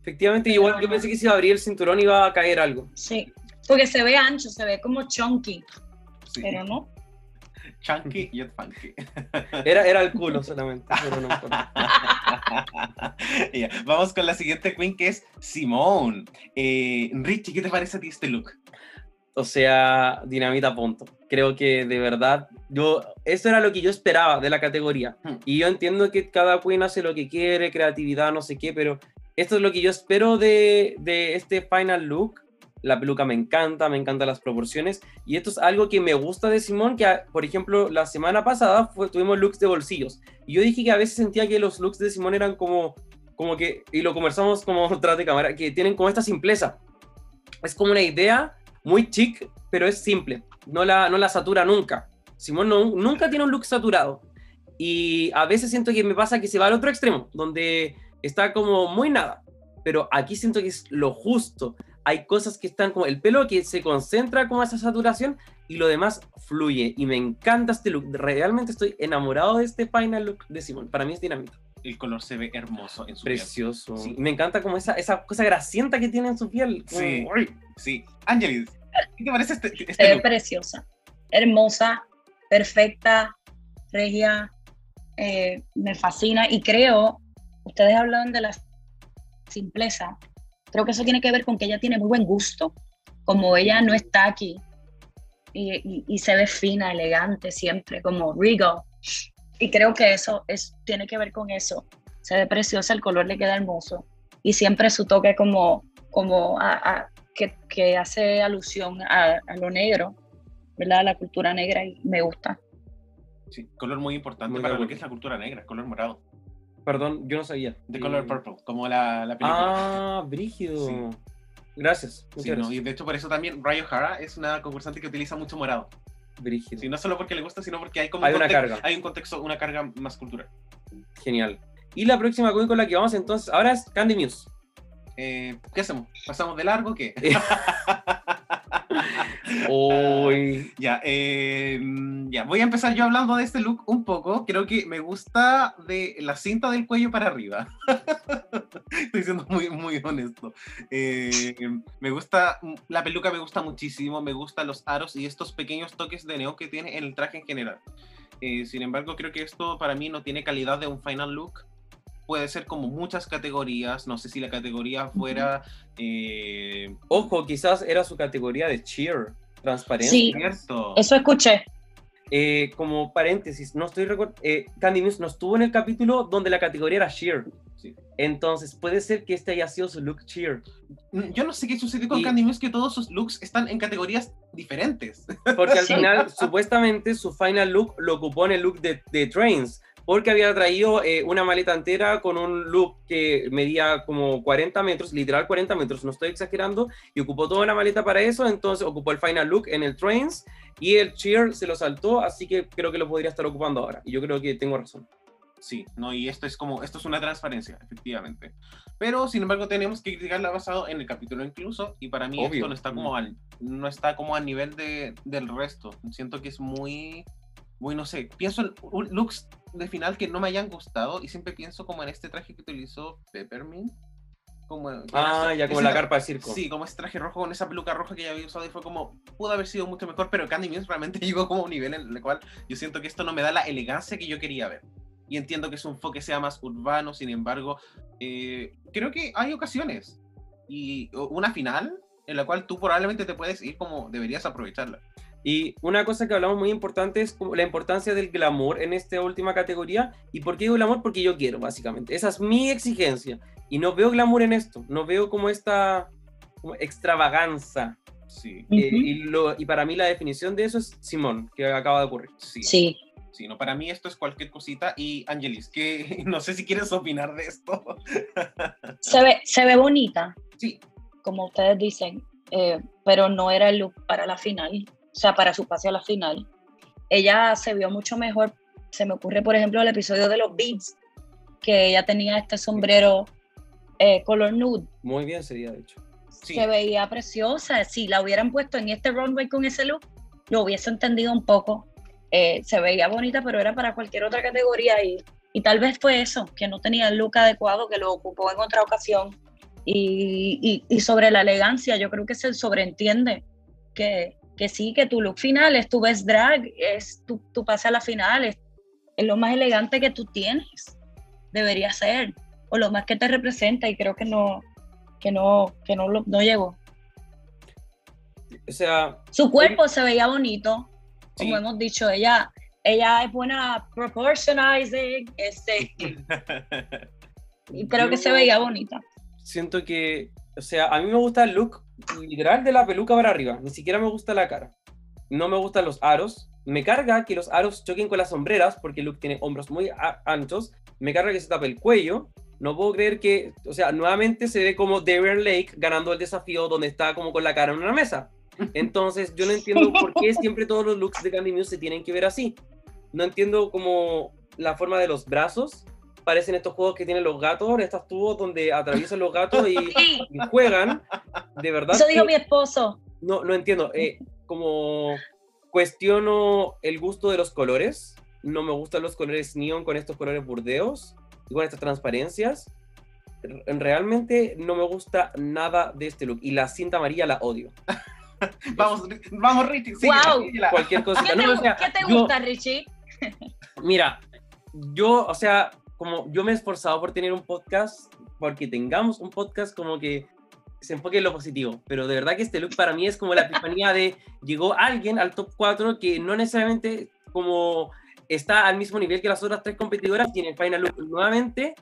efectivamente, igual yo pensé que si abría el cinturón iba a caer algo. Sí, porque se ve ancho, se ve como chunky, Sí. pero no. *laughs* Chunky y funky. *laughs* Era, era el culo solamente, pero no *laughs* Vamos con la siguiente queen que es Simone. Eh, Richie, ¿qué te parece a ti este look? O sea, dinamita punto. Creo que de verdad, yo, eso era lo que yo esperaba de la categoría. Hmm. Y yo entiendo que cada queen hace lo que quiere, creatividad, no sé qué, pero esto es lo que yo espero de, de este final look. La peluca me encanta, me encantan las proporciones. Y esto es algo que me gusta de Simón, que por ejemplo la semana pasada fue- tuvimos looks de bolsillos. Y yo dije que a veces sentía que los looks de Simón eran como, como que, y lo conversamos como *laughs* tras de cámara, que tienen como esta simpleza. Es como una idea muy chic, pero es simple. No la, no la satura nunca. Simón no- nunca tiene un look saturado. Y a veces siento que me pasa que se va al otro extremo, donde está como muy nada. Pero aquí siento que es lo justo. hay cosas que están como el pelo que se concentra como esa saturación y lo demás fluye. Y me encanta este look. Realmente estoy enamorado de este final look de Simón. Para mí es dinamita. El color se ve hermoso en su piel. Precioso. Sí. Y Me encanta como esa, esa cosa grasienta que tiene en su piel. Sí. ¡ay! Sí. Angelis, ¿qué te parece este, Se este ve look? preciosa, hermosa, perfecta, regia, eh, me fascina y creo, ustedes hablan de la simpleza, creo que eso tiene que ver con que ella tiene muy buen gusto, como ella no está aquí y, y- y se ve fina, elegante siempre, como regal. Y creo que eso es, tiene que ver con eso. Se ve preciosa, el color le queda hermoso y siempre su toque como, como a- a- que, que hace alusión a, a lo negro, ¿verdad? A la cultura negra y me gusta. Sí, color muy importante Muy para lo que es la cultura negra, color morado. Perdón, yo no sabía. De Eh, color purple, como la, la película. Ah, brígido. Sí. Gracias. Sí, no, y de hecho por eso también Ryo Hara es una concursante que utiliza mucho morado. Brígido. Sí, no solo porque le gusta, sino porque hay como Hay un una carga. hay un contexto, una carga más cultural. Genial. Y la próxima queen con la que vamos entonces ahora es Candy Muse. Eh, ¿Qué hacemos? ¿Pasamos de largo o qué? *laughs* *laughs* Uy. Ya, eh, ya, voy a empezar yo hablando de este look un poco. Creo que me gusta de la cinta del cuello para arriba. *laughs* Estoy siendo muy, muy honesto. Eh, me gusta, la peluca me gusta muchísimo, me gustan los aros y estos pequeños toques de neón que tiene en el traje en general. Eh, sin embargo, creo que esto para mí no tiene calidad de un final look. Puede ser como muchas categorías. No sé si la categoría fuera. eh, Ojo, quizás era su categoría de cheer, transparencia. Sí. cierto. Eso escuché. Eh, como paréntesis, no estoy recordando. Candy Muse no estuvo en el capítulo donde la categoría era cheer. Sí. Entonces, puede ser que este haya sido su look cheer. Yo no sé qué sucedió con Y- Candy Muse, que todos sus looks están en categorías diferentes. Porque al *laughs* Sí. final, supuestamente, su final look lo ocupó en el look de, de Trains. Porque había traído eh, una maleta entera con un look que medía como 40 metros, literal 40 metros, no estoy exagerando, y ocupó toda una maleta para eso, entonces ocupó el final look en el Trains y el Cheer se lo saltó, así que creo que lo podría estar ocupando ahora. Y yo creo que tengo razón. Sí, no, y esto es como, esto es una transparencia, efectivamente. Pero, sin embargo, tenemos que criticarla basado en el capítulo incluso, y para mí Obvio. esto no está como al, no está como a nivel de, del resto. Siento que es muy, muy, no sé, pienso en un- looks de final que no me hayan gustado, y siempre pienso como en este traje que utilizó Peppermint. Como, Ah, ya como ese la carpa de circo. Sí, como ese traje rojo con esa peluca roja que ya había usado y fue como, pudo haber sido mucho mejor, pero Candy Muse realmente *laughs* llegó como a un nivel en el cual yo siento que esto no me da la elegancia que yo quería ver. Y entiendo que su enfoque sea más urbano, sin embargo, eh, creo que hay ocasiones y una final en la cual tú probablemente te puedes ir como deberías aprovecharla. Y una cosa que hablamos muy importante es como la importancia del glamour en esta última categoría. ¿Y por qué digo glamour? Porque yo quiero, básicamente. Esa es mi exigencia. Y no veo glamour en esto. No veo como esta como extravaganza. Sí, Eh, Ujú. y, lo- y para mí la definición de eso es Simón, que acaba de ocurrir. sí, Sí. sí, no, para mí esto es cualquier cosita. Y Angelis, que *laughs* no sé si quieres opinar de esto. *laughs* Se ve, se ve bonita, Sí, como ustedes dicen, eh, pero no era el look para la final, o sea, para su pase a la final. Ella se vio mucho mejor. Se me ocurre, por ejemplo, el episodio de los Beats, que ella tenía este sombrero eh, color nude. Muy bien sería, de hecho. sí. Se veía preciosa. Si la hubieran puesto en este runway con ese look, lo hubiese entendido un poco. Eh, se veía bonita, pero era para cualquier otra categoría y, y tal vez fue eso, que no tenía el look adecuado, que lo ocupó en otra ocasión. Y, y- y sobre la elegancia, yo creo que se sobreentiende que, que sí, que tu look final es tu best drag, es tu, tu pase a la final, es, es lo más elegante que tú tienes, debería ser, o lo más que te representa y creo que no, que no, que no, lo- no llegó. O sea, Su cuerpo se veía bonito, Sí. como hemos dicho, ella, ella es buena proportionizing, este, *laughs* y creo que se yo veía bonita. Siento que, o sea, a mí me gusta el look literal de la peluca para arriba. Ni siquiera me gusta la cara. No me gustan los aros. Me carga que los aros choquen con las sombreras, porque look tiene hombros muy anchos. Me carga que se tape el cuello. No puedo creer que, o sea, nuevamente se ve como Darren Lake ganando el desafío donde está como con la cara en una mesa. Entonces, yo no entiendo por qué *laughs* siempre todos los looks de Candy Muse se tienen que ver así. No entiendo como la forma de los brazos. Parecen estos juegos que tienen los gatos, estas tubos donde atraviesan los gatos y, *laughs* Sí, y juegan. de verdad. Eso dijo mi esposo. No, no entiendo. eh, como cuestiono el gusto de los colores. No me gustan los colores neon con estos colores burdeos y con estas transparencias. Realmente no me gusta nada de este look. Y la cinta amarilla la odio. *laughs* Vamos, vamos, Richie. sigue, síguela. Cualquier cosa. ¿Qué te, No, o sea, qué te yo- gusta, Richie? Mira, yo, o sea, como yo me he esforzado por tener un podcast, porque tengamos un podcast como que se enfoque en lo positivo, pero de verdad que este look para mí es como la epifanía de *laughs* llegó alguien al top 4 que no necesariamente como está al mismo nivel que las otras tres competidoras y en el final look nuevamente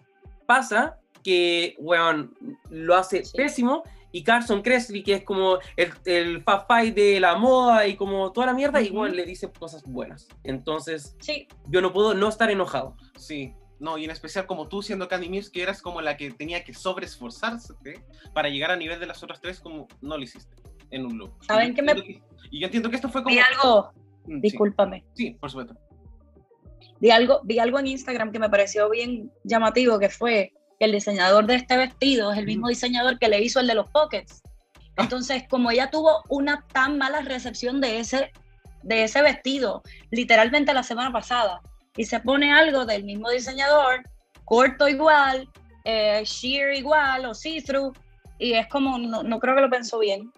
pasa que, weón, lo hace Sí. pésimo y Carson Kressley, que es como el, el Fab Five de la moda y como toda la mierda, Ujú. igual le dice cosas buenas. Entonces, Sí, yo no puedo no estar enojado. Sí, no, y en especial como tú siendo Candy Muse, que eras como la que tenía que sobreesforzarse para llegar a nivel de las otras tres, como no lo hiciste en un look. ¿Saben qué me- que- Y yo entiendo que esto fue como... vi algo, Mm, sí, discúlpame. Sí, por supuesto. Vi algo, vi algo en Instagram que me pareció bien llamativo, que fue que el diseñador de este vestido es el mismo diseñador que le hizo el de los pockets. Entonces, como ella tuvo una tan mala recepción de ese, de ese vestido, literalmente la semana pasada, y se pone algo del mismo diseñador, corto igual, eh, sheer igual o see-through, y es como, no, no creo que lo pensó bien.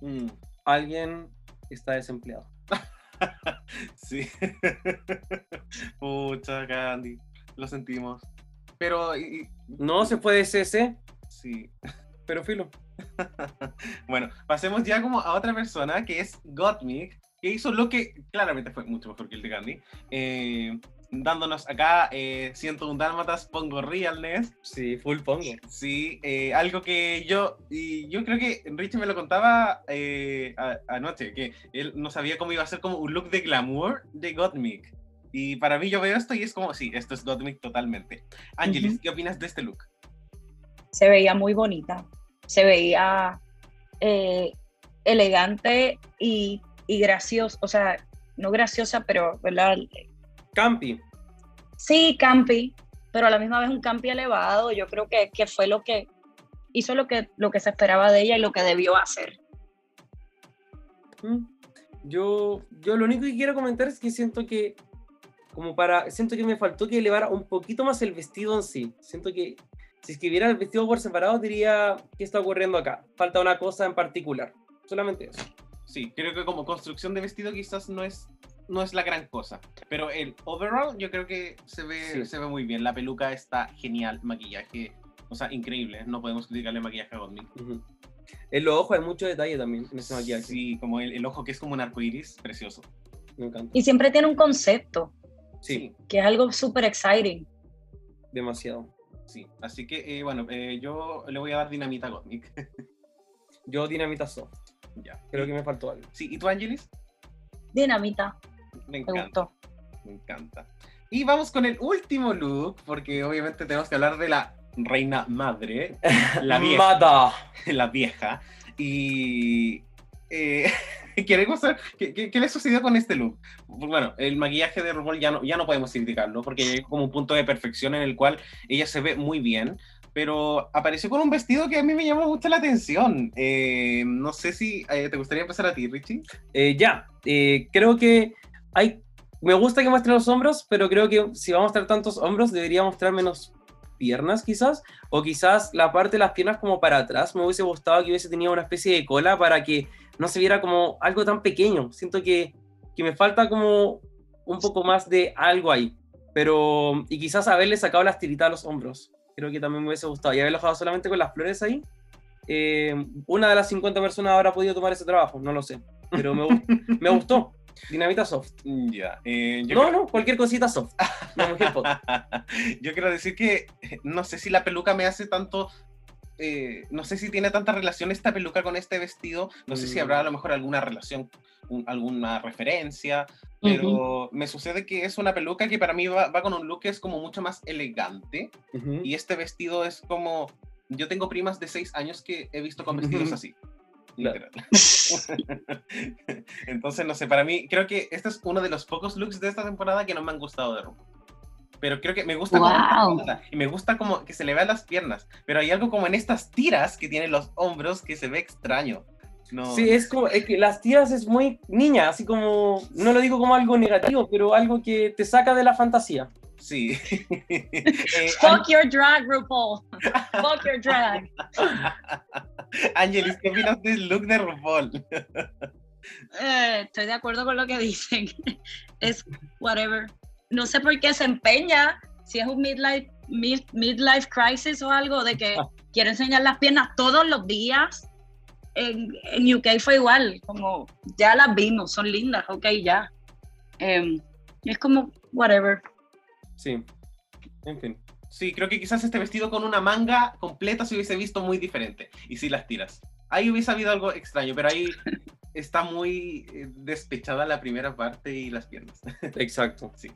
Mm, Alguien está desempleado. *laughs* sí. *laughs* Pucha, Candy. Lo sentimos. Pero, y- y- No se fue de CC, sí. pero filo. *laughs* Bueno, pasemos ya como a otra persona que es Gottmik, que hizo lo que claramente fue mucho mejor que el de Candy. eh, dándonos acá eh, 101 Dálmatas, pongo Realness. Sí, full pongo. Sí, eh, algo que yo, y yo creo que Richie me lo contaba eh, a- anoche, que él no sabía cómo iba a ser como un look de glamour de Gottmik. Y para mí yo veo esto y es como, sí, esto es Gottmik totalmente. Angelis. ¿qué opinas de este look? se veía muy bonita, se veía eh, elegante y, y graciosa, o sea, no graciosa, pero, ¿verdad? Campi. Sí, campi, pero a la misma vez un campi elevado, yo creo que, que fue lo que hizo lo que, lo que se esperaba de ella y lo que debió hacer. Mm. Yo, yo lo único que quiero comentar es que siento que, como para, siento que me faltó que elevara un poquito más el vestido en sí. Siento que si escribiera el vestido por separado diría, ¿qué está ocurriendo acá? Falta una cosa en particular. Solamente eso. Sí, creo que como construcción de vestido quizás no es, no es la gran cosa. Pero el overall yo creo que se ve, Sí. se ve muy bien. La peluca está genial, maquillaje, o sea, increíble. No podemos criticarle maquillaje a Gottmik. Ujú. En los ojos hay mucho detalle también en ese maquillaje. Sí, como el, el ojo que es como un arco iris, precioso. Me encanta. Y siempre tiene un concepto, Sí, que es algo súper exciting. demasiado. sí. Así que, eh, bueno, eh, yo le voy a dar dinamita a. Yo dinamita soft. ya. Creo que me faltó algo. Sí, ¿y tú, Angelis? Dinamita, Me me encanta. gustó. Me encanta. Y vamos con el último look, porque obviamente tenemos que hablar de la reina madre, la *laughs* vieja. Mata. *laughs* la vieja. Y eh, *laughs* queremos saber ¿qué, qué, qué le sucedió con este look. Bueno, el maquillaje de RuPaul ya no, ya no podemos criticarlo porque llegó como un punto de perfección en el cual ella se ve muy bien. Pero apareció con un vestido que a mí me llamó mucho la atención. Eh, no sé si eh, te gustaría empezar a ti, Richie. Eh, ya, eh, creo que hay. Me gusta que muestre los hombros, pero creo que si va a mostrar tantos hombros, debería mostrar menos piernas, quizás. O quizás la parte de las piernas como para atrás. Me hubiese gustado que hubiese tenido una especie de cola para que no se viera como algo tan pequeño. Siento que, que me falta como un poco más de algo ahí. Pero. Y quizás haberle sacado las tiritas a los hombros. Creo que también me hubiese gustado. Y haberlo dejado solamente con las flores ahí. eh, una de las 50 personas habrá podido tomar ese trabajo, no lo sé. Pero me, me gustó. Dinamita soft. Ya. eh, yo No, creo- no, cualquier cosita soft. *laughs* Yo quiero decir que no sé si la peluca me hace tanto. eh, no sé si tiene tanta relación esta peluca con este vestido. No sé si Mm. habrá a lo mejor alguna relación, un- alguna referencia. Pero me sucede que es una peluca que para mí va, va con un look que es como mucho más elegante. Ujú. Y este vestido es como. Yo tengo primas de 6 años que he visto con vestidos así. Literal. *laughs* Entonces, no sé, para mí, creo que este es uno de los pocos looks de esta temporada que no me han gustado de RuPaul. Pero creo que me gusta como Wow. y me gusta como que se le vean las piernas. Pero hay algo como en estas tiras que tiene los hombros que se ve extraño. No. Sí, es como, es que las tiras es muy niña, así como, no lo digo como algo negativo, pero algo que te saca de la fantasía. Sí. *laughs* Eh, Fuck your drag, RuPaul. Fuck your drag. *laughs* Angelis, ¿qué opinas del look de RuPaul? Eh, estoy de acuerdo con lo que dicen. *laughs* Es whatever. No sé por qué se empeña, si es un midlife, mid- midlife crisis o algo, de que quiere enseñar las piernas todos los días. En, en UK fue igual, como ya las vimos, son lindas, ok, ya. Em, es como whatever. Sí. En fin. Sí, creo que quizás este vestido con una manga completa se hubiese visto muy diferente. Y sí las tiras. Ahí hubiese habido algo extraño, pero ahí *laughs* está muy eh, despechada la primera parte y las piernas. *laughs* Exacto. Sí.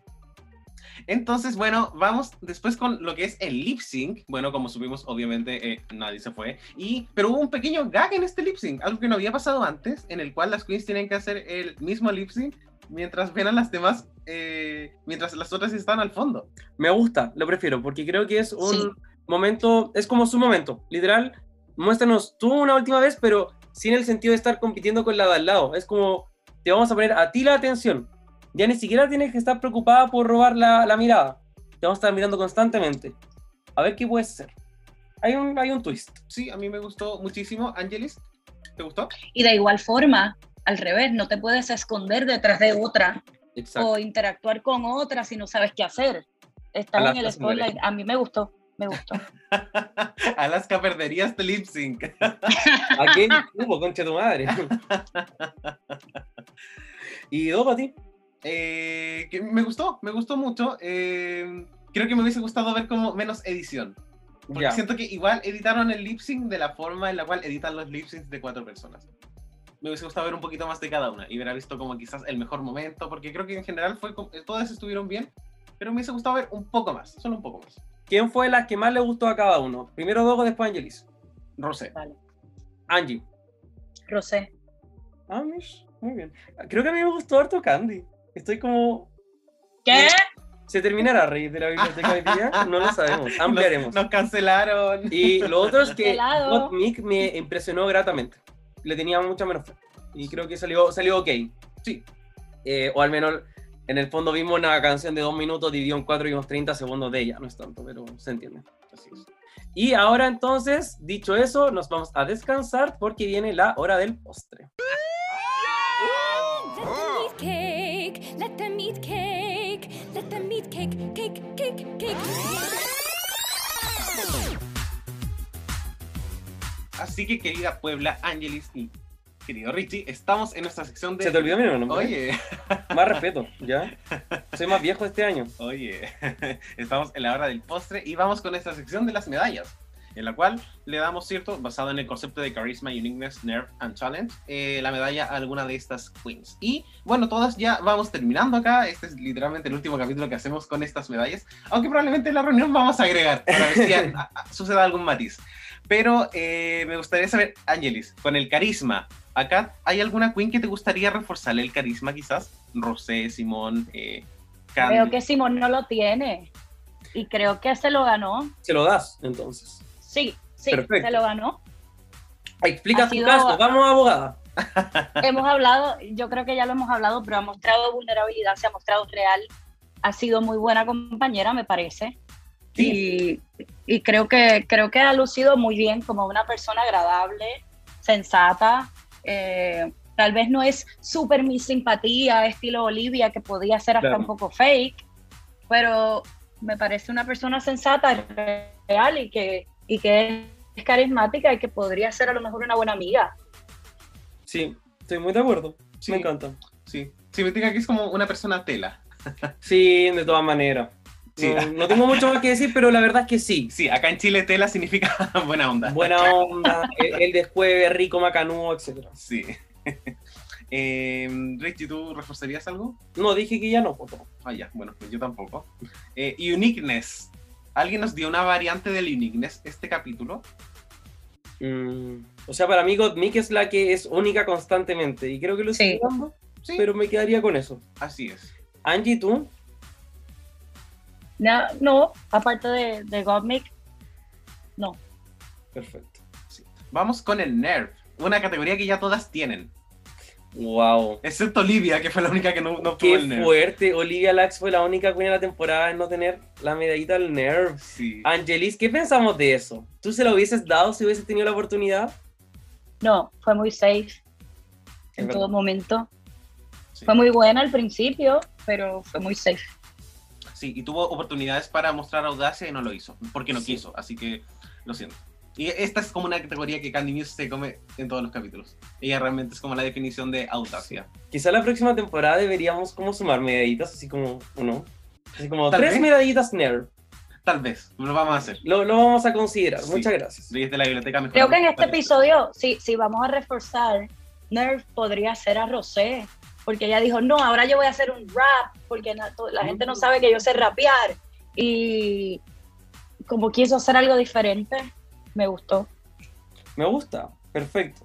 Entonces, bueno, vamos después con lo que es el lip sync. Bueno, como supimos, obviamente eh, nadie se fue. Y, pero hubo un pequeño gag en este lip sync, algo que no había pasado antes, en el cual las queens tienen que hacer el mismo lip sync mientras ven a las demás, eh, mientras las otras están al fondo. Me gusta, lo prefiero, porque creo que es un Sí. momento, es como su momento, literal. Muéstranos tú una última vez, pero sin el sentido de estar compitiendo con la de al lado. Es como, te vamos a poner a ti la atención. Ya ni siquiera tienes que estar preocupada por robar la, la mirada. Te vamos a estar mirando constantemente. A ver qué puede ser. Hay un, hay un twist. Sí, a mí me gustó muchísimo. Angelis, ¿te gustó? Y de igual forma, al revés, no te puedes esconder detrás de otra Exacto. o interactuar con otra si no sabes qué hacer. Estás en el spotlight. A mí me gustó, me gustó. *laughs* Alaska perdería este lip sync. *laughs* ¿A qué hubo, concha tu madre? *laughs* ¿Y dos para ti? Eh, que me gustó, me gustó mucho. eh, creo que me hubiese gustado ver como menos edición. Porque Ya. siento que igual editaron el lip sync de la forma en la cual editan los lip syncs de cuatro personas. Me hubiese gustado ver un poquito más de cada una y hubiera visto como quizás el mejor momento, porque creo que en general fue como- todas estuvieron bien, pero me hubiese gustado ver un poco más, solo un poco más. ¿Quién fue la que más le gustó a cada uno? Primero Dogo, después Angelis. Rosé. Vale. Angie. Rosé. Ah, mish, muy bien. Creo que a mí me gustó harto Candy. Estoy como... ¿Qué? ¿Se terminará Rey de la biblioteca hoy día? *laughs* No lo sabemos. Ampliaremos. Nos, nos cancelaron. Y lo otro es que Mick me impresionó gratamente. Le tenía mucha menos fe. Y creo que salió, salió ok. Sí. Eh, o al menos en el fondo vimos una canción de dos minutos dividido en cuatro y unos 30 segundos de ella. No es tanto, pero se entiende. Así es. Y ahora entonces, dicho eso, nos vamos a descansar porque viene la hora del postre. Let them eat cake. Let them eat cake. Let them eat cake. Cake, cake, cake. Así que querida Puebla, Angelis y querido Richie, estamos en nuestra sección de... Se te olvidó mi nombre. Oye, Más respeto, ¿ya? Soy más viejo este año. Oye, *laughs* estamos en la hora del postre y vamos con esta sección de las medallas, en la cual le damos, ¿cierto? Basado en el concepto de Charisma, Uniqueness, Nerve and Talent, eh, la medalla a alguna de estas queens. Y bueno, todas ya vamos terminando acá. Este es literalmente el último capítulo que hacemos con estas medallas, aunque probablemente en la reunión vamos a agregar para ver si a- a- *laughs* suceda algún matiz. Pero eh, me gustaría saber, Angelis, con el carisma, acá hay alguna queen que te gustaría reforzarle el carisma quizás? Rosé, Simón, eh. Creo que Simón no lo tiene. Y creo que se lo ganó. Se lo das, entonces. Sí, sí, Perfecto. se lo ganó. Explica tu sido- caso, vamos abogada. *laughs* hemos hablado, yo creo que ya lo hemos hablado, pero ha mostrado vulnerabilidad, se ha mostrado real. Ha sido muy buena compañera, me parece. Y, y creo, que, creo que ha lucido muy bien como una persona agradable, sensata. eh, tal vez no es súper mi simpatía, estilo Olivia, que podía ser hasta Claro. un poco fake, pero me parece una persona sensata, real y que, y que es carismática y que podría ser a lo mejor una buena amiga. Sí, estoy muy de acuerdo. Sí. Me encanta. Sí, sí, me diga que es como una persona tela. Sí, de todas maneras. Sí. No, no tengo mucho más que decir, pero la verdad es que sí. Sí, acá en Chile tela significa *laughs* buena onda. Buena onda, el, el después rico, macanudo, etc. Sí. *laughs* Eh, Richie, ¿tú reforzarías algo? No, dije que ya no, por favor. Ah, ya, bueno, pues yo tampoco. Eh, uniqueness. ¿Alguien nos dio una variante del uniqueness este capítulo? Mm, o sea, para mí Godmik es la que es única constantemente. Y creo que lo Sí. estoy dando, Sí, pero me quedaría con eso. así es. Angie, ¿tú? No, no, aparte de, de Gottmik, no. Perfecto. Vamos con el Nerf, una categoría que ya todas tienen, Wow. excepto Olivia, que fue la única que no, no Qué el Nerf. fuerte. Olivia Lax fue la única queen de la temporada en no tener la medallita del Nerve. Sí. Angelis, ¿qué pensamos de eso? ¿Tú se lo hubieses dado si hubieses tenido la oportunidad? No, fue muy safe en todo momento. Sí. Fue muy buena al principio, pero fue muy safe. Sí, y tuvo oportunidades para mostrar audacia y no lo hizo, porque no Sí. quiso, así que lo siento. Y esta es como una categoría que Candy Muse se come en todos los capítulos. Ella realmente es como la definición de audacia. Quizá la próxima temporada deberíamos como sumar medallitas, así como, ¿o no? Así como Tal tres vez. medallitas Nerve. Tal vez, lo vamos a hacer. Lo, lo vamos a considerar. Sí. Muchas gracias. Desde la biblioteca mejor. Creo que en este episodio, si, si vamos a reforzar, Nerf podría ser a Rosé, porque ella dijo, no, ahora yo voy a hacer un rap, porque la gente no sabe que yo sé rapear. Y como quiso hacer algo diferente, me gustó. Me gusta. Perfecto.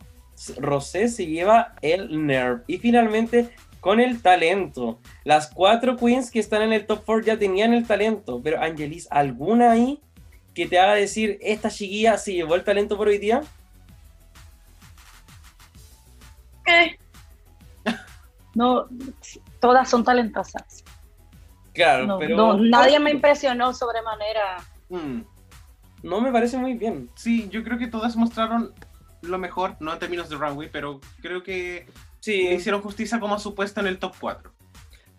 Rosé se lleva el Nerve. Y finalmente, con el talento. Las cuatro queens que están en el top 4 ya tenían el talento. Pero, Angelis, ¿alguna ahí que te haga decir, esta chiquilla se llevó el talento por hoy día? ¿Qué? No, todas son talentosas. Claro, No, pero. no, nadie me impresionó sobremanera. Mm, No me parece muy bien. sí, yo creo que todas mostraron lo mejor, no en términos de runway, pero creo que Sí, hicieron justicia como a su puesto en el top 4.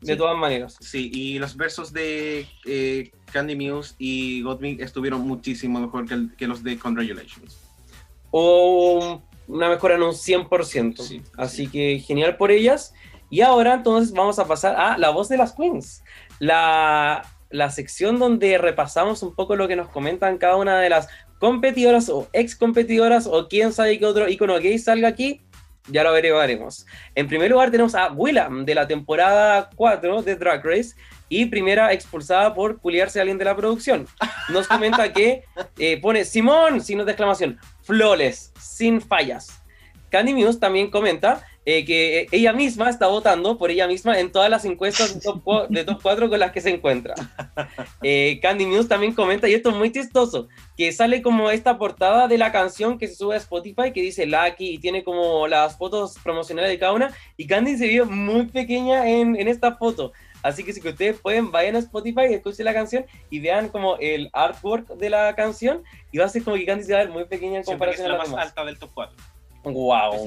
de todas maneras. Sí, y los versos de eh, Candy Muse y Gottmik estuvieron muchísimo mejor que, el- que los de Congratulations. O una mejora en un 100%. Sí, Así que genial por ellas. Y ahora entonces vamos a pasar a La Voz de las Queens. La, la sección donde repasamos un poco lo que nos comentan cada una de las competidoras o ex competidoras o quién sabe qué otro icono gay salga aquí. Ya lo averiguaremos. En primer lugar tenemos a Willam de la temporada 4 de Drag Race y primera expulsada por culiarse a alguien de la producción. Nos comenta que *laughs* eh, pone Simón, signos de exclamación, flawless, sin fallas. Candy Muse también comenta eh, que eh, ella misma está votando por ella misma en todas las encuestas de top, cua- de top 4 con las que se encuentra. *laughs* Eh, Candy Muse también comenta, y esto es muy chistoso, que sale como esta portada de la canción que se sube a Spotify que dice Lucky y tiene como las fotos promocionales de cada una, y Candy se vio muy pequeña en, en esta foto. Así que si que ustedes pueden, vayan a Spotify, escuchen la canción y vean como el artwork de la canción y va a ser como que Candy se va a ver muy pequeña en comparación a la más demás. alta del top 4. Wow.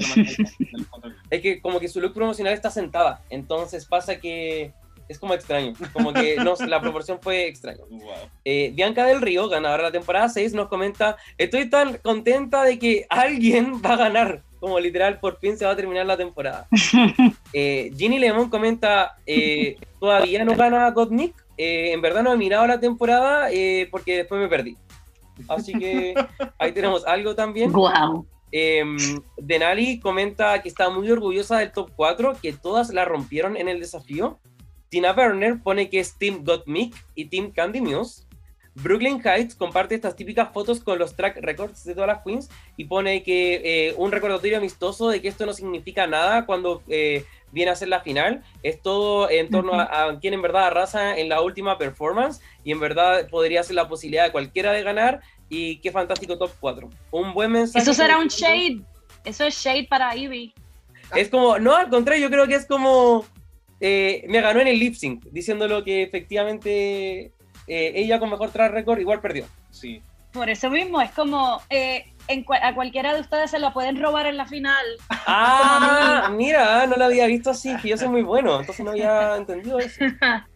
Es que como que su look promocional está sentada, entonces pasa que es como extraño, como que no, la proporción fue extraña. Wow. Eh, Bianca del Río, ganadora de la temporada 6, nos comenta, estoy tan contenta de que alguien va a ganar, como literal, por fin se va a terminar la temporada. *laughs* Eh, Ginny Lemon comenta, eh, todavía no gana Gottmik, eh, en verdad no he mirado la temporada eh, porque después me perdí. Así que ahí tenemos algo también. Wow. Eh, Denali comenta que está muy orgullosa del top 4, que todas la rompieron en el desafío. Tina Werner pone que es Team Gottmik y Team Candy Muse. Brooklyn Heights comparte estas típicas fotos con los track records de todas las queens y pone que eh, un recordatorio amistoso de que esto no significa nada cuando eh, viene a ser la final. Es todo en torno a, a quien en verdad arrasa en la última performance y en verdad podría ser la posibilidad de cualquiera de ganar. Y qué fantástico top 4. Un buen mensaje. Eso será un shade. Eso es shade para Ivy. Es como, no, al contrario, yo creo que es como. eh, me ganó en el lip sync, diciéndolo que efectivamente eh, ella con mejor track record igual perdió. Sí. Por eso mismo, es como eh, en a cualquiera de ustedes se la pueden robar en la final. Ah, *laughs* mira, no lo había visto así, que yo soy muy bueno, entonces no había entendido eso.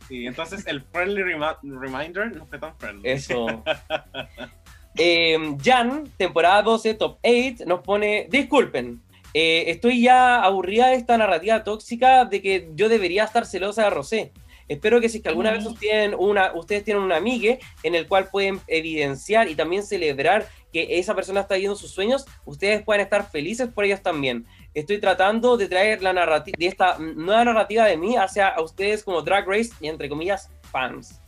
Sí, entonces el friendly remi- reminder no fue tan friendly. Eso. *laughs* Eh, Jan, temporada 12, top 8, nos pone, disculpen, eh, estoy ya aburrida de esta narrativa tóxica de que yo debería estar celosa de Rosé. Espero que si es que alguna vez ustedes tienen, una, ustedes tienen un amigue en el cual pueden evidenciar y también celebrar que esa persona está viviendo sus sueños, ustedes pueden estar felices por ellos también. Estoy tratando de traer la narrativa, de esta nueva narrativa de mí hacia a ustedes como Drag Race y entre comillas fans.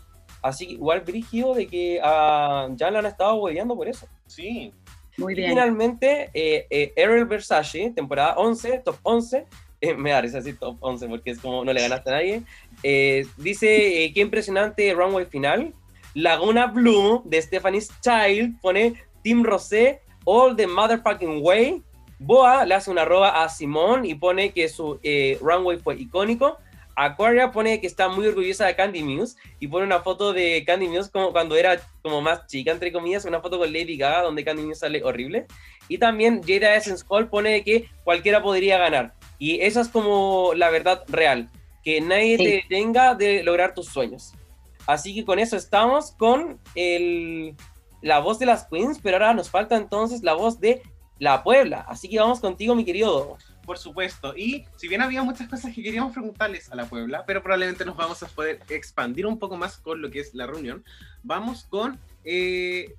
Así que igual brígido de que a Jan la han estado hueveando por eso. Sí. Muy Y bien. finalmente, eh, eh, Ariel Versace, temporada 11, top 11. *laughs* eh, me da risa decir top 11 porque es como no le ganaste a nadie. eh, dice, eh, qué impresionante runway final. Laguna Blue de Stephanie's Child pone Team Rosé all the motherfucking way. Boa le hace una arroba a Simón y pone que su eh, runway fue icónico. Aquaria pone que está muy orgullosa de Candy Muse y pone una foto de Candy Muse como cuando era como más chica, entre comillas, una foto con Lady Gaga donde Candy Muse sale horrible. Y también Jada Essence Hall pone que cualquiera podría ganar. Y esa es como la verdad real, que nadie Sí. te detenga de lograr tus sueños. Así que con eso estamos con el, la voz de las Queens, pero ahora nos falta entonces la voz de la Puebla. Así que vamos contigo, mi querido. Por supuesto. Y si bien había muchas cosas que queríamos preguntarles a la Puebla, pero probablemente nos vamos a poder expandir un poco más con lo que es la reunión, vamos con, eh,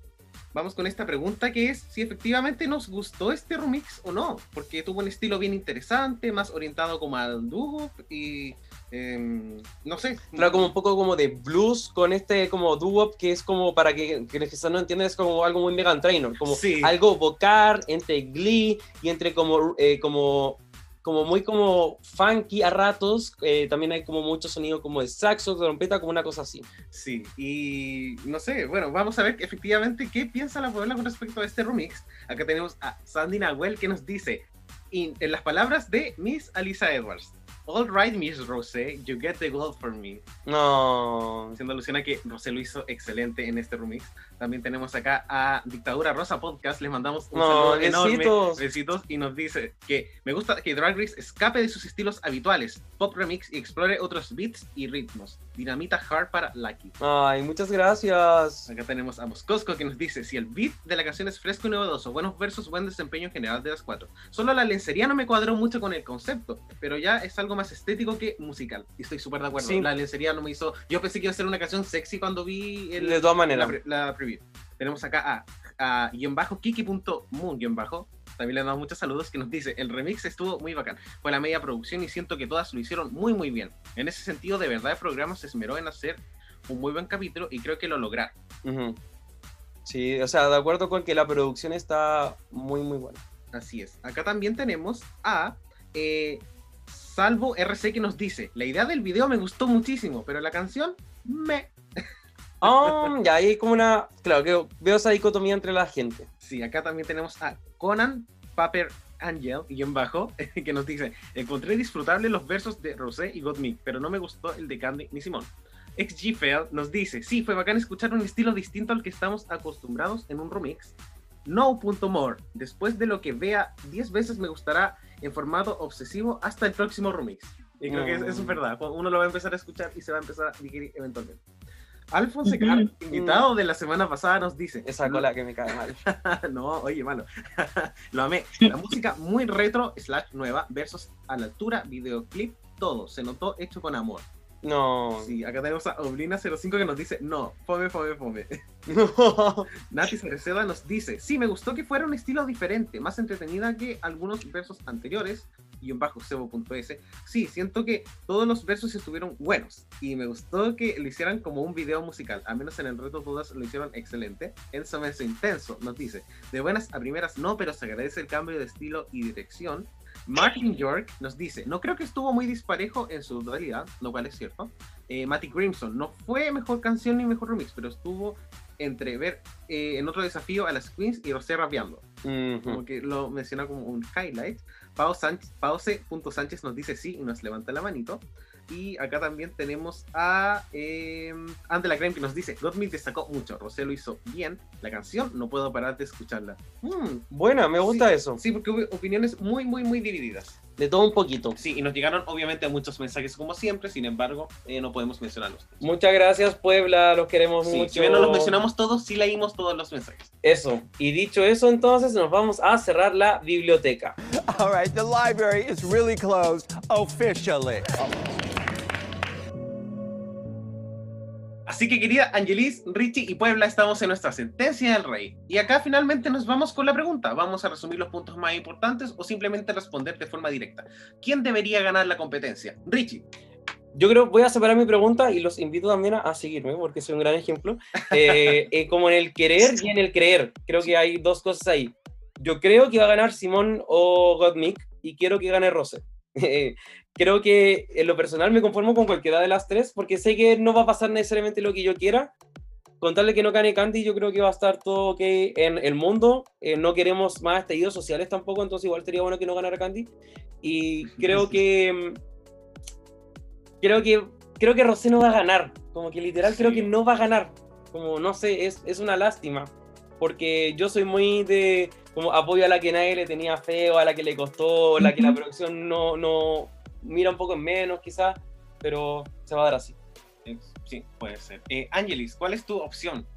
vamos con esta pregunta que es si efectivamente nos gustó este remix o no, porque tuvo un estilo bien interesante, más orientado como al dúo y em, no sé. Era como un poco como de blues con este como doo que es como para que quienes quizás no entiendan es como algo muy Megan Trainor, como Sí. algo vocal entre Glee y entre como eh, como como muy como funky a ratos, eh, también hay como mucho sonido como de saxo, trompeta, como una cosa así. Sí, y no sé, bueno, vamos a ver efectivamente qué piensa la Puebla con respecto a este remix. Acá tenemos a Sandy Nahuel que nos dice, in- en las palabras de Miss Alisa Edwards, All right, Miss Rosé, you get the gold for me. No. Haciendo alusión a que Rosé lo hizo excelente en este remix. También tenemos acá a Dictadura Rosa Podcast, les mandamos un No, saludo enorme. besitos. Y nos dice que me gusta que Drag Race escape de sus estilos habituales, pop remix y explore otros beats y ritmos. Dinamita hard para Lucky. Ay, muchas gracias. Acá tenemos a Moscosco que nos dice si el beat de la canción es fresco y novedoso, buenos versos, buen desempeño en general de las cuatro. Solo la lencería no me cuadró mucho con el concepto, pero ya es algo más estético que musical. Y estoy súper de acuerdo. Sí. La lencería no me hizo. Yo pensé que iba a ser una canción sexy cuando vi el, De todas maneras. la, la Tenemos acá a, a guion bajo kiki.moon guion bajo. También le damos muchos saludos que nos dice, el remix estuvo muy bacán. Fue la media producción y siento que todas lo hicieron muy muy bien. En ese sentido, de verdad el programa se esmeró en hacer un muy buen capítulo y creo que lo lograron. Sí, o sea, de acuerdo con que la producción está muy, muy buena. Así es. Acá también tenemos a eh, Salvo RC que nos dice, la idea del video me gustó muchísimo, pero la canción me... Ah, ya hay como una. Claro, que veo esa dicotomía entre la gente. Sí, acá también tenemos a Conan Paper Angel, guion bajo, *laughs* que nos dice, encontré disfrutable los versos de Rosé y Gottmik, pero no me gustó el de Candy ni Simón. XGFL nos dice, sí, fue bacán escuchar un estilo distinto al que estamos acostumbrados en un remix. No.more, después de lo que vea 10 veces me gustará en formato obsesivo hasta el próximo remix. Y creo que es- eso es verdad, uno lo va a empezar a escuchar y se va a empezar a digerir eventualmente. Alfonso Car, invitado de la semana pasada, nos dice... Esa cola que me cae mal. *laughs* no, oye, malo. *laughs* Lo amé. La música muy retro, slash nueva, versos a la altura, videoclip, todo. Se notó hecho con amor. No. Sí, acá tenemos a Oblina05 que nos dice, no, fome, fome, fome. No. *laughs* *laughs* Nati Cereceda nos dice, sí, me gustó que fuera un estilo diferente, más entretenida que algunos versos anteriores, y en bajo sebo.es. Sí, siento que todos los versos estuvieron buenos, y me gustó que lo hicieran como un video musical, al menos en el reto todas lo hicieron excelente. Enzo Menso Intenso nos dice, de buenas a primeras no, pero se agradece el cambio de estilo y dirección. Martin York nos dice, no creo que estuvo muy disparejo en su dualidad, lo cual es cierto. Eh, Matty Crimson, no fue mejor canción ni mejor remix, pero estuvo entre ver eh, en otro desafío a las Queens y Rosé rapeando. Ujú. Como que lo menciona como un highlight. Pau Sánchez, Pause.sánchez nos dice sí y nos levanta la manito. Y acá también tenemos a eh, Ante la Creme que nos dice: Gottmik destacó mucho, Rosé lo hizo bien. La canción no puedo parar de escucharla. Mm, Buena, me gusta sí, eso. Sí, porque hubo opiniones muy, muy, muy divididas. De todo un poquito. Sí, y nos llegaron obviamente muchos mensajes como siempre, sin embargo, eh, no podemos mencionarlos. Muchas gracias, Puebla. Los queremos Sí, mucho. si bien no los mencionamos todos, sí leímos todos los mensajes. Eso. Y dicho eso, entonces nos vamos a cerrar la biblioteca. All right, the library is really closed officially. Así que querida Angelis, Richie y Puebla, estamos en nuestra sentencia del rey. Y acá finalmente nos vamos con la pregunta. Vamos a resumir los puntos más importantes o simplemente responder de forma directa. ¿Quién debería ganar la competencia? Richie. Yo creo, voy a separar mi pregunta y los invito también a, a seguirme porque soy un gran ejemplo. Eh, *laughs* eh, como en el querer y en el creer. Creo que hay dos cosas ahí. Yo creo que va a ganar Simón o Gottmik y quiero que gane Rose. *laughs* Creo que en lo personal me conformo con cualquiera de las tres porque sé que no va a pasar necesariamente lo que yo quiera, con tal de que no gane Candy, yo creo que va a estar todo ok en el mundo. Eh, no queremos más estallidos sociales tampoco, entonces igual sería bueno que no ganara Candy. Y *laughs* creo que. mm, Creo que. Creo que Rosé no va a ganar. Como que literal creo Sí. que no va a ganar. Como no sé, es, es una lástima. Porque yo soy muy de. Como apoyo a la que nadie le tenía feo, a la que le costó, la que la producción no, no mira un poco en menos, quizás. Pero se va a dar así. Ex- Sí, puede ser. Eh, Angelis, ¿cuál es tu opción?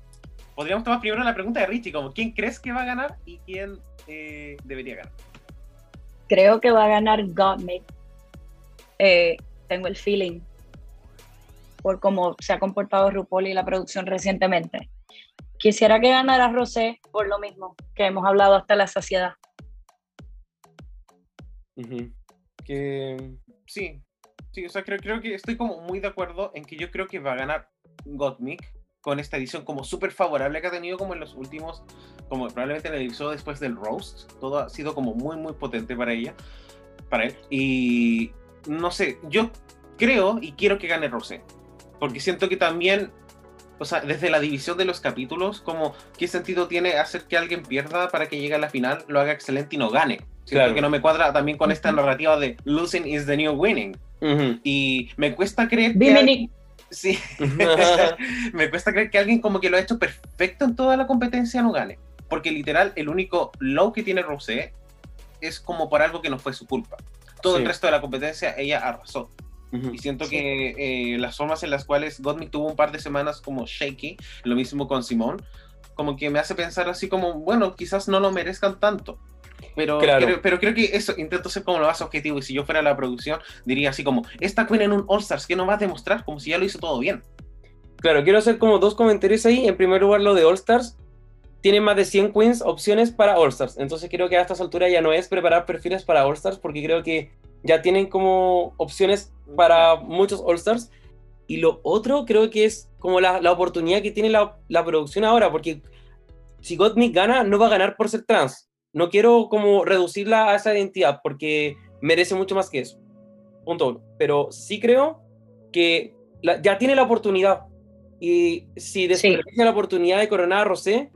Podríamos tomar primero la pregunta de Richie, como ¿quién crees que va a ganar y quién eh, debería ganar? Creo que va a ganar Gottmik. Eh, tengo el feeling por cómo se ha comportado RuPaul y la producción recientemente. Quisiera que ganara Rosé por lo mismo que hemos hablado hasta la saciedad. Que. Sí, sí, o sea, creo, creo que estoy como muy de acuerdo en que yo creo que va a ganar Gottmik con esta edición como súper favorable que ha tenido como en los últimos, como probablemente la edición después del roast, todo ha sido como muy, muy potente para ella, para él. Y no sé, yo creo y quiero que gane Rosé, porque siento que también, o sea, desde la división de los capítulos, como qué sentido tiene hacer que alguien pierda para que llegue a la final, lo haga excelente y no gane. Siento Claro. que no me cuadra también con esta narrativa de losing is the new winning. Y me cuesta creer que... Bimini, Sí. *laughs* *laughs* me cuesta creer que alguien como que lo ha hecho perfecto en toda la competencia no gane. Porque literal, el único low que tiene Rosé es como por algo que no fue su culpa. Todo Sí. el resto de la competencia ella arrasó. Ujú. Y siento Sí. que eh, las formas en las cuales Gottmik tuvo un par de semanas como shaky, lo mismo con Simón, como que me hace pensar así como, bueno, quizás no lo merezcan tanto. Pero, Claro. creo, pero creo que eso, intento ser como lo más objetivo. Y si yo fuera la producción, diría así como, esta Queen en un All-Stars, ¿qué nos va a demostrar? Como si ya lo hizo todo bien. Claro, quiero hacer como dos comentarios ahí. En primer lugar, lo de All Stars. Tiene más de 100 queens opciones para All Stars. Entonces creo que a estas alturas ya no es preparar perfiles para All Stars porque creo que ya tienen como opciones para muchos All Stars. Y lo otro creo que es como la, la oportunidad que tiene la, la producción ahora porque si Gottmik gana, no va a ganar por ser trans. No quiero como reducirla a esa identidad porque merece mucho más que eso. Punto uno. Pero sí creo que la- ya tiene la oportunidad. Y si desperdicia la oportunidad de coronar a Rosé,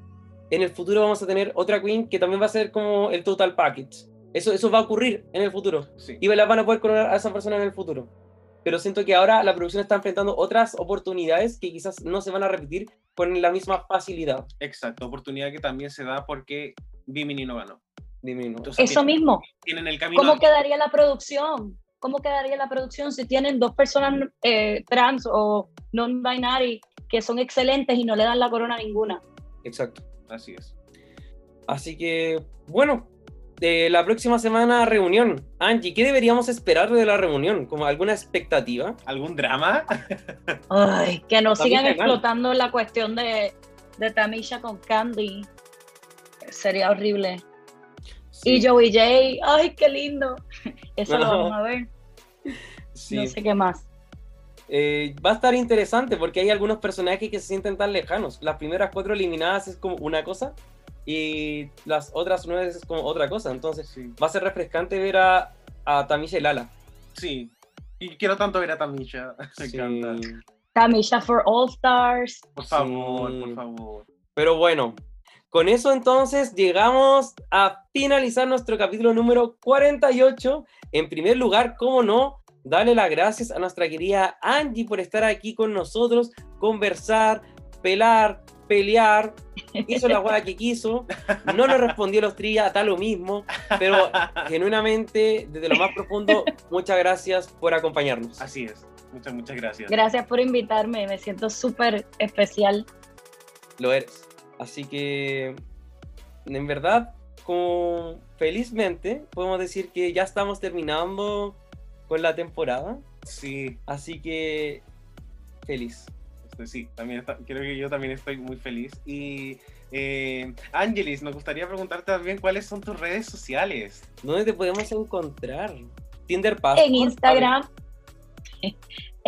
en el futuro vamos a tener otra queen que también va a ser como el total package. Eso, eso va a ocurrir en el futuro. Sí. Y la van a poder coronar a esa persona en el futuro. Pero siento que ahora la producción está enfrentando otras oportunidades que quizás no se van a repetir con la misma facilidad. Exacto, oportunidad que también se da porque Bimini no ganó. Entonces, eso tienen- mismo. Tienen el camino. ¿Cómo quedaría la producción? ¿Cómo quedaría la producción si tienen dos personas eh, trans o non-binary que son excelentes y no le dan la corona a ninguna? Exacto. Así es. Así que, bueno, eh, la próxima semana reunión. Angie, ¿qué deberíamos esperar de la reunión? ¿Como alguna expectativa? ¿Algún drama? Ay, que no Tamisha sigan gana. explotando la cuestión de, de Tamisha con Candy. Sería horrible. Sí, Y Joey J, ay, qué lindo. *laughs* Eso lo vamos a ver. sí. No sé qué más. Eh, va a estar interesante porque hay algunos personajes que se sienten tan lejanos. Las primeras cuatro eliminadas es como una cosa y las otras nueve es como otra cosa. Entonces Sí. va a ser refrescante ver a, a Tamisha y Lala. Sí. Y quiero tanto ver a Tamisha. *laughs* Me Sí. encanta. Tamisha for All Stars. Por favor, Sí. por favor. Pero bueno, con eso entonces llegamos a finalizar nuestro capítulo número 48. En primer lugar, como no, darle las gracias a nuestra querida Angie por estar aquí con nosotros, conversar, pelar, pelear. Hizo la guada que quiso, no le respondió los trillas, está lo mismo, pero genuinamente, desde lo más profundo, muchas gracias por acompañarnos. Así es. Muchas, muchas gracias. Gracias por invitarme. Me siento súper especial. lo eres. Así que, en verdad, como felizmente, podemos decir que ya estamos terminando con la temporada. Sí, Así que, feliz. Este, sí, también está- creo que yo también estoy muy feliz. Y eh, Angelis, me gustaría preguntarte también cuáles son tus redes sociales. ¿Dónde te podemos encontrar? Tinder Passport. En Instagram. *laughs*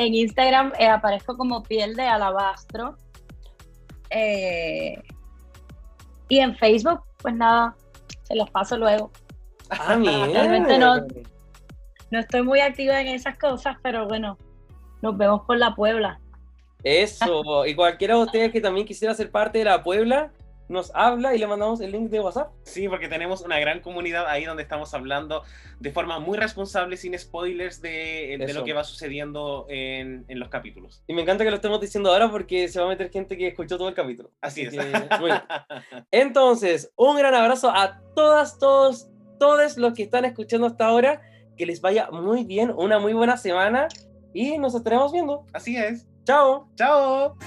En Instagram eh, aparezco como piel de alabastro. Eh, y en Facebook, pues nada, se los paso luego. Ah, *laughs* mira. Realmente no. No estoy muy activa en esas cosas, pero bueno, nos vemos por la Puebla. Eso, y cualquiera de ustedes que también quisiera ser parte de la Puebla, nos habla y le mandamos el link de WhatsApp. Sí, porque tenemos una gran comunidad ahí donde estamos hablando de forma muy responsable, sin spoilers de, de lo que va sucediendo en, en los capítulos. Y me encanta que lo estemos diciendo ahora porque se va a meter gente que escuchó todo el capítulo. Así es. que. *laughs* Entonces, un gran abrazo a todas, todos, todos los que están escuchando hasta ahora. Que les vaya muy bien, una muy buena semana y nos estaremos viendo. Así es. Chao. ¡Chao!